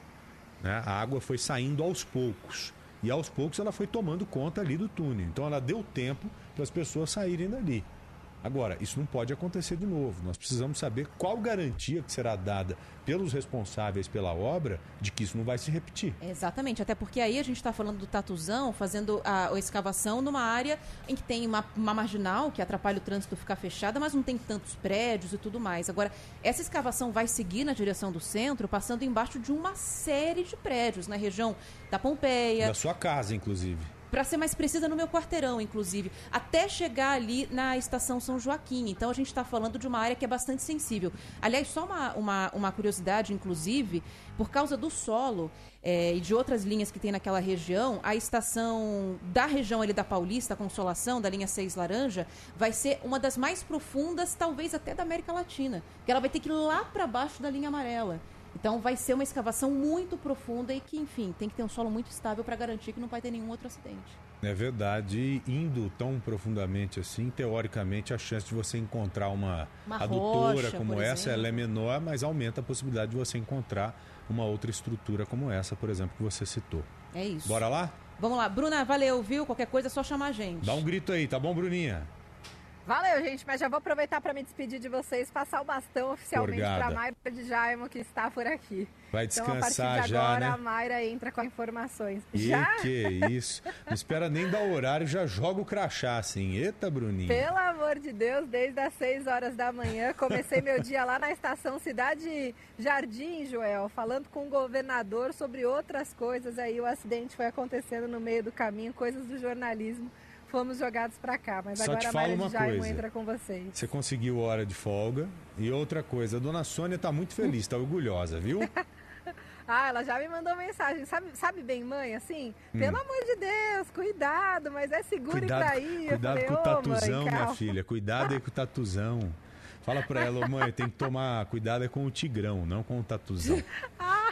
Né? A água foi saindo aos poucos. E aos poucos ela foi tomando conta ali do túnel. Então ela deu tempo para as pessoas saírem dali. Agora, isso não pode acontecer de novo. Nós precisamos saber qual garantia que será dada pelos responsáveis pela obra de que isso não vai se repetir. Exatamente, até porque aí a gente está falando do tatuzão, fazendo a, a, escavação numa área em que tem uma, uma, marginal que atrapalha o trânsito ficar fechada, mas não tem tantos prédios e tudo mais. Agora, essa escavação vai seguir na direção do centro, passando embaixo de uma série de prédios na região da Pompeia. Da sua casa, inclusive para ser mais precisa, no meu quarteirão, inclusive, até chegar ali na estação São Joaquim. Então a gente está falando de uma área que é bastante sensível. Aliás, só uma, uma, uma curiosidade, inclusive, por causa do solo é, e de outras linhas que tem naquela região, a estação da região ali da Paulista, Consolação, da linha 6 Laranja, vai ser uma das mais profundas, talvez até da América Latina. Porque ela vai ter que ir lá para baixo da linha amarela. Então vai ser uma escavação muito profunda e que, enfim, tem que ter um solo muito estável para garantir que não vai ter nenhum outro acidente. É verdade, indo tão profundamente assim, teoricamente a chance de você encontrar uma, uma adutora rocha, como essa, ela é menor, mas aumenta a possibilidade de você encontrar uma outra estrutura como essa, por exemplo, que você citou. É isso. Bora lá? Vamos lá. Bruna, valeu, viu? Qualquer coisa é só chamar a gente. Dá um grito aí, tá bom, Bruninha? Valeu, gente, mas já vou aproveitar para me despedir de vocês, passar o bastão oficialmente para a Mayra de Jaimo, que está por aqui. Vai descansar então, a partir de já, agora, né? a Mayra entra com informações. E já? que isso? Não espera nem dar o horário, já joga o crachá assim. Eita, Bruninha. Pelo amor de Deus, desde as 6 horas da manhã, comecei meu dia lá na estação Cidade Jardim, Joel, falando com o governador sobre outras coisas. Aí o acidente foi acontecendo no meio do caminho, coisas do jornalismo fomos jogados para cá. Mas Só agora te a Maria uma coisa. entra com vocês. Você conseguiu hora de folga. E outra coisa, a dona Sônia tá muito feliz, tá orgulhosa, viu? Ah, ela já me mandou mensagem. Sabe, sabe bem, mãe, assim? Hum. Pelo amor de Deus, cuidado, mas é seguro ir pra ir. Eu cuidado falei, com o "Ô, tatuzão, mãe, minha calma." filha. Cuidado aí com o tatuzão. Fala pra ela, mãe, tem que tomar cuidado é com o tigrão, não com o tatuzão.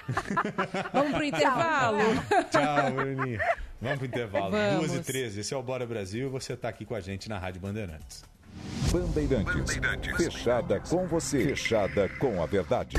Vamos pro intervalo. Tchau, Bruninha. Vamos pro intervalo. Vamos. 2 e 13 esse é o Bora Brasil e você tá aqui com a gente na Rádio Bandeirantes. Bandeirantes. Fechada com você. Fechada com a verdade.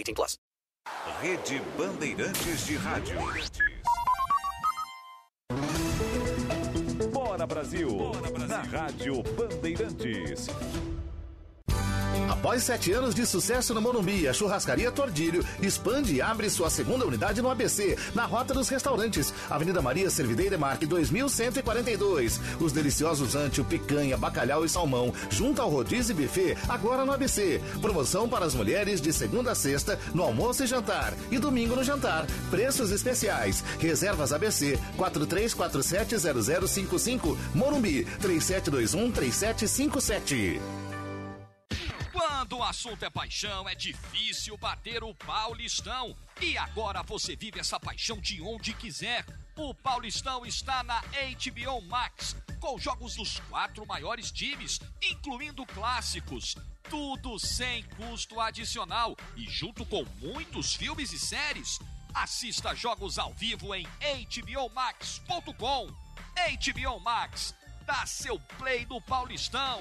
18 plus. Rede Bandeirantes de Rádio. Bora Brasil. Na Rádio Bandeirantes. Após sete anos de sucesso no Morumbi, a churrascaria Tordilho expande e abre sua segunda unidade no ABC, na Rota dos Restaurantes, Avenida Maria Servideira Marque 2142. Os deliciosos antio, picanha, bacalhau e salmão, junto ao rodízio e buffet, agora no ABC. Promoção para as mulheres de segunda a sexta, no almoço e jantar, e domingo no jantar. Preços especiais. Reservas ABC 43470055, Morumbi 37213757. Quando o assunto é paixão, é difícil bater o Paulistão. E agora você vive essa paixão de onde quiser. O Paulistão está na HBO Max, com jogos dos quatro maiores times, incluindo clássicos. Tudo sem custo adicional e junto com muitos filmes e séries. Assista jogos ao vivo em hbomax.com. HBO Max, dá seu play no Paulistão.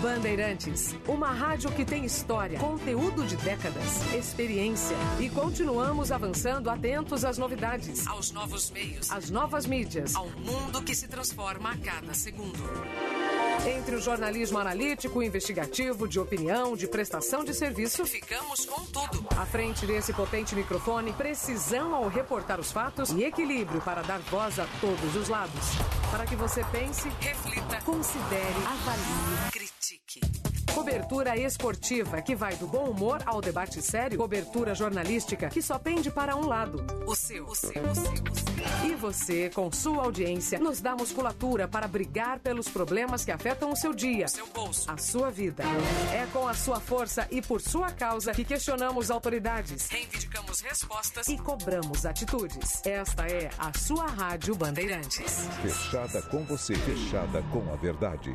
Bandeirantes, uma rádio que tem história, conteúdo de décadas, experiência. E continuamos avançando atentos às novidades, aos novos meios, às novas mídias, ao mundo que se transforma a cada segundo. Entre o jornalismo analítico, investigativo, de opinião, de prestação de serviço, ficamos com tudo. À frente desse potente microfone, precisão ao reportar os fatos e equilíbrio para dar voz a todos os lados. Para que você pense, reflita, considere, avalie, critique. Cobertura esportiva que vai do bom humor ao debate sério. Cobertura jornalística que só pende para um lado. O seu, o seu, o seu, o seu. E você, com sua audiência, nos dá musculatura para brigar pelos problemas que afetam o seu dia, o seu bolso, a sua vida. É com a sua força e por sua causa que questionamos autoridades, reivindicamos respostas e cobramos atitudes. Esta é a sua Rádio Bandeirantes. Fechada com você, fechada com a verdade.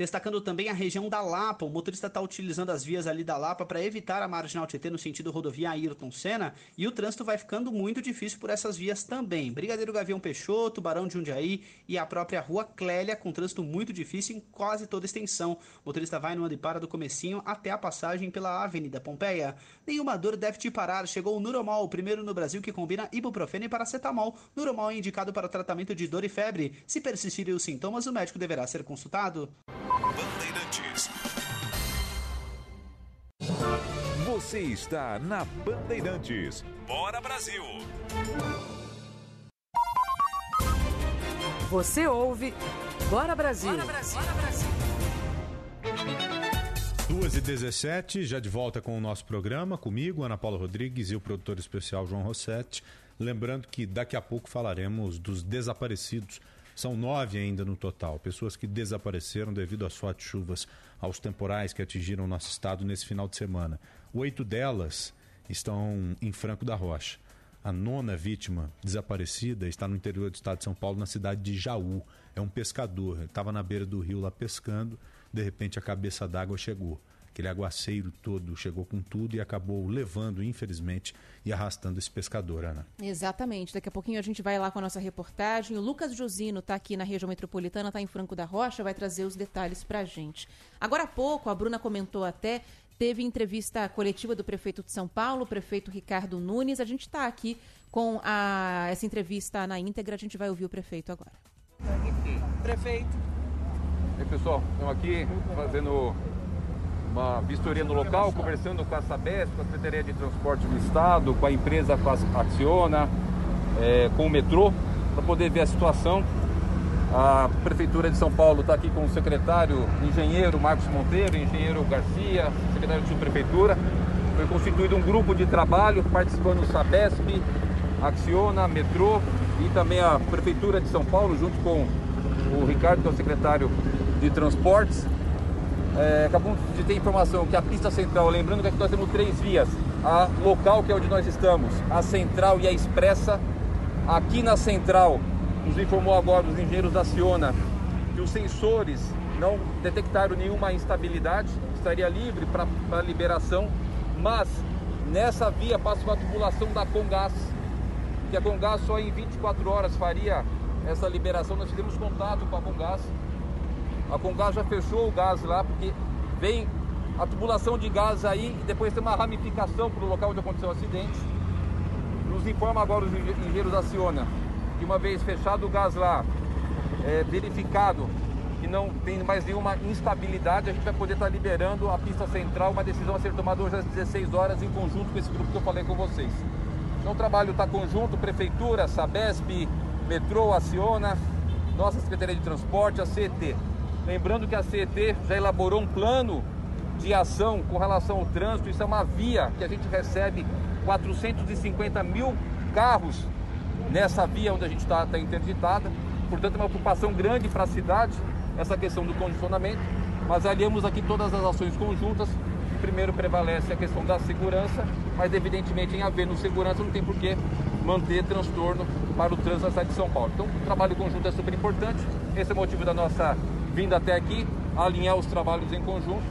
Destacando também a região da Lapa, o motorista está utilizando as vias ali da Lapa para evitar a marginal Tietê no sentido rodovia Ayrton Senna e o trânsito vai ficando muito difícil por essas vias também. Brigadeiro Gavião Peixoto, Barão de Jundiaí e a própria Rua Clélia com trânsito muito difícil em quase toda a extensão. O motorista vai no e para do comecinho até a passagem pela Avenida Pompeia. Nenhuma dor deve te parar. Chegou o Nuromol, o primeiro no Brasil que combina ibuprofeno e paracetamol. Nuromol é indicado para tratamento de dor e febre. Se persistirem os sintomas, o médico deverá ser consultado. Bandeirantes. Você está na Bandeirantes. Bora Brasil. Você ouve Bora Brasil. Bora Brasil. Bora Brasil. 2 e 17 já de volta com o nosso programa, comigo, Ana Paula Rodrigues e o produtor especial João Rossetti. Lembrando que daqui a pouco falaremos dos desaparecidos. São nove ainda no total, pessoas que desapareceram devido às fortes chuvas, aos temporais que atingiram nosso estado nesse final de semana. Oito delas estão em Franco da Rocha. A nona vítima desaparecida está no interior do estado de São Paulo, na cidade de Jaú. É um pescador, estava na beira do rio lá pescando, de repente a cabeça d'água chegou. Aquele aguaceiro todo chegou com tudo e acabou levando, infelizmente, e arrastando esse pescador, Ana. Exatamente. Daqui a pouquinho a gente vai lá com a nossa reportagem. O Lucas Josino está aqui na região metropolitana, está em Franco da Rocha, vai trazer os detalhes para a gente. Agora há pouco, a Bruna comentou até, teve entrevista coletiva do prefeito de São Paulo, o prefeito Ricardo Nunes. A gente está aqui com a, essa entrevista na íntegra, a gente vai ouvir o prefeito agora. Prefeito. E aí, pessoal, estamos aqui fazendo uma vistoria no local, conversando com a Sabesp, com a Secretaria de Transporte do Estado, com a empresa com a é, com o metrô, para poder ver a situação. A Prefeitura de São Paulo está aqui com o secretário, engenheiro Marcos Monteiro, engenheiro Garcia, secretário de Subprefeitura. Foi constituído um grupo de trabalho participando o Sabesp, Acciona, Metrô e também a Prefeitura de São Paulo, junto com o Ricardo, que é o secretário de Transportes. É, acabamos de ter informação que a pista central, lembrando que aqui nós temos três vias, a local que é onde nós estamos, a central e a expressa. Aqui na central, nos informou agora os engenheiros da Ciona que os sensores não detectaram nenhuma instabilidade, estaria livre para liberação, mas nessa via passa uma tubulação da Congás, que a Congás só em 24 horas faria essa liberação. Nós tivemos contato com a Congás. A Congás já fechou o gás lá, porque vem a tubulação de gás aí e depois tem uma ramificação para o local onde aconteceu o acidente. Nos informa agora os engenheiros da Ciona que uma vez fechado o gás lá, é, verificado que não tem mais nenhuma instabilidade, a gente vai poder estar liberando a pista central, uma decisão a ser tomada hoje às 16 horas em conjunto com esse grupo que eu falei com vocês. Então o trabalho está conjunto, Prefeitura, Sabesp, Metrô, Aciona, nossa Secretaria de Transporte, a CET. Lembrando que a CET já elaborou um plano de ação com relação ao trânsito, isso é uma via que a gente recebe 450 mil carros nessa via onde a gente está tá interditada. Portanto, é uma ocupação grande para a cidade, essa questão do condicionamento. Mas aliamos aqui todas as ações conjuntas. Primeiro prevalece a questão da segurança, mas evidentemente em haver no segurança não tem por que manter transtorno para o trânsito da cidade de São Paulo. Então, o trabalho conjunto é super importante. Esse é o motivo da nossa vinda até aqui, alinhar os trabalhos em conjunto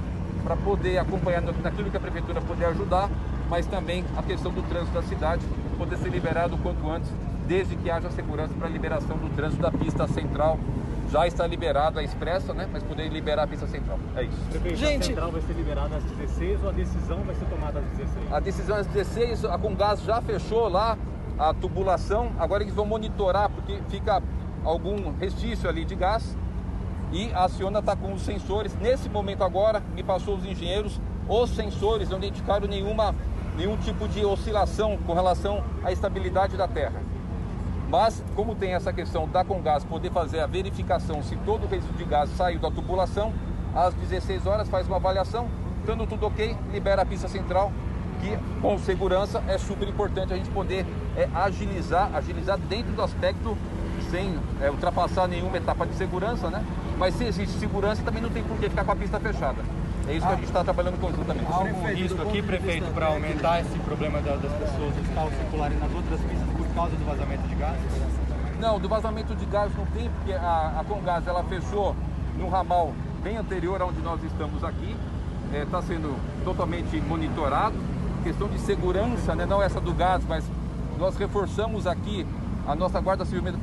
para poder acompanhar naquilo que a prefeitura puder ajudar, mas também a questão do trânsito da cidade poder ser liberado o quanto antes desde que haja segurança para a liberação do trânsito da pista central. Já está liberado a expressa, né? Mas poder liberar a pista central. É isso. Prefeito, Gente, a central vai ser liberada às 16 ou a decisão vai ser tomada às 16? A decisão às 16, a Congás já fechou lá a tubulação. Agora eles vão monitorar porque fica algum restício ali de gás e a Ciona está com os sensores. Nesse momento agora, me passou os engenheiros, os sensores não identificaram nenhuma, nenhum tipo de oscilação com relação à estabilidade da terra. Mas, como tem essa questão da Congás poder fazer a verificação se todo o resíduo de gás saiu da tubulação, às 16 horas faz uma avaliação, estando tudo ok, libera a pista central, que com segurança é super importante a gente poder é, agilizar, agilizar dentro do aspecto sem é, ultrapassar nenhuma etapa de segurança, né? Mas se existe segurança, também não tem por que ficar com a pista fechada. É isso que a gente está trabalhando conjuntamente. Há algum risco aqui, prefeito, para aumentar esse problema das pessoas, os carros circularem nas outras pistas por causa do vazamento de gás? Não, do vazamento de gás não tem, porque a, a Congás ela fechou no ramal bem anterior aonde nós estamos aqui. Está é, sendo totalmente monitorado. Questão de segurança, né? não essa do gás, mas nós reforçamos aqui a nossa Guarda Civil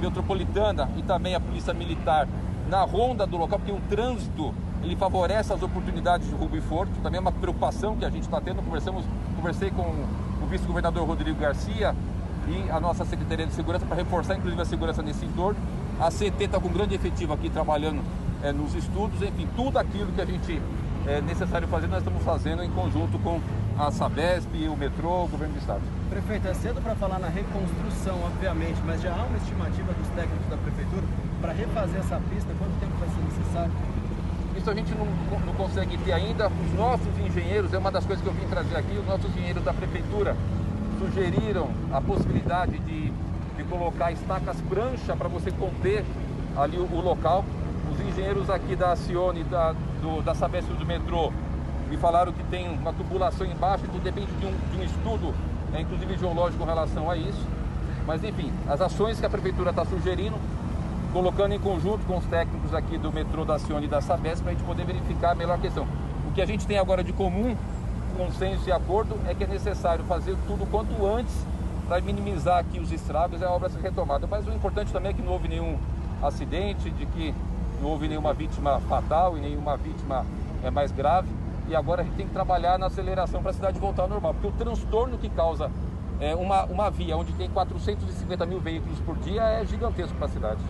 Metropolitana e também a Polícia Militar na ronda do local, porque o trânsito ele favorece as oportunidades de roubo e furto, também é uma preocupação que a gente está tendo. Conversamos, conversei com o vice-governador Rodrigo Garcia e a nossa Secretaria de Segurança para reforçar inclusive a segurança nesse entorno. A CT está com grande efetivo aqui trabalhando é, nos estudos, enfim, tudo aquilo que a gente é necessário fazer, nós estamos fazendo em conjunto com a Sabesp, o metrô, o governo do estado. Prefeito, é cedo para falar na reconstrução, obviamente, mas já há uma estimativa dos técnicos da prefeitura para refazer essa pista? Quanto tempo vai ser necessário? Isso a gente não, não consegue ter ainda. Os nossos engenheiros, é uma das coisas que eu vim trazer aqui, os nossos engenheiros da prefeitura sugeriram a possibilidade de, de colocar estacas prancha para você conter ali o, o, local. Os engenheiros aqui da Cione, da, do, da Sabesp do metrô, me falaram que tem uma tubulação embaixo, então depende de um, de um estudo, é, inclusive geológico, com relação a isso. Mas enfim, as ações que a prefeitura está sugerindo colocando em conjunto com os técnicos aqui do metrô da Cione e da Sabesp para a gente poder verificar a melhor questão. O que a gente tem agora de comum, consenso e acordo, é que é necessário fazer tudo quanto antes para minimizar aqui os estragos e a obra ser retomada. Mas o importante também é que não houve nenhum acidente, de que não houve nenhuma vítima fatal e nenhuma vítima é, mais grave. E agora a gente tem que trabalhar na aceleração para a cidade voltar ao normal, porque o transtorno que causa é, uma, uma via onde tem 450 mil veículos por dia é gigantesco para a cidade.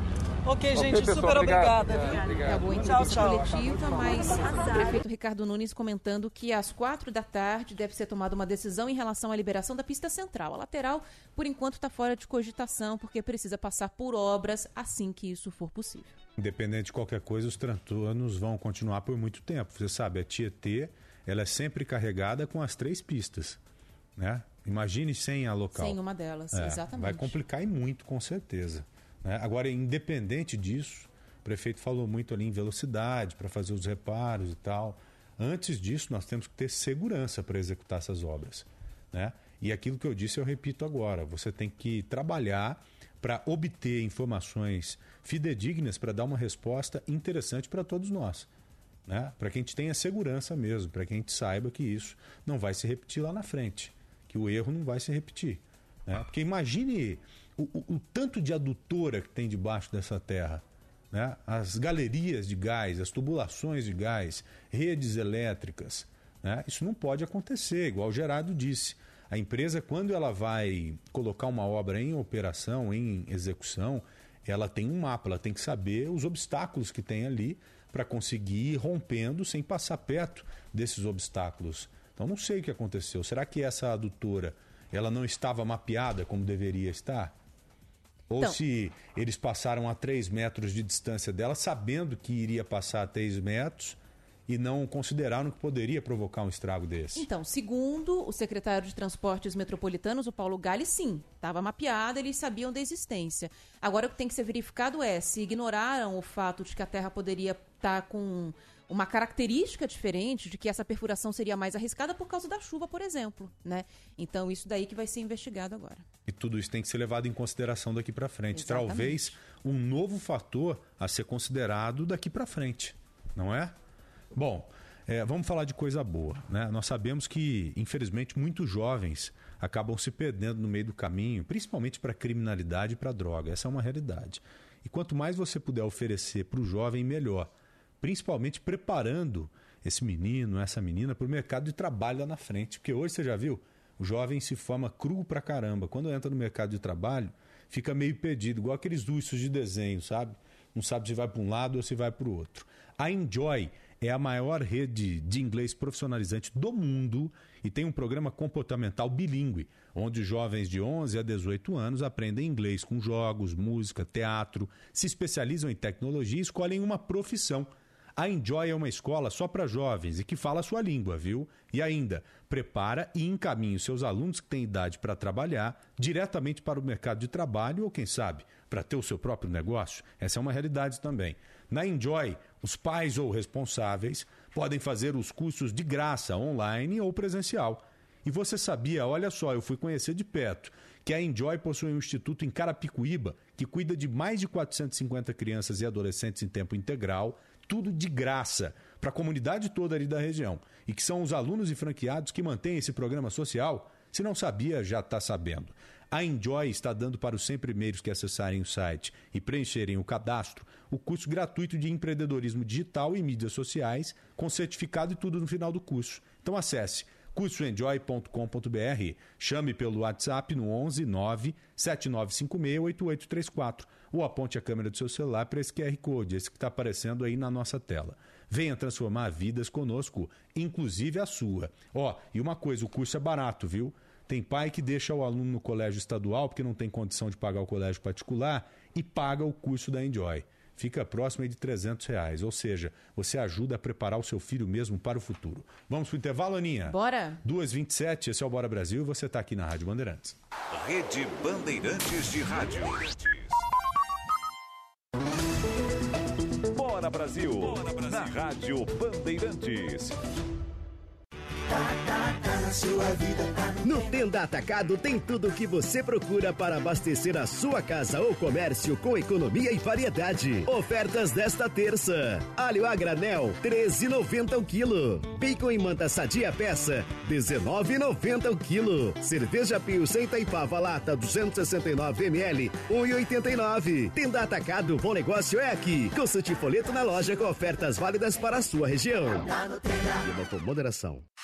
Ok, gente, pessoal, super obrigada. Acabou a Tchau, entrevista tchau. coletiva, mas o prefeito Ricardo Nunes comentando que às quatro da tarde deve ser tomada uma decisão em relação à liberação da pista central. A lateral, por enquanto, está fora de cogitação, porque precisa passar por obras assim que isso for possível. Independente de qualquer coisa, os transtornos vão continuar por muito tempo. Você sabe, a Tietê, ela é sempre carregada com as três pistas, né? Imagine sem a local. Sem uma delas, É, exatamente. Vai complicar e muito, com certeza. Né? Agora, independente disso, o prefeito falou muito ali em velocidade para fazer os reparos e tal. Antes disso, nós temos que ter segurança para executar essas obras. Né? E aquilo que eu disse, eu repito agora: você tem que trabalhar para obter informações fidedignas para dar uma resposta interessante para todos nós. Né? Para que a gente tenha segurança mesmo, para que a gente saiba que isso não vai se repetir lá na frente, que o erro não vai se repetir. Né? Porque imagine o, o- o tanto de adutora que tem debaixo dessa terra. Né? As galerias de gás, as tubulações de gás, redes elétricas. né? Isso não pode acontecer, igual o Gerardo disse. A empresa, quando ela vai colocar uma obra em operação, em execução, ela tem um mapa, ela tem que saber os obstáculos que tem ali para conseguir ir rompendo sem passar perto desses obstáculos. Então não sei o que aconteceu. Será que essa adutora ela não estava mapeada como deveria estar? Ou Então- se eles passaram a 3 metros de distância dela, sabendo que iria passar a 3 metros e não consideraram que poderia provocar um estrago desse. Então, segundo o secretário de Transportes Metropolitanos, o Paulo Galli, sim, estava mapeada, eles sabiam da existência. Agora, o que tem que ser verificado é se ignoraram o fato de que a Terra poderia estar com uma característica diferente, de que essa perfuração seria mais arriscada por causa da chuva, por exemplo, né? Então, isso daí que vai ser investigado agora. E tudo isso tem que ser levado em consideração daqui para frente. Exatamente. Talvez um novo fator a ser considerado daqui para frente, não é? Bom, é, vamos falar de coisa boa. Né? Nós sabemos que, infelizmente, muitos jovens acabam se perdendo no meio do caminho, principalmente para criminalidade e para droga. Essa é uma realidade. E quanto mais você puder oferecer para o jovem, melhor. Principalmente preparando esse menino, essa menina, para o mercado de trabalho lá na frente. Porque hoje você já viu, o jovem se forma cru pra caramba. Quando entra no mercado de trabalho, fica meio perdido, igual aqueles ursos de desenho, sabe? Não sabe se vai para um lado ou se vai para o outro. A Enjoy é a maior rede de inglês profissionalizante do mundo e tem um programa comportamental bilíngue, onde jovens de 11 a 18 anos aprendem inglês com jogos, música, teatro, se especializam em tecnologia e escolhem uma profissão. A Enjoy é uma escola só para jovens e que fala a sua língua, viu? E ainda, prepara e encaminha os seus alunos que têm idade para trabalhar diretamente para o mercado de trabalho ou, quem sabe, para ter o seu próprio negócio. Essa é uma realidade também. Na Enjoy, os pais ou responsáveis podem fazer os cursos de graça, online ou presencial. E você sabia, olha só, eu fui conhecer de perto, que a Enjoy possui um instituto em Carapicuíba que cuida de mais de 450 crianças e adolescentes em tempo integral, tudo de graça, para a comunidade toda ali da região. E que são os alunos e franqueados que mantêm esse programa social. Se não sabia, já está sabendo. A Enjoy está dando para os 100 primeiros que acessarem o site e preencherem o cadastro o curso gratuito de empreendedorismo digital e mídias sociais, com certificado e tudo no final do curso. Então acesse cursoenjoy.com.br, chame pelo WhatsApp no 11 9 7956 8834 ou aponte a câmera do seu celular para esse QR Code, esse que está aparecendo aí na nossa tela. Venha transformar vidas conosco, inclusive a sua. Ó, e uma coisa, o curso é barato, viu? Tem pai que deixa o aluno no colégio estadual porque não tem condição de pagar o colégio particular e paga o curso da Enjoy. Fica próximo aí de 300 reais, ou seja, você ajuda a preparar o seu filho mesmo para o futuro. Vamos pro intervalo, Aninha? Bora! 2h27, esse é o Bora Brasil e você está aqui na Rádio Bandeirantes. Rede Bandeirantes de Rádio. Brasil, na Rádio Bandeirantes. No Tenda Atacado tem tudo o que você procura para abastecer a sua casa ou comércio com economia e variedade. Ofertas desta terça: alho a granel 13,90 o quilo. Bacon e manta sadia peça 19,90 o quilo. Cerveja Pilsen Itaipava lata 269 ml 1,89. Tenda Atacado, bom negócio é aqui. Consulte folheto na loja com ofertas válidas para a sua região. Beba com moderação.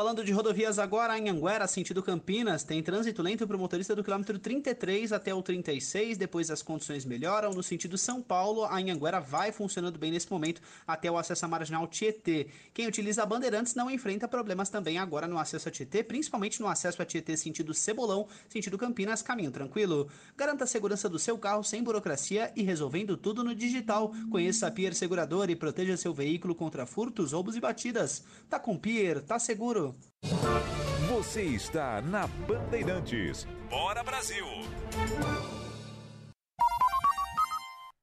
Falando de rodovias agora, em Anguera, sentido Campinas, tem trânsito lento para o motorista do quilômetro 33 até o 36, depois as condições melhoram. No sentido São Paulo, a Anguera vai funcionando bem nesse momento até o acesso à marginal Tietê. Quem utiliza a Bandeirantes não enfrenta problemas também agora no acesso a Tietê, principalmente no acesso a Tietê sentido Cebolão, sentido Campinas, caminho tranquilo. Garanta a segurança do seu carro sem burocracia e resolvendo tudo no digital. Conheça a Pier Seguradora e proteja seu veículo contra furtos, roubos e batidas. Tá com Pier, tá seguro. Você está na Bandeirantes. Bora Brasil!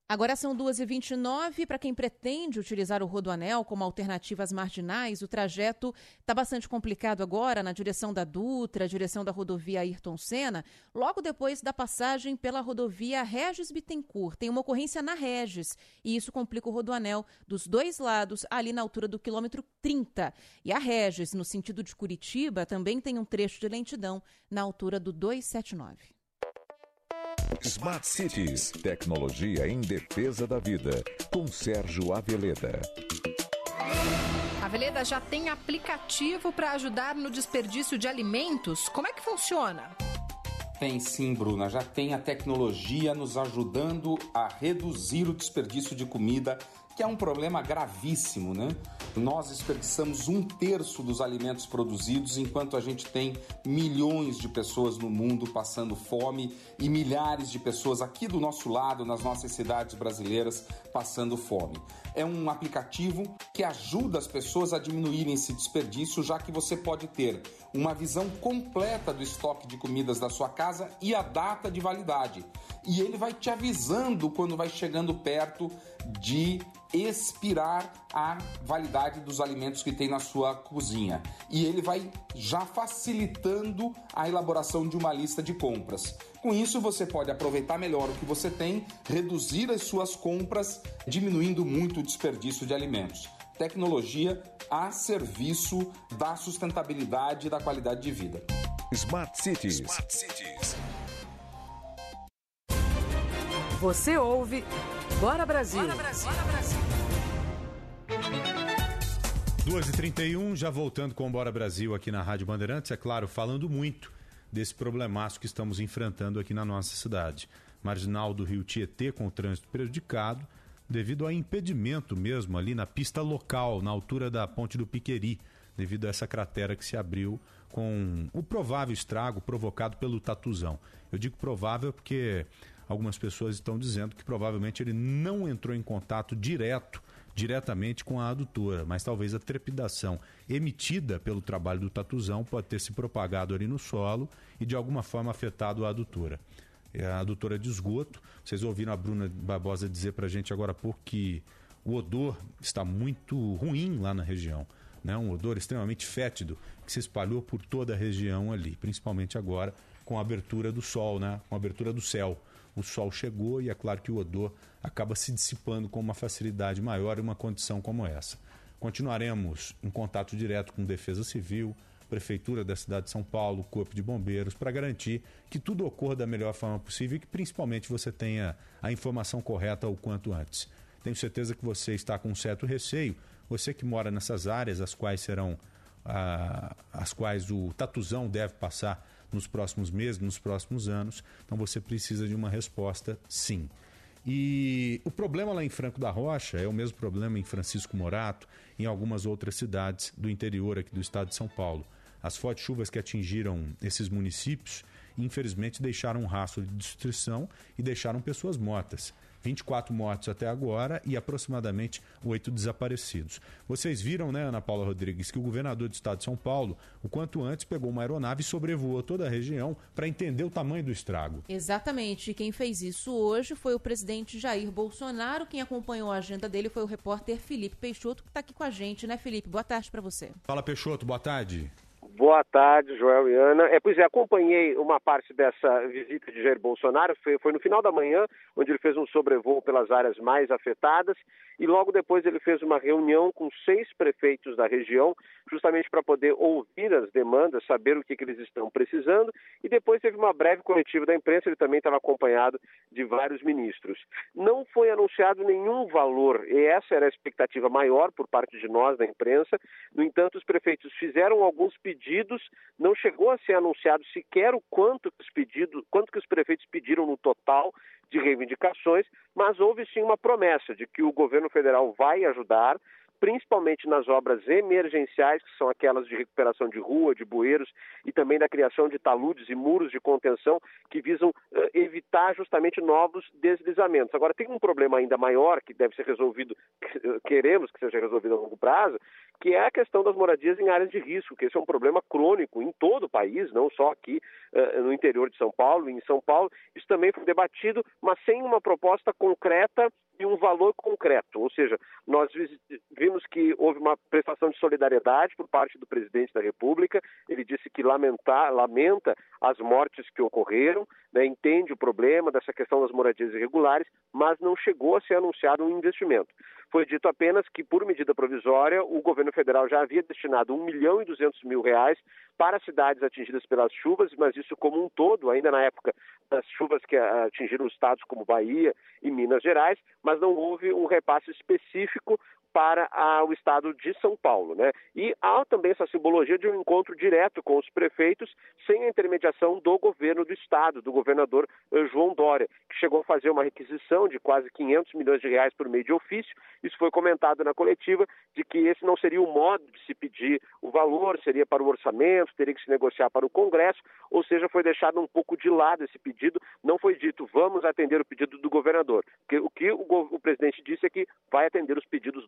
Agora são 2h29. Para quem pretende utilizar o Rodoanel como alternativa às marginais, o trajeto está bastante complicado agora na direção da Dutra, direção da rodovia Ayrton Senna, logo depois da passagem pela rodovia Regis Bittencourt. Tem uma ocorrência na Regis e isso complica o Rodoanel dos dois lados, ali na altura do quilômetro 30. E a Regis, no sentido de Curitiba, também tem um trecho de lentidão na altura do 279. Smart Cities, tecnologia em defesa da vida, com Sérgio Aveleda. A Veleda já tem aplicativo para ajudar no desperdício de alimentos? Como é que funciona? Tem sim, Bruna. Já tem a tecnologia nos ajudando a reduzir o desperdício de comida, que é um problema gravíssimo, né? Nós desperdiçamos um terço dos alimentos produzidos, enquanto a gente tem milhões de pessoas no mundo passando fome e milhares de pessoas aqui do nosso lado, nas nossas cidades brasileiras, passando fome. É um aplicativo que ajuda as pessoas a diminuírem esse desperdício, já que você pode ter uma visão completa do estoque de comidas da sua casa e a data de validade. E ele vai te avisando quando vai chegando perto de expirar a validade dos alimentos que tem na sua cozinha. E ele vai já facilitando a elaboração de uma lista de compras. Com isso, você pode aproveitar melhor o que você tem, reduzir as suas compras, diminuindo muito o desperdício de alimentos. Tecnologia a serviço da sustentabilidade e da qualidade de vida. Smart Cities. Smart Cities. Você ouve Bora Brasil. Bora Brasil. 2h31, já voltando com o Bora Brasil aqui na Rádio Bandeirantes, é claro, falando muito desse problemaço que estamos enfrentando aqui na nossa cidade. Marginal do Rio Tietê com o trânsito prejudicado devido a impedimento mesmo ali na pista local, na altura da Ponte do Piqueri, devido a essa cratera que se abriu com o provável estrago provocado pelo tatuzão. Eu digo provável porque algumas pessoas estão dizendo que provavelmente ele não entrou em contato direto diretamente com a adutora, mas talvez a trepidação emitida pelo trabalho do tatuzão pode ter se propagado ali no solo e de alguma forma afetado a adutora. É a adutora de esgoto. Vocês ouviram a Bruna Barbosa dizer para a gente agora há pouco que o odor está muito ruim lá na região. Né? Um odor extremamente fétido que se espalhou por toda a região ali, principalmente agora com a abertura do sol, né? com a abertura do céu o sol chegou e é claro que o odor acaba se dissipando com uma facilidade maior em uma condição como essa. Continuaremos em contato direto com Defesa Civil, Prefeitura da cidade de São Paulo, Corpo de Bombeiros, para garantir que tudo ocorra da melhor forma possível e que principalmente você tenha a informação correta o quanto antes. Tenho certeza que você está com um certo receio, você que mora nessas áreas, as quais serão ah, as quais o tatuzão deve passar nos próximos meses, nos próximos anos. Então você precisa de uma resposta sim. E o problema lá em Franco da Rocha é o mesmo problema em Francisco Morato, em algumas outras cidades do interior aqui do estado de São Paulo. As fortes chuvas que atingiram esses municípios, infelizmente, deixaram um rastro de destruição e deixaram pessoas mortas. 24 mortos até agora e aproximadamente oito desaparecidos. Vocês viram, né, Ana Paula Rodrigues, que o governador do estado de São Paulo, o quanto antes, pegou uma aeronave e sobrevoou toda a região para entender o tamanho do estrago. Exatamente. E quem fez isso hoje foi o presidente Jair Bolsonaro. Quem acompanhou a agenda dele foi o repórter Felipe Peixoto, que está aqui com a gente, né, Felipe? Boa tarde para você. Fala, Peixoto, boa tarde. Boa tarde, Joel e Ana. É, pois é, acompanhei uma parte dessa visita de Jair Bolsonaro, foi, foi, no final da manhã, onde ele fez um sobrevoo pelas áreas mais afetadas, e logo depois ele fez uma reunião com seis prefeitos da região, justamente para poder ouvir as demandas, saber o que, que, eles estão precisando, e depois teve uma breve coletiva da imprensa, ele também estava acompanhado de vários ministros. Não foi anunciado nenhum valor, e essa era a expectativa maior por parte de nós, da imprensa, no entanto, os prefeitos fizeram alguns pedidos pedidos, não chegou a ser anunciado sequer o quanto que os pedidos, quanto que os prefeitos pediram no total de reivindicações, mas houve sim uma promessa de que o governo federal vai ajudar, principalmente nas obras emergenciais, que são aquelas de recuperação de rua, de bueiros e também da criação de taludes e muros de contenção que visam uh, evitar justamente novos deslizamentos. Agora, tem um problema ainda maior que deve ser resolvido, queremos que seja resolvido a longo prazo, que é a questão das moradias em áreas de risco, que esse é um problema crônico em todo o país, não só aqui uh, no interior de São Paulo, em São Paulo. Isso também foi debatido, mas sem uma proposta concreta e um valor concreto. Ou seja, nós vimos que houve uma prestação de solidariedade por parte do presidente da República. Ele disse que lamentar, lamenta as mortes que ocorreram, né, entende o problema dessa questão das moradias irregulares, mas não chegou a ser anunciado um investimento. Foi dito apenas que, por medida provisória, o governo federal já havia destinado 1 milhão e 200 mil reais para cidades atingidas pelas chuvas, mas isso como um todo, ainda na época das chuvas que atingiram estados como Bahia e Minas Gerais, mas não houve um repasse específico para a, o estado de São Paulo. Né? E há também essa simbologia de um encontro direto com os prefeitos, sem a intermediação do governo do estado, do governador eh, João Dória, que chegou a fazer uma requisição de quase 500 milhões de reais por meio de ofício. Isso foi comentado na coletiva, de que esse não seria o modo de se pedir o valor, seria para o orçamento, teria que se negociar para o Congresso, ou seja, foi deixado um pouco de lado esse pedido, não foi dito vamos atender o pedido do governador. Porque o que o, o presidente disse é que vai atender os pedidos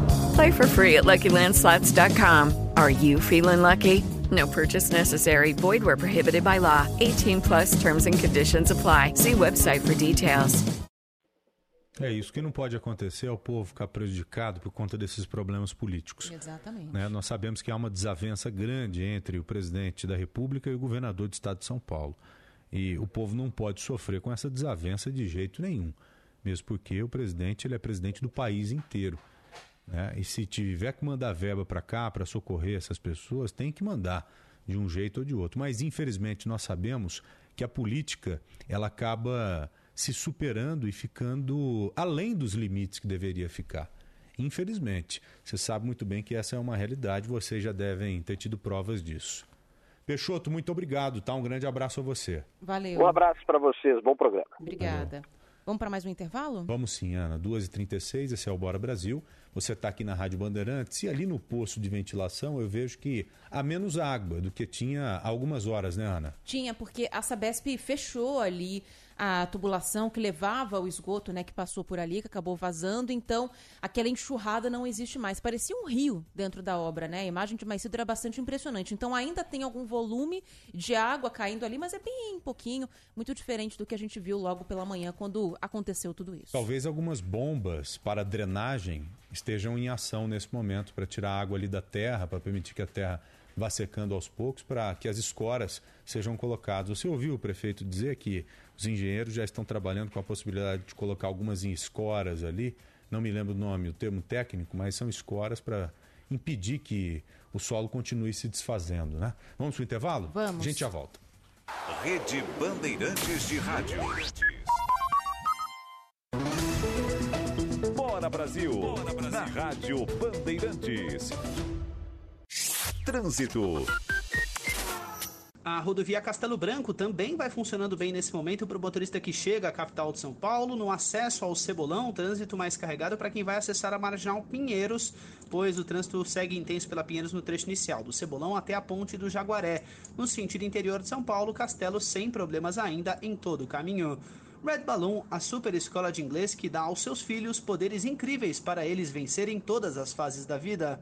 Play for free at LuckyLandSlots.com. Are you feeling lucky? No purchase necessary. Void where prohibited by law. 18 plus terms and conditions apply. See website for details. É isso que não pode acontecer é o povo ficar prejudicado por conta desses problemas políticos. Exatamente. Né? Nós sabemos que há uma desavença grande entre o presidente da República e o governador do estado de São Paulo. E o povo não pode sofrer com essa desavença de jeito nenhum. Mesmo porque o presidente ele é presidente do país inteiro. Né? E se tiver que mandar verba para cá para socorrer essas pessoas, tem que mandar de um jeito ou de outro. Mas infelizmente nós sabemos que a política ela acaba se superando e ficando além dos limites que deveria ficar. Infelizmente, você sabe muito bem que essa é uma realidade, vocês já devem ter tido provas disso. Peixoto, muito obrigado, tá? Um grande abraço a você. Valeu. Um abraço para vocês, bom programa. Obrigada. Vamos para mais um intervalo? Vamos sim, Ana. 2h36, esse é o Bora Brasil. Você está aqui na Rádio Bandeirantes e ali no poço de ventilação eu vejo que há menos água do que tinha há algumas horas, né, Ana? Tinha, porque a Sabesp fechou ali a tubulação que levava o esgoto, né, que passou por ali, que acabou vazando, então aquela enxurrada não existe mais. Parecia um rio dentro da obra, né? A imagem de mais cedo era bastante impressionante. Então ainda tem algum volume de água caindo ali, mas é bem pouquinho, muito diferente do que a gente viu logo pela manhã quando aconteceu tudo isso. Talvez algumas bombas para drenagem estejam em ação nesse momento para tirar a água ali da terra, para permitir que a terra vá secando aos poucos para que as escoras sejam colocadas. Você ouviu o prefeito dizer que os engenheiros já estão trabalhando com a possibilidade de colocar algumas em escoras ali, não me lembro o nome, o termo técnico, mas são escoras para impedir que o solo continue se desfazendo, né? Vamos para o intervalo? Vamos. A gente já volta. Rede Bandeirantes de Rádio. Brasil, na Rádio Bandeirantes. Trânsito. A rodovia Castelo Branco também vai funcionando bem nesse momento para o motorista que chega à capital de São Paulo. No acesso ao Cebolão, trânsito mais carregado para quem vai acessar a Marginal Pinheiros, pois o trânsito segue intenso pela Pinheiros no trecho inicial, do Cebolão até a ponte do Jaguaré. No sentido interior de São Paulo, Castelo sem problemas ainda em todo o caminho. Red Balloon, a super escola de inglês que dá aos seus filhos poderes incríveis para eles vencerem todas as fases da vida.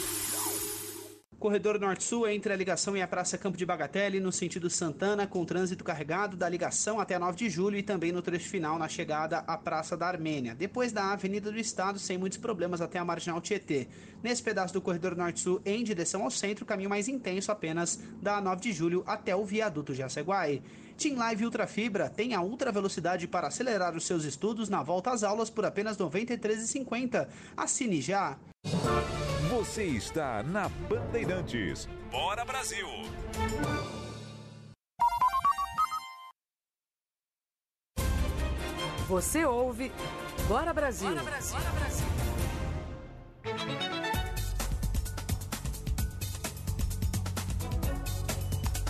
Corredor Norte-Sul entre a ligação e a Praça Campo de Bagatelle, no sentido Santana, com trânsito carregado da ligação até a 9 de julho e também no trecho final na chegada à Praça da Armênia. Depois da Avenida do Estado, sem muitos problemas até a Marginal Tietê. Nesse pedaço do Corredor Norte-Sul, em direção ao centro, caminho mais intenso apenas da 9 de julho até o viaduto Jaceguai. Team Live Ultra Fibra tem a ultra velocidade para acelerar os seus estudos na volta às aulas por apenas R$ 93,50. Assine já! Você está na Bandeirantes. Bora Brasil. Você ouve Bora Brasil. Bora Brasil. Bora Brasil.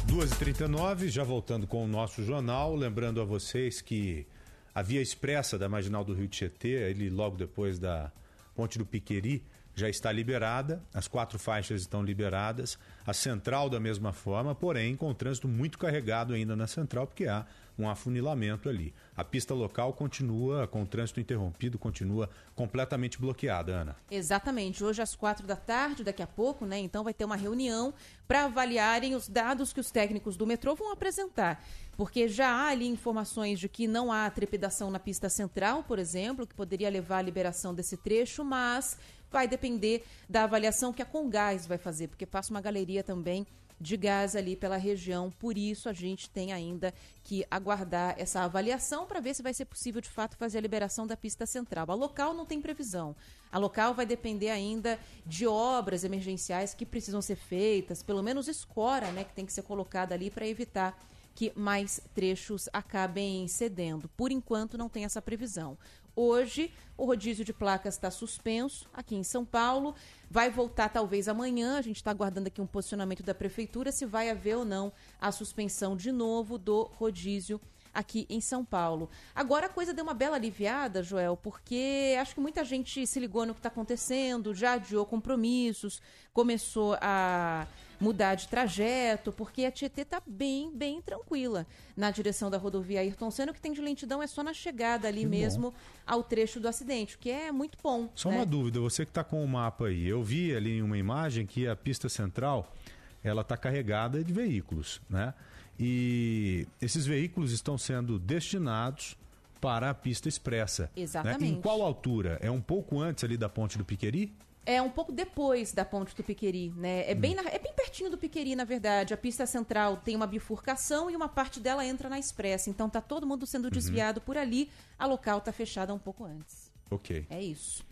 Duas e trinta já voltando com o nosso jornal, lembrando a vocês que a via expressa da Marginal do Rio Tietê, ele logo depois da Ponte do Piqueri, já está liberada, as quatro faixas estão liberadas, a central da mesma forma, porém com o trânsito muito carregado ainda na central, porque há um afunilamento ali. A pista local continua com o trânsito interrompido, continua completamente bloqueada, Ana. Exatamente. Hoje às quatro da tarde, daqui a pouco, né? Então vai ter uma reunião para avaliarem os dados que os técnicos do metrô vão apresentar. Porque já há ali informações de que não há trepidação na pista central, por exemplo, que poderia levar à liberação desse trecho, mas vai depender da avaliação que a Congás vai fazer, porque passa uma galeria também de gás ali pela região. Por isso, a gente tem ainda que aguardar essa avaliação para ver se vai ser possível, de fato, fazer a liberação da pista central. A local não tem previsão. A local vai depender ainda de obras emergenciais que precisam ser feitas, pelo menos escora, né, que tem que ser colocada ali para evitar que mais trechos acabem cedendo. Por enquanto, não tem essa previsão. Hoje, o rodízio de placas está suspenso aqui em São Paulo. Vai voltar talvez amanhã. A gente está aguardando aqui um posicionamento da prefeitura se vai haver ou não a suspensão de novo do rodízio aqui em São Paulo. Agora a coisa deu uma bela aliviada, Joel, porque acho que muita gente se ligou no que está acontecendo, já adiou compromissos, começou a mudar de trajeto, porque a Tietê está bem, bem tranquila na direção da rodovia Ayrton Senna. O que tem de lentidão é só na chegada ali que mesmo bom. ao trecho do acidente, o que é muito bom. Só né? uma dúvida, você que está com o mapa aí, eu vi ali em uma imagem que a pista central ela está carregada de veículos, né? E esses veículos estão sendo destinados para a pista expressa. Exatamente. Né? Em qual altura? É um pouco antes ali da ponte do Piqueri? É um pouco depois da ponte do Piqueri, né? É, bem, na, é bem pertinho do Piqueri, na verdade. A pista central tem uma bifurcação e uma parte dela entra na expressa. Então tá todo mundo sendo desviado uhum. por ali. A local tá fechada um pouco antes. Ok. É isso.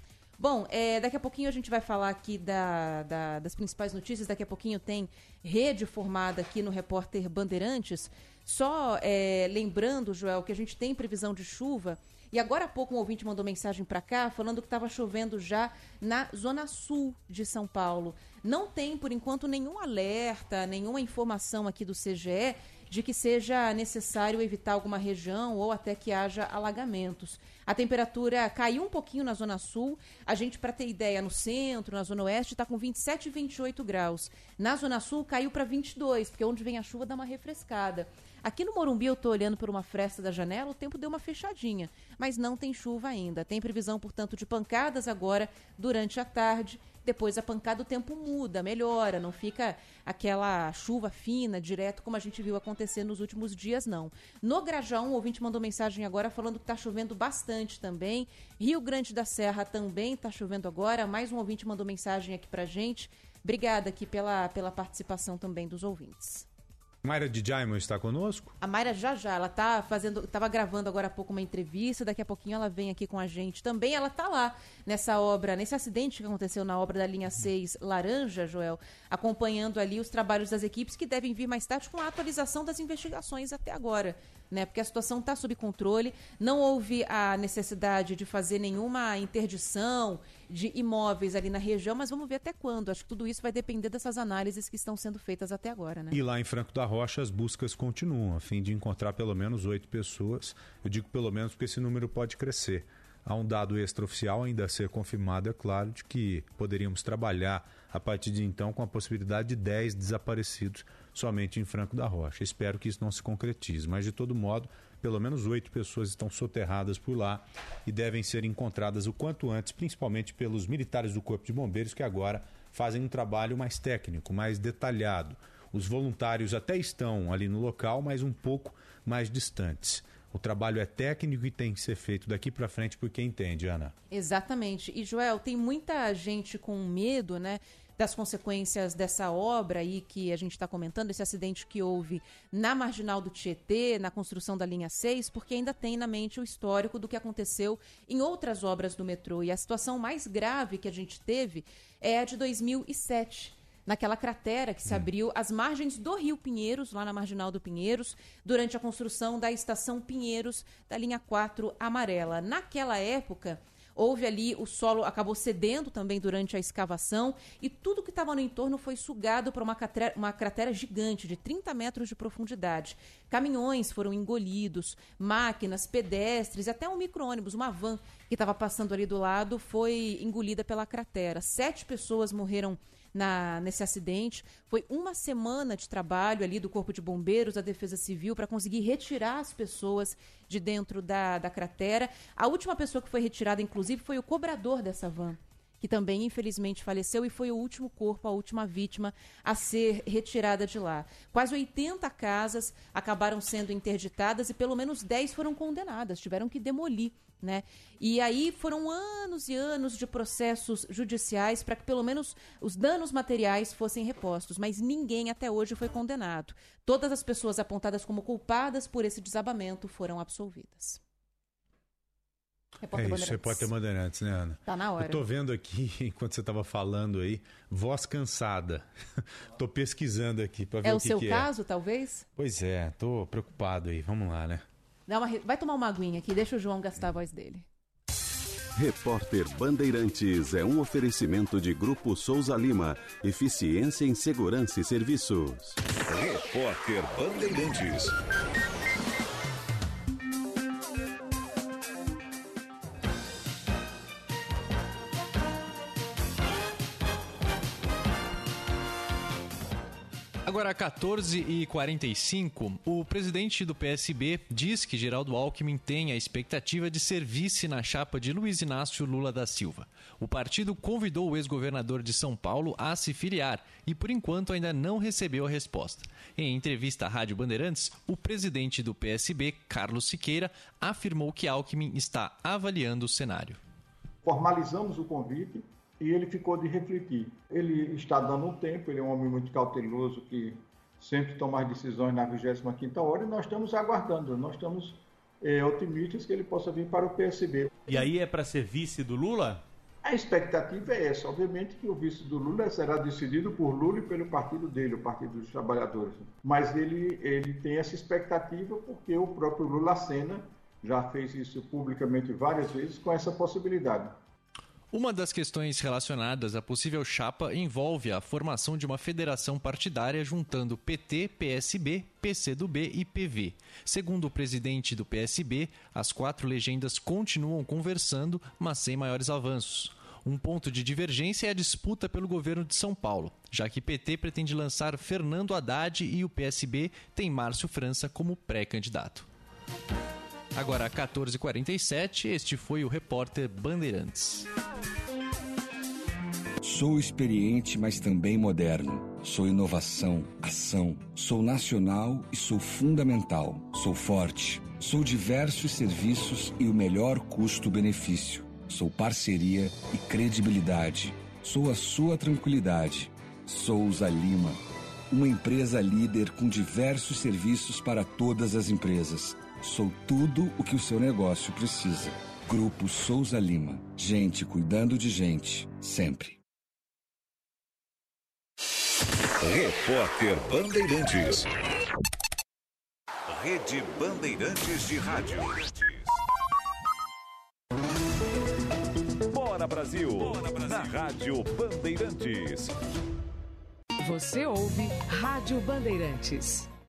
Bom, é, daqui a pouquinho a gente vai falar aqui da, da, das principais notícias. Daqui a pouquinho tem rede formada aqui no Repórter Bandeirantes. Só é, lembrando, Joel, que a gente tem previsão de chuva E agora há pouco um ouvinte mandou mensagem para cá falando que estava chovendo já na zona sul de São Paulo. Não tem, por enquanto, nenhum alerta, nenhuma informação aqui do CGE de que seja necessário evitar alguma região ou até que haja alagamentos. A temperatura caiu um pouquinho na zona sul. A gente, para ter ideia, no centro, na zona oeste, está com 27 e 28 graus. Na zona sul caiu para 22, porque onde vem a chuva dá uma refrescada. Aqui no Morumbi eu estou olhando por uma fresta da janela, o tempo deu uma fechadinha, mas não tem chuva ainda. Tem previsão, portanto, de pancadas agora durante a tarde depois a pancada o tempo muda, melhora, não fica aquela chuva fina, direto, como a gente viu acontecer nos últimos dias, não. No Grajão, o ouvinte mandou mensagem agora falando que está chovendo bastante também. Rio Grande da Serra também está chovendo agora. Mais um ouvinte mandou mensagem aqui pra gente. Obrigada aqui pela, pela participação também dos ouvintes. Mayra de Jaimon está conosco? A Mayra já já, ela tá fazendo, tava gravando agora há pouco uma entrevista, daqui a pouquinho ela vem aqui com a gente. Também ela tá lá nessa obra, nesse acidente que aconteceu na obra da linha 6 Laranja, Joel, acompanhando ali os trabalhos das equipes que devem vir mais tarde com a atualização das investigações até agora né? Porque a situação está sob controle, não houve a necessidade de fazer nenhuma interdição de imóveis ali na região, mas vamos ver até quando. Acho que tudo isso vai depender dessas análises que estão sendo feitas até agora, né? E lá em Franco da Rocha as buscas continuam, a fim de encontrar pelo menos oito pessoas. Eu digo pelo menos porque esse número pode crescer. Há um dado extraoficial ainda a ser confirmado, é claro, de que poderíamos trabalhar a partir de então com a possibilidade de 10 desaparecidos somente em Franco da Rocha. Espero que isso não se concretize, mas de todo modo, pelo menos oito pessoas estão soterradas por lá e devem ser encontradas o quanto antes, principalmente pelos militares do Corpo de Bombeiros, que agora fazem um trabalho mais técnico, mais detalhado. Os voluntários até estão ali no local, mas um pouco mais distantes. O trabalho é técnico e tem que ser feito daqui para frente por quem entende, Ana. Exatamente. E Joel, tem muita gente com medo, né, das consequências dessa obra aí que a gente está comentando, esse acidente que houve na marginal do Tietê, na construção da linha 6, porque ainda tem na mente o histórico do que aconteceu em outras obras do metrô. E a situação mais grave que a gente teve é a de 2007 naquela cratera que se hum. abriu às margens do Rio Pinheiros, lá na marginal do Pinheiros, durante a construção da estação Pinheiros da linha 4 amarela. Naquela época, Houve ali, o solo acabou cedendo também durante a escavação e tudo que estava no entorno foi sugado para uma cratera, uma cratera gigante de 30 metros de profundidade. Caminhões foram engolidos, máquinas, pedestres, até um micro-ônibus, uma van que estava passando ali do lado foi engolida pela cratera. Sete pessoas morreram na, nesse acidente. Foi uma semana de trabalho ali do Corpo de Bombeiros, da Defesa Civil, para conseguir retirar as pessoas de dentro da, da cratera. A última pessoa que foi retirada, inclusive, foi o cobrador dessa van que também infelizmente faleceu e foi o último corpo, a última vítima a ser retirada de lá. Quase 80 casas acabaram sendo interditadas e pelo menos 10 foram condenadas, tiveram que demolir né? E aí foram anos e anos de processos judiciais para que pelo menos os danos materiais fossem repostos, mas ninguém até hoje foi condenado. Todas as pessoas apontadas como culpadas por esse desabamento foram absolvidas. Repórter é isso, repórter Bandeirantes, né, Ana? Tá na hora. Eu tô vendo aqui, enquanto você estava falando aí, voz cansada. tô pesquisando aqui para ver é o, o que, seu que caso, talvez? Pois é, tô preocupado aí. Vamos lá, né? Uma... Vai tomar uma aguinha aqui, deixa o João gastar a voz dele. Repórter Bandeirantes é um oferecimento de Grupo Souza Lima. Eficiência em Segurança e Serviços. Repórter Bandeirantes. Agora, 14h45, o presidente do PSB diz que Geraldo Alckmin tem a expectativa de ser vice na chapa de Luiz Inácio Lula da Silva. O partido convidou o ex-governador de São Paulo a se filiar e, por enquanto, ainda não recebeu a resposta. Em entrevista à Rádio Bandeirantes, o presidente do PSB, Carlos Siqueira, afirmou que Alckmin está avaliando o cenário. Formalizamos o convite e ele ficou de refletir. Ele está dando um tempo, ele é um homem muito cauteloso que sempre toma as decisões na 25ª hora e nós estamos aguardando, nós estamos é, otimistas que ele possa vir para o PSB. E aí é para ser vice do Lula? A expectativa é essa. Obviamente que o vice do Lula será decidido por Lula e pelo partido dele, o Partido dos Trabalhadores. Mas ele, ele tem essa expectativa porque o próprio Lula acena já fez isso publicamente várias vezes com essa possibilidade. Uma das questões relacionadas à possível chapa envolve a formação de uma federação partidária juntando PT, PSB, PCdoB e PV. Segundo o presidente do PSB, as quatro legendas continuam conversando, mas sem maiores avanços. Um ponto de divergência é a disputa pelo governo de São Paulo, já que PT pretende lançar Fernando Haddad e o PSB tem Márcio França como pré-candidato. Agora, 14h47, este foi o repórter Bandeirantes. Sou experiente, mas também moderno. Sou inovação, ação. Sou nacional e sou fundamental. Sou forte. Sou diversos serviços e o melhor custo-benefício. Sou parceria e credibilidade. Sou a sua tranquilidade. Souza Lima. Uma empresa líder com diversos serviços para todas as empresas. Sou tudo o que o seu negócio precisa. Grupo Souza Lima. Gente cuidando de gente, sempre. Repórter Bandeirantes. Rede Bandeirantes de Rádio. Bora Brasil. Na Rádio Bandeirantes. Você ouve Rádio Bandeirantes.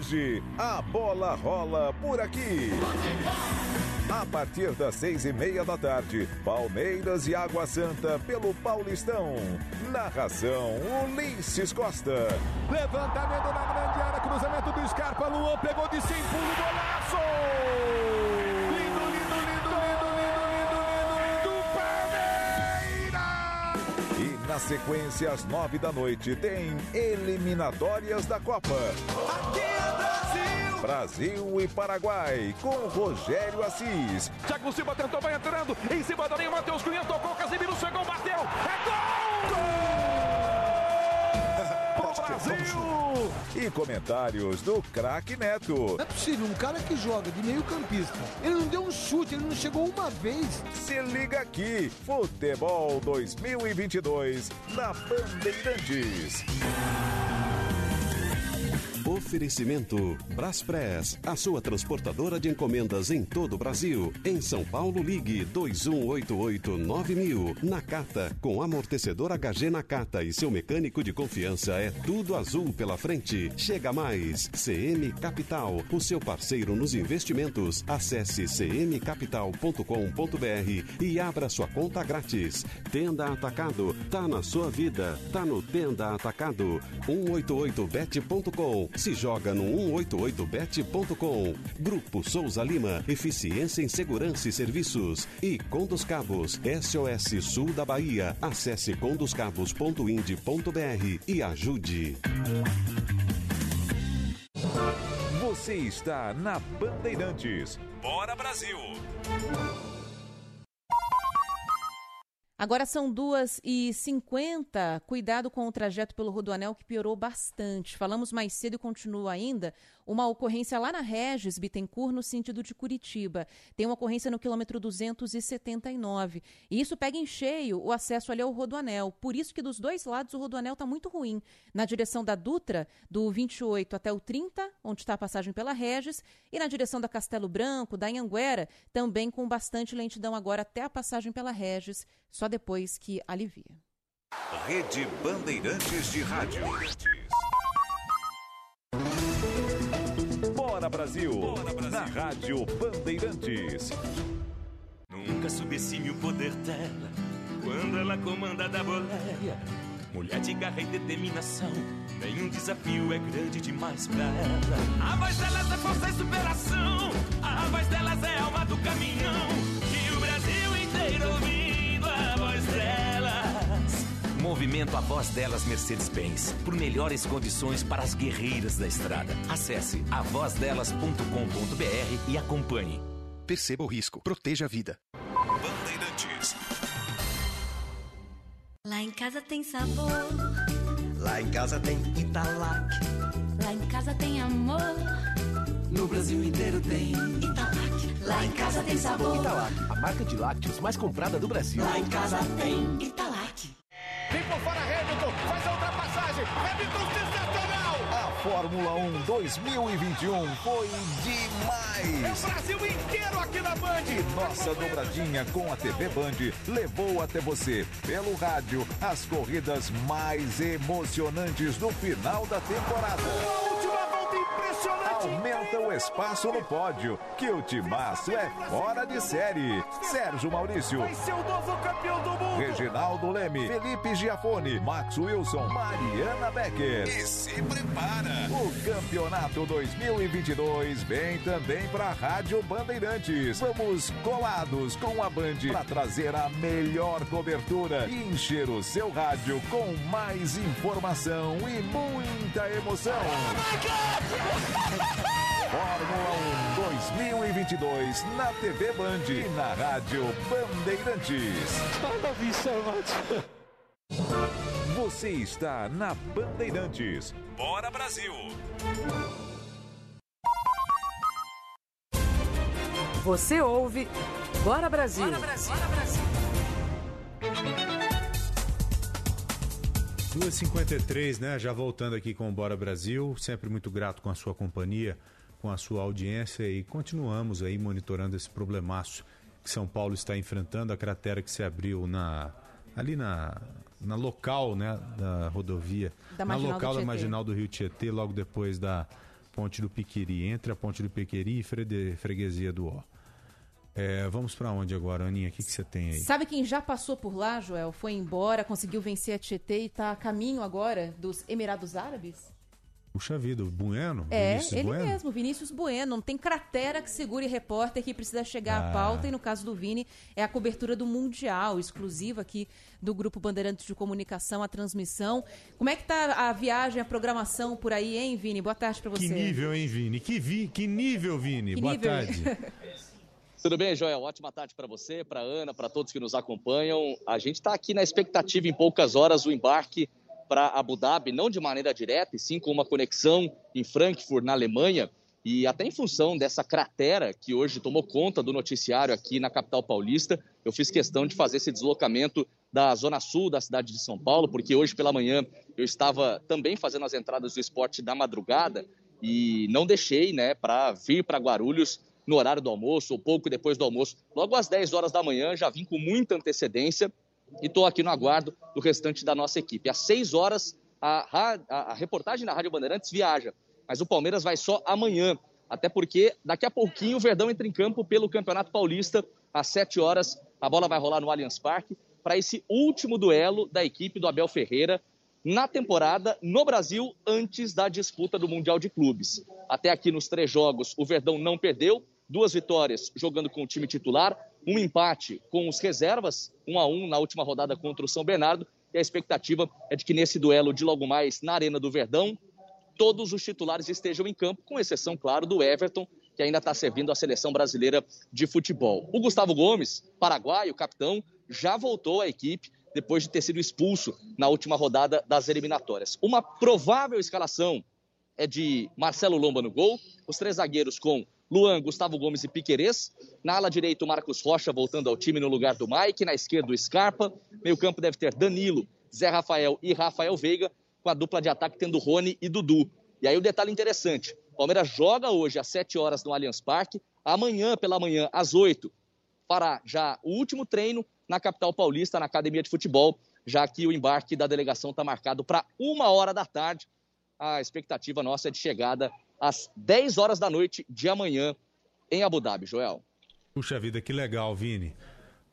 Hoje, a bola rola por aqui. A partir das seis e meia da tarde, Palmeiras e Água Santa pelo Paulistão. Narração, Ulisses Costa. Levantamento na grande área, cruzamento do Scarpa, Luan pegou de sem pulo, golaço! Na sequência, às nove da noite, tem eliminatórias da Copa. Aqui é Brasil! Brasil e Paraguai, com Rogério Assis. Thiago Silva tentou, vai entrando, em cima da linha, Matheus Cunha tocou, Casemiro chegou, bateu, é gol! Gol! Brasil! E comentários do craque Neto. Não é possível, um cara que joga de meio campista, ele não deu um chute, ele não chegou uma vez. Se liga aqui, Futebol 2022 na Bandeirantes. Oferecimento Braspress, a sua transportadora de encomendas em todo o Brasil. Em São Paulo, ligue 2188-9000. Nakata, com amortecedor HG Nakata e seu mecânico de confiança é tudo azul pela frente. Chega mais. CM Capital, o seu parceiro nos investimentos. Acesse cmcapital.com.br e abra sua conta grátis. Tenda Atacado, tá na sua vida, tá no Tenda Atacado. 188bet.com se joga no 188bet.com. Grupo Souza Lima, eficiência em segurança e serviços. E Condos Cabos, SOS Sul da Bahia. Acesse condoscabos.ind.br e ajude. Você está na Bandeirantes. Bora Brasil! Agora são 2h50. Cuidado com o trajeto pelo Rodoanel que piorou bastante. Falamos mais cedo e continua ainda uma ocorrência lá na Regis Bittencourt, no sentido de Curitiba. Tem uma ocorrência no quilômetro 279. E isso pega em cheio o acesso ali ao Rodoanel. Por isso que dos dois lados o Rodoanel está muito ruim. Na direção da Dutra, do 28 até o 30, onde está a passagem pela Regis, e na direção da Castelo Branco, da Anhanguera, também com bastante lentidão agora até a passagem pela Regis, só depois que alivia. Rede Bandeirantes de Rádio. Bora Brasil, na Rádio Bandeirantes. Nunca subestime o poder dela quando ela comanda da boleia. Mulher de garra e determinação, nenhum desafio é grande demais pra ela. A voz delas é força e superação, a voz delas é alma do caminhão. E o Brasil inteiro ouvindo a voz delas. Movimento A Voz Delas Mercedes-Benz. Por melhores condições para as guerreiras da estrada. Acesse avozdelas.com.br e acompanhe. Perceba o risco. Proteja a vida. Bandeirantes. Lá em casa tem sabor. Lá em casa tem Italac. Lá em casa tem amor. No Brasil inteiro tem Italac. Lá em casa tem sabor. Italac, a marca de lácteos mais comprada do Brasil. Lá em casa tem Italac. Vem por fora, Hamilton. Faz a ultrapassagem. Hamilton sensacional. A Fórmula 1 2021 foi demais. É o Brasil inteiro aqui na Band. E nossa dobradinha com a TV Band levou até você, pelo rádio, as corridas mais emocionantes do final da temporada. Última. Aumenta o espaço no pódio, que o timaço é fora de série. Sérgio Maurício. Vai ser o novo campeão do mundo. Reginaldo Leme, Felipe Giafone, Max Wilson, Mariana Becker. E se prepara. O campeonato 2022 vem também para a Rádio Bandeirantes. Vamos colados com a Band para trazer a melhor cobertura e encher o seu rádio com mais informação e muita emoção. Fórmula 1 2022 na TV Band e na Rádio Bandeirantes. Você está na Bandeirantes. Bora Brasil! Você ouve Bora Brasil. Bora Brasil. Bora Brasil. 2h53, né? Já voltando aqui com o Bora Brasil. Sempre muito grato com a sua companhia, com a sua audiência e continuamos aí monitorando esse problemaço que São Paulo está enfrentando, a cratera que se abriu na ali na, na local, né, da rodovia, Da na local da marginal do Rio Tietê, logo depois da Ponte do Piquiri, entre a Ponte do Piquiri e Freguesia do Ó. É, vamos para onde agora, Aninha? O que que você tem aí? Sabe quem já passou por lá, Joel? Foi embora, conseguiu vencer a Tietê e tá a caminho agora dos Emirados Árabes? Puxa vida, o Bueno? É, Vinícius ele Bueno? mesmo, Vinícius Bueno. Não tem cratera que segure repórter que precisa chegar Ah. à pauta. E no caso do Vini, é a cobertura do Mundial, exclusiva aqui do Grupo Bandeirantes de Comunicação, a transmissão. Como é que tá a viagem, a programação por aí, hein, Vini? Boa tarde pra você. Que nível, hein, Vini? Que, vi, que nível, Vini? Que Boa nível? tarde. Tudo bem, Joel? Ótima tarde para você, para Ana, para todos que nos acompanham. A gente está aqui na expectativa em poucas horas o embarque para Abu Dhabi, não de maneira direta, e sim com uma conexão em Frankfurt, na Alemanha, e até em função dessa cratera que hoje tomou conta do noticiário aqui na capital paulista, eu fiz questão de fazer esse deslocamento da zona sul da cidade de São Paulo, porque hoje pela manhã eu estava também fazendo as entradas do esporte da madrugada e não deixei, né, para vir para Guarulhos no horário do almoço ou pouco depois do almoço. Logo às 10 horas da manhã, já vim com muita antecedência e estou aqui no aguardo do restante da nossa equipe. Às 6 horas, a, a- a reportagem da Rádio Bandeirantes viaja, mas o Palmeiras vai só amanhã, até porque daqui a pouquinho o Verdão entra em campo pelo Campeonato Paulista. Às 7 horas, a bola vai rolar no Allianz Parque para esse último duelo da equipe do Abel Ferreira na temporada no Brasil antes da disputa do Mundial de Clubes. Até aqui nos três jogos, o Verdão não perdeu, duas vitórias jogando com o time titular, um empate com os reservas, um a um na última rodada contra o São Bernardo, e a expectativa é de que nesse duelo de logo mais na Arena do Verdão, todos os titulares estejam em campo, com exceção, claro, do Everton, que ainda está servindo a seleção brasileira de futebol. O Gustavo Gomes, paraguaio, capitão, já voltou à equipe depois de ter sido expulso na última rodada das eliminatórias. Uma provável escalação é de Marcelo Lomba no gol, os três zagueiros com Luan, Gustavo Gomes e Piquerez. Na ala direita, o Marcos Rocha voltando ao time no lugar do Mike. Na esquerda, o Scarpa. Meio campo deve ter Danilo, Zé Rafael e Rafael Veiga, com a dupla de ataque tendo Rony e Dudu. E aí o detalhe interessante, o Palmeiras joga hoje às 7 horas no Allianz Parque, amanhã pela manhã às 8 fará já o último treino na capital paulista, na academia de futebol, já que o embarque da delegação está marcado para uma hora da tarde. A expectativa nossa é de chegada às 10 horas da noite de amanhã em Abu Dhabi, Joel. Puxa vida, que legal, Vini.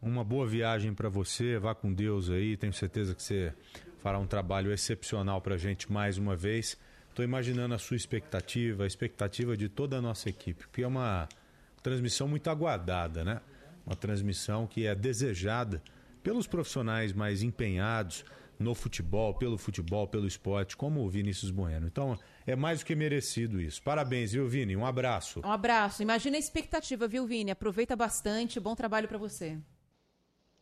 Uma boa viagem para você, vá com Deus aí. Tenho certeza que você fará um trabalho excepcional para a gente mais uma vez. Estou imaginando a sua expectativa, a expectativa de toda a nossa equipe, porque é uma transmissão muito aguardada, né? Uma transmissão que é desejada pelos profissionais mais empenhados no futebol, pelo futebol, pelo esporte, como o Vinícius Bueno. Então, é mais do que merecido isso. Parabéns, viu, Vini? Um abraço. Um abraço. Imagina a expectativa, viu, Vini? Aproveita bastante. Bom trabalho para você.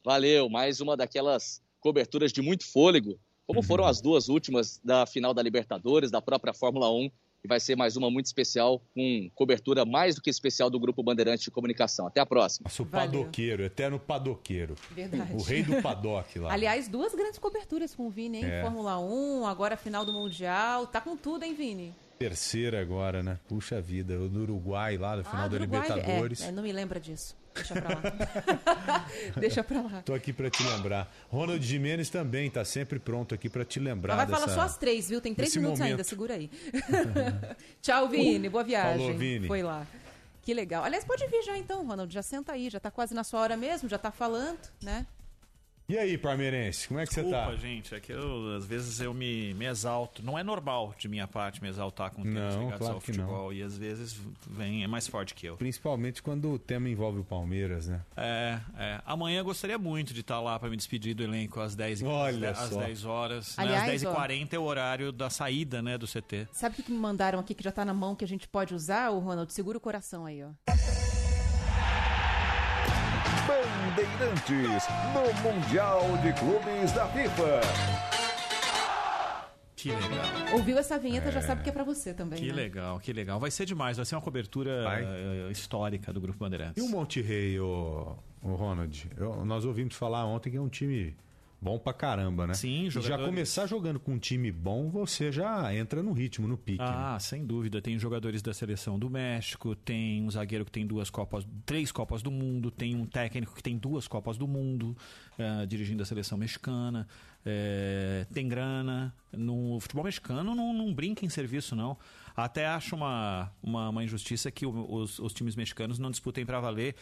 Valeu, mais uma daquelas coberturas de muito fôlego, como foram as duas últimas da final da Libertadores, da própria Fórmula 1, e vai ser mais uma muito especial, com cobertura mais do que especial do Grupo Bandeirante de Comunicação. Até a próxima. Nossa, o padoqueiro, eterno padoqueiro. Verdade. O rei do paddock lá. Aliás, duas grandes coberturas com o Vini, hein? É. Fórmula 1, agora final do Mundial. Tá com tudo, hein, Vini? Terceira agora, né? Puxa vida, o do Uruguai lá, no final Ah, da do Uruguai, Libertadores. É, é, não me lembra disso. Deixa pra lá. Deixa pra lá. Tô aqui pra te lembrar. Ronald Jimenez também tá sempre pronto aqui pra te lembrar Mas vai falar dessa... só as três, viu? Tem três minutos momento. ainda, segura aí. Tchau, Vini. Boa viagem. Falou, Vini. Foi lá. Que legal. Aliás, pode vir já então, Ronald. Já senta aí, já tá quase na sua hora mesmo, já tá falando, né? E aí, Parmeirense, como é que você Desculpa, tá? gente, é que eu, às vezes eu me, me exalto. Não é normal de minha parte me exaltar com temas Não, ligados claro ao que não. futebol. E às vezes vem, é mais forte que eu. Principalmente quando o tema envolve o Palmeiras, né? É, é. Amanhã eu gostaria muito de estar lá para me despedir do elenco às 10, e- Olha às só. 10 horas. né? Aliás, Às ó. 10h40 é o horário da saída né, do CT. Sabe o que me mandaram aqui que já tá na mão que a gente pode usar, o Ronald? Segura o coração aí, ó. Bandeirantes no Mundial de Clubes da FIFA. Que legal. Ouviu essa vinheta, já sabe que é pra você também. Que né? legal, que legal. Vai ser demais, vai ser uma cobertura eh, histórica do Grupo Bandeirantes. E o Monte Rei, o, Ronald? Eu- nós ouvimos falar ontem que é um time bom pra caramba, né? Sim, E Já jogadores- começar jogando com um time bom, você já entra no ritmo, no pique. né? Ah, sem dúvida. Tem jogadores da seleção do México, tem um zagueiro que tem duas Copas, três Copas do Mundo, tem um técnico que tem duas Copas do Mundo, eh, dirigindo a seleção mexicana. eh, tem grana. No futebol mexicano não, não brinca em serviço, não. Até acho uma, uma, uma injustiça que os, os times mexicanos não disputem para valer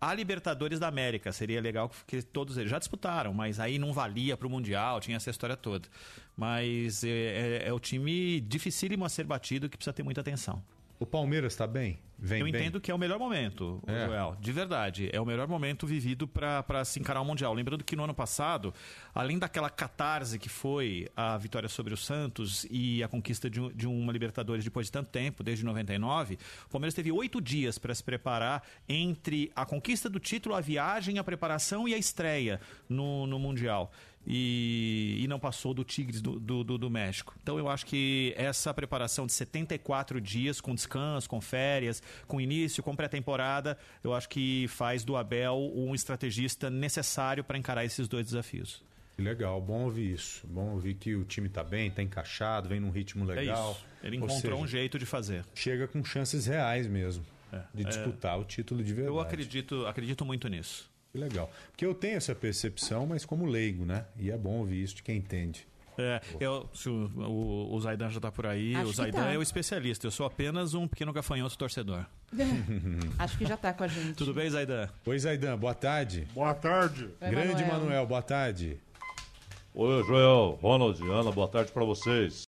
a Libertadores da América. Seria legal que todos eles já disputaram, mas aí não valia para o Mundial, tinha essa história toda. Mas é, é, é o time dificílimo a ser batido que precisa ter muita atenção. O Palmeiras tá bem? Vem Eu bem? entendo que é o melhor momento, É. Joel. De verdade. É o melhor momento vivido para se encarar o Mundial. Lembrando que no ano passado, além daquela catarse que foi a vitória sobre o Santos e a conquista de, de uma Libertadores depois de tanto tempo, desde 99, o Palmeiras teve oito dias para se preparar entre a conquista do título, a viagem, a preparação e a estreia no, no Mundial. E, e não passou do Tigres do, do, do- do México. Então eu acho que essa preparação de 74 dias, com descanso, com férias, com início, com pré-temporada, eu acho que faz do Abel um estrategista necessário para encarar esses dois desafios. Que Legal, bom ouvir isso. Bom ouvir que o time tá bem, tá encaixado, vem num ritmo legal. É isso. Ele Ou encontrou seja, um jeito de fazer. Chega com chances reais mesmo de é. disputar o título de verdade. Eu acredito, acredito muito nisso. Que legal. Porque eu tenho essa percepção, mas como leigo, né? E é bom ouvir isso de quem entende. É, eu, se o, o, o Zaidan já tá por aí, Acho o Zaidan tá. é o especialista. Eu sou apenas um pequeno gafanhoto torcedor. Acho que já tá com a gente. Tudo bem, Zaidan? Oi, Zaidan, boa tarde. Boa tarde. Oi, Grande Manuel. Manuel, boa tarde. Oi, Joel, Ronald, Ana, boa tarde pra vocês.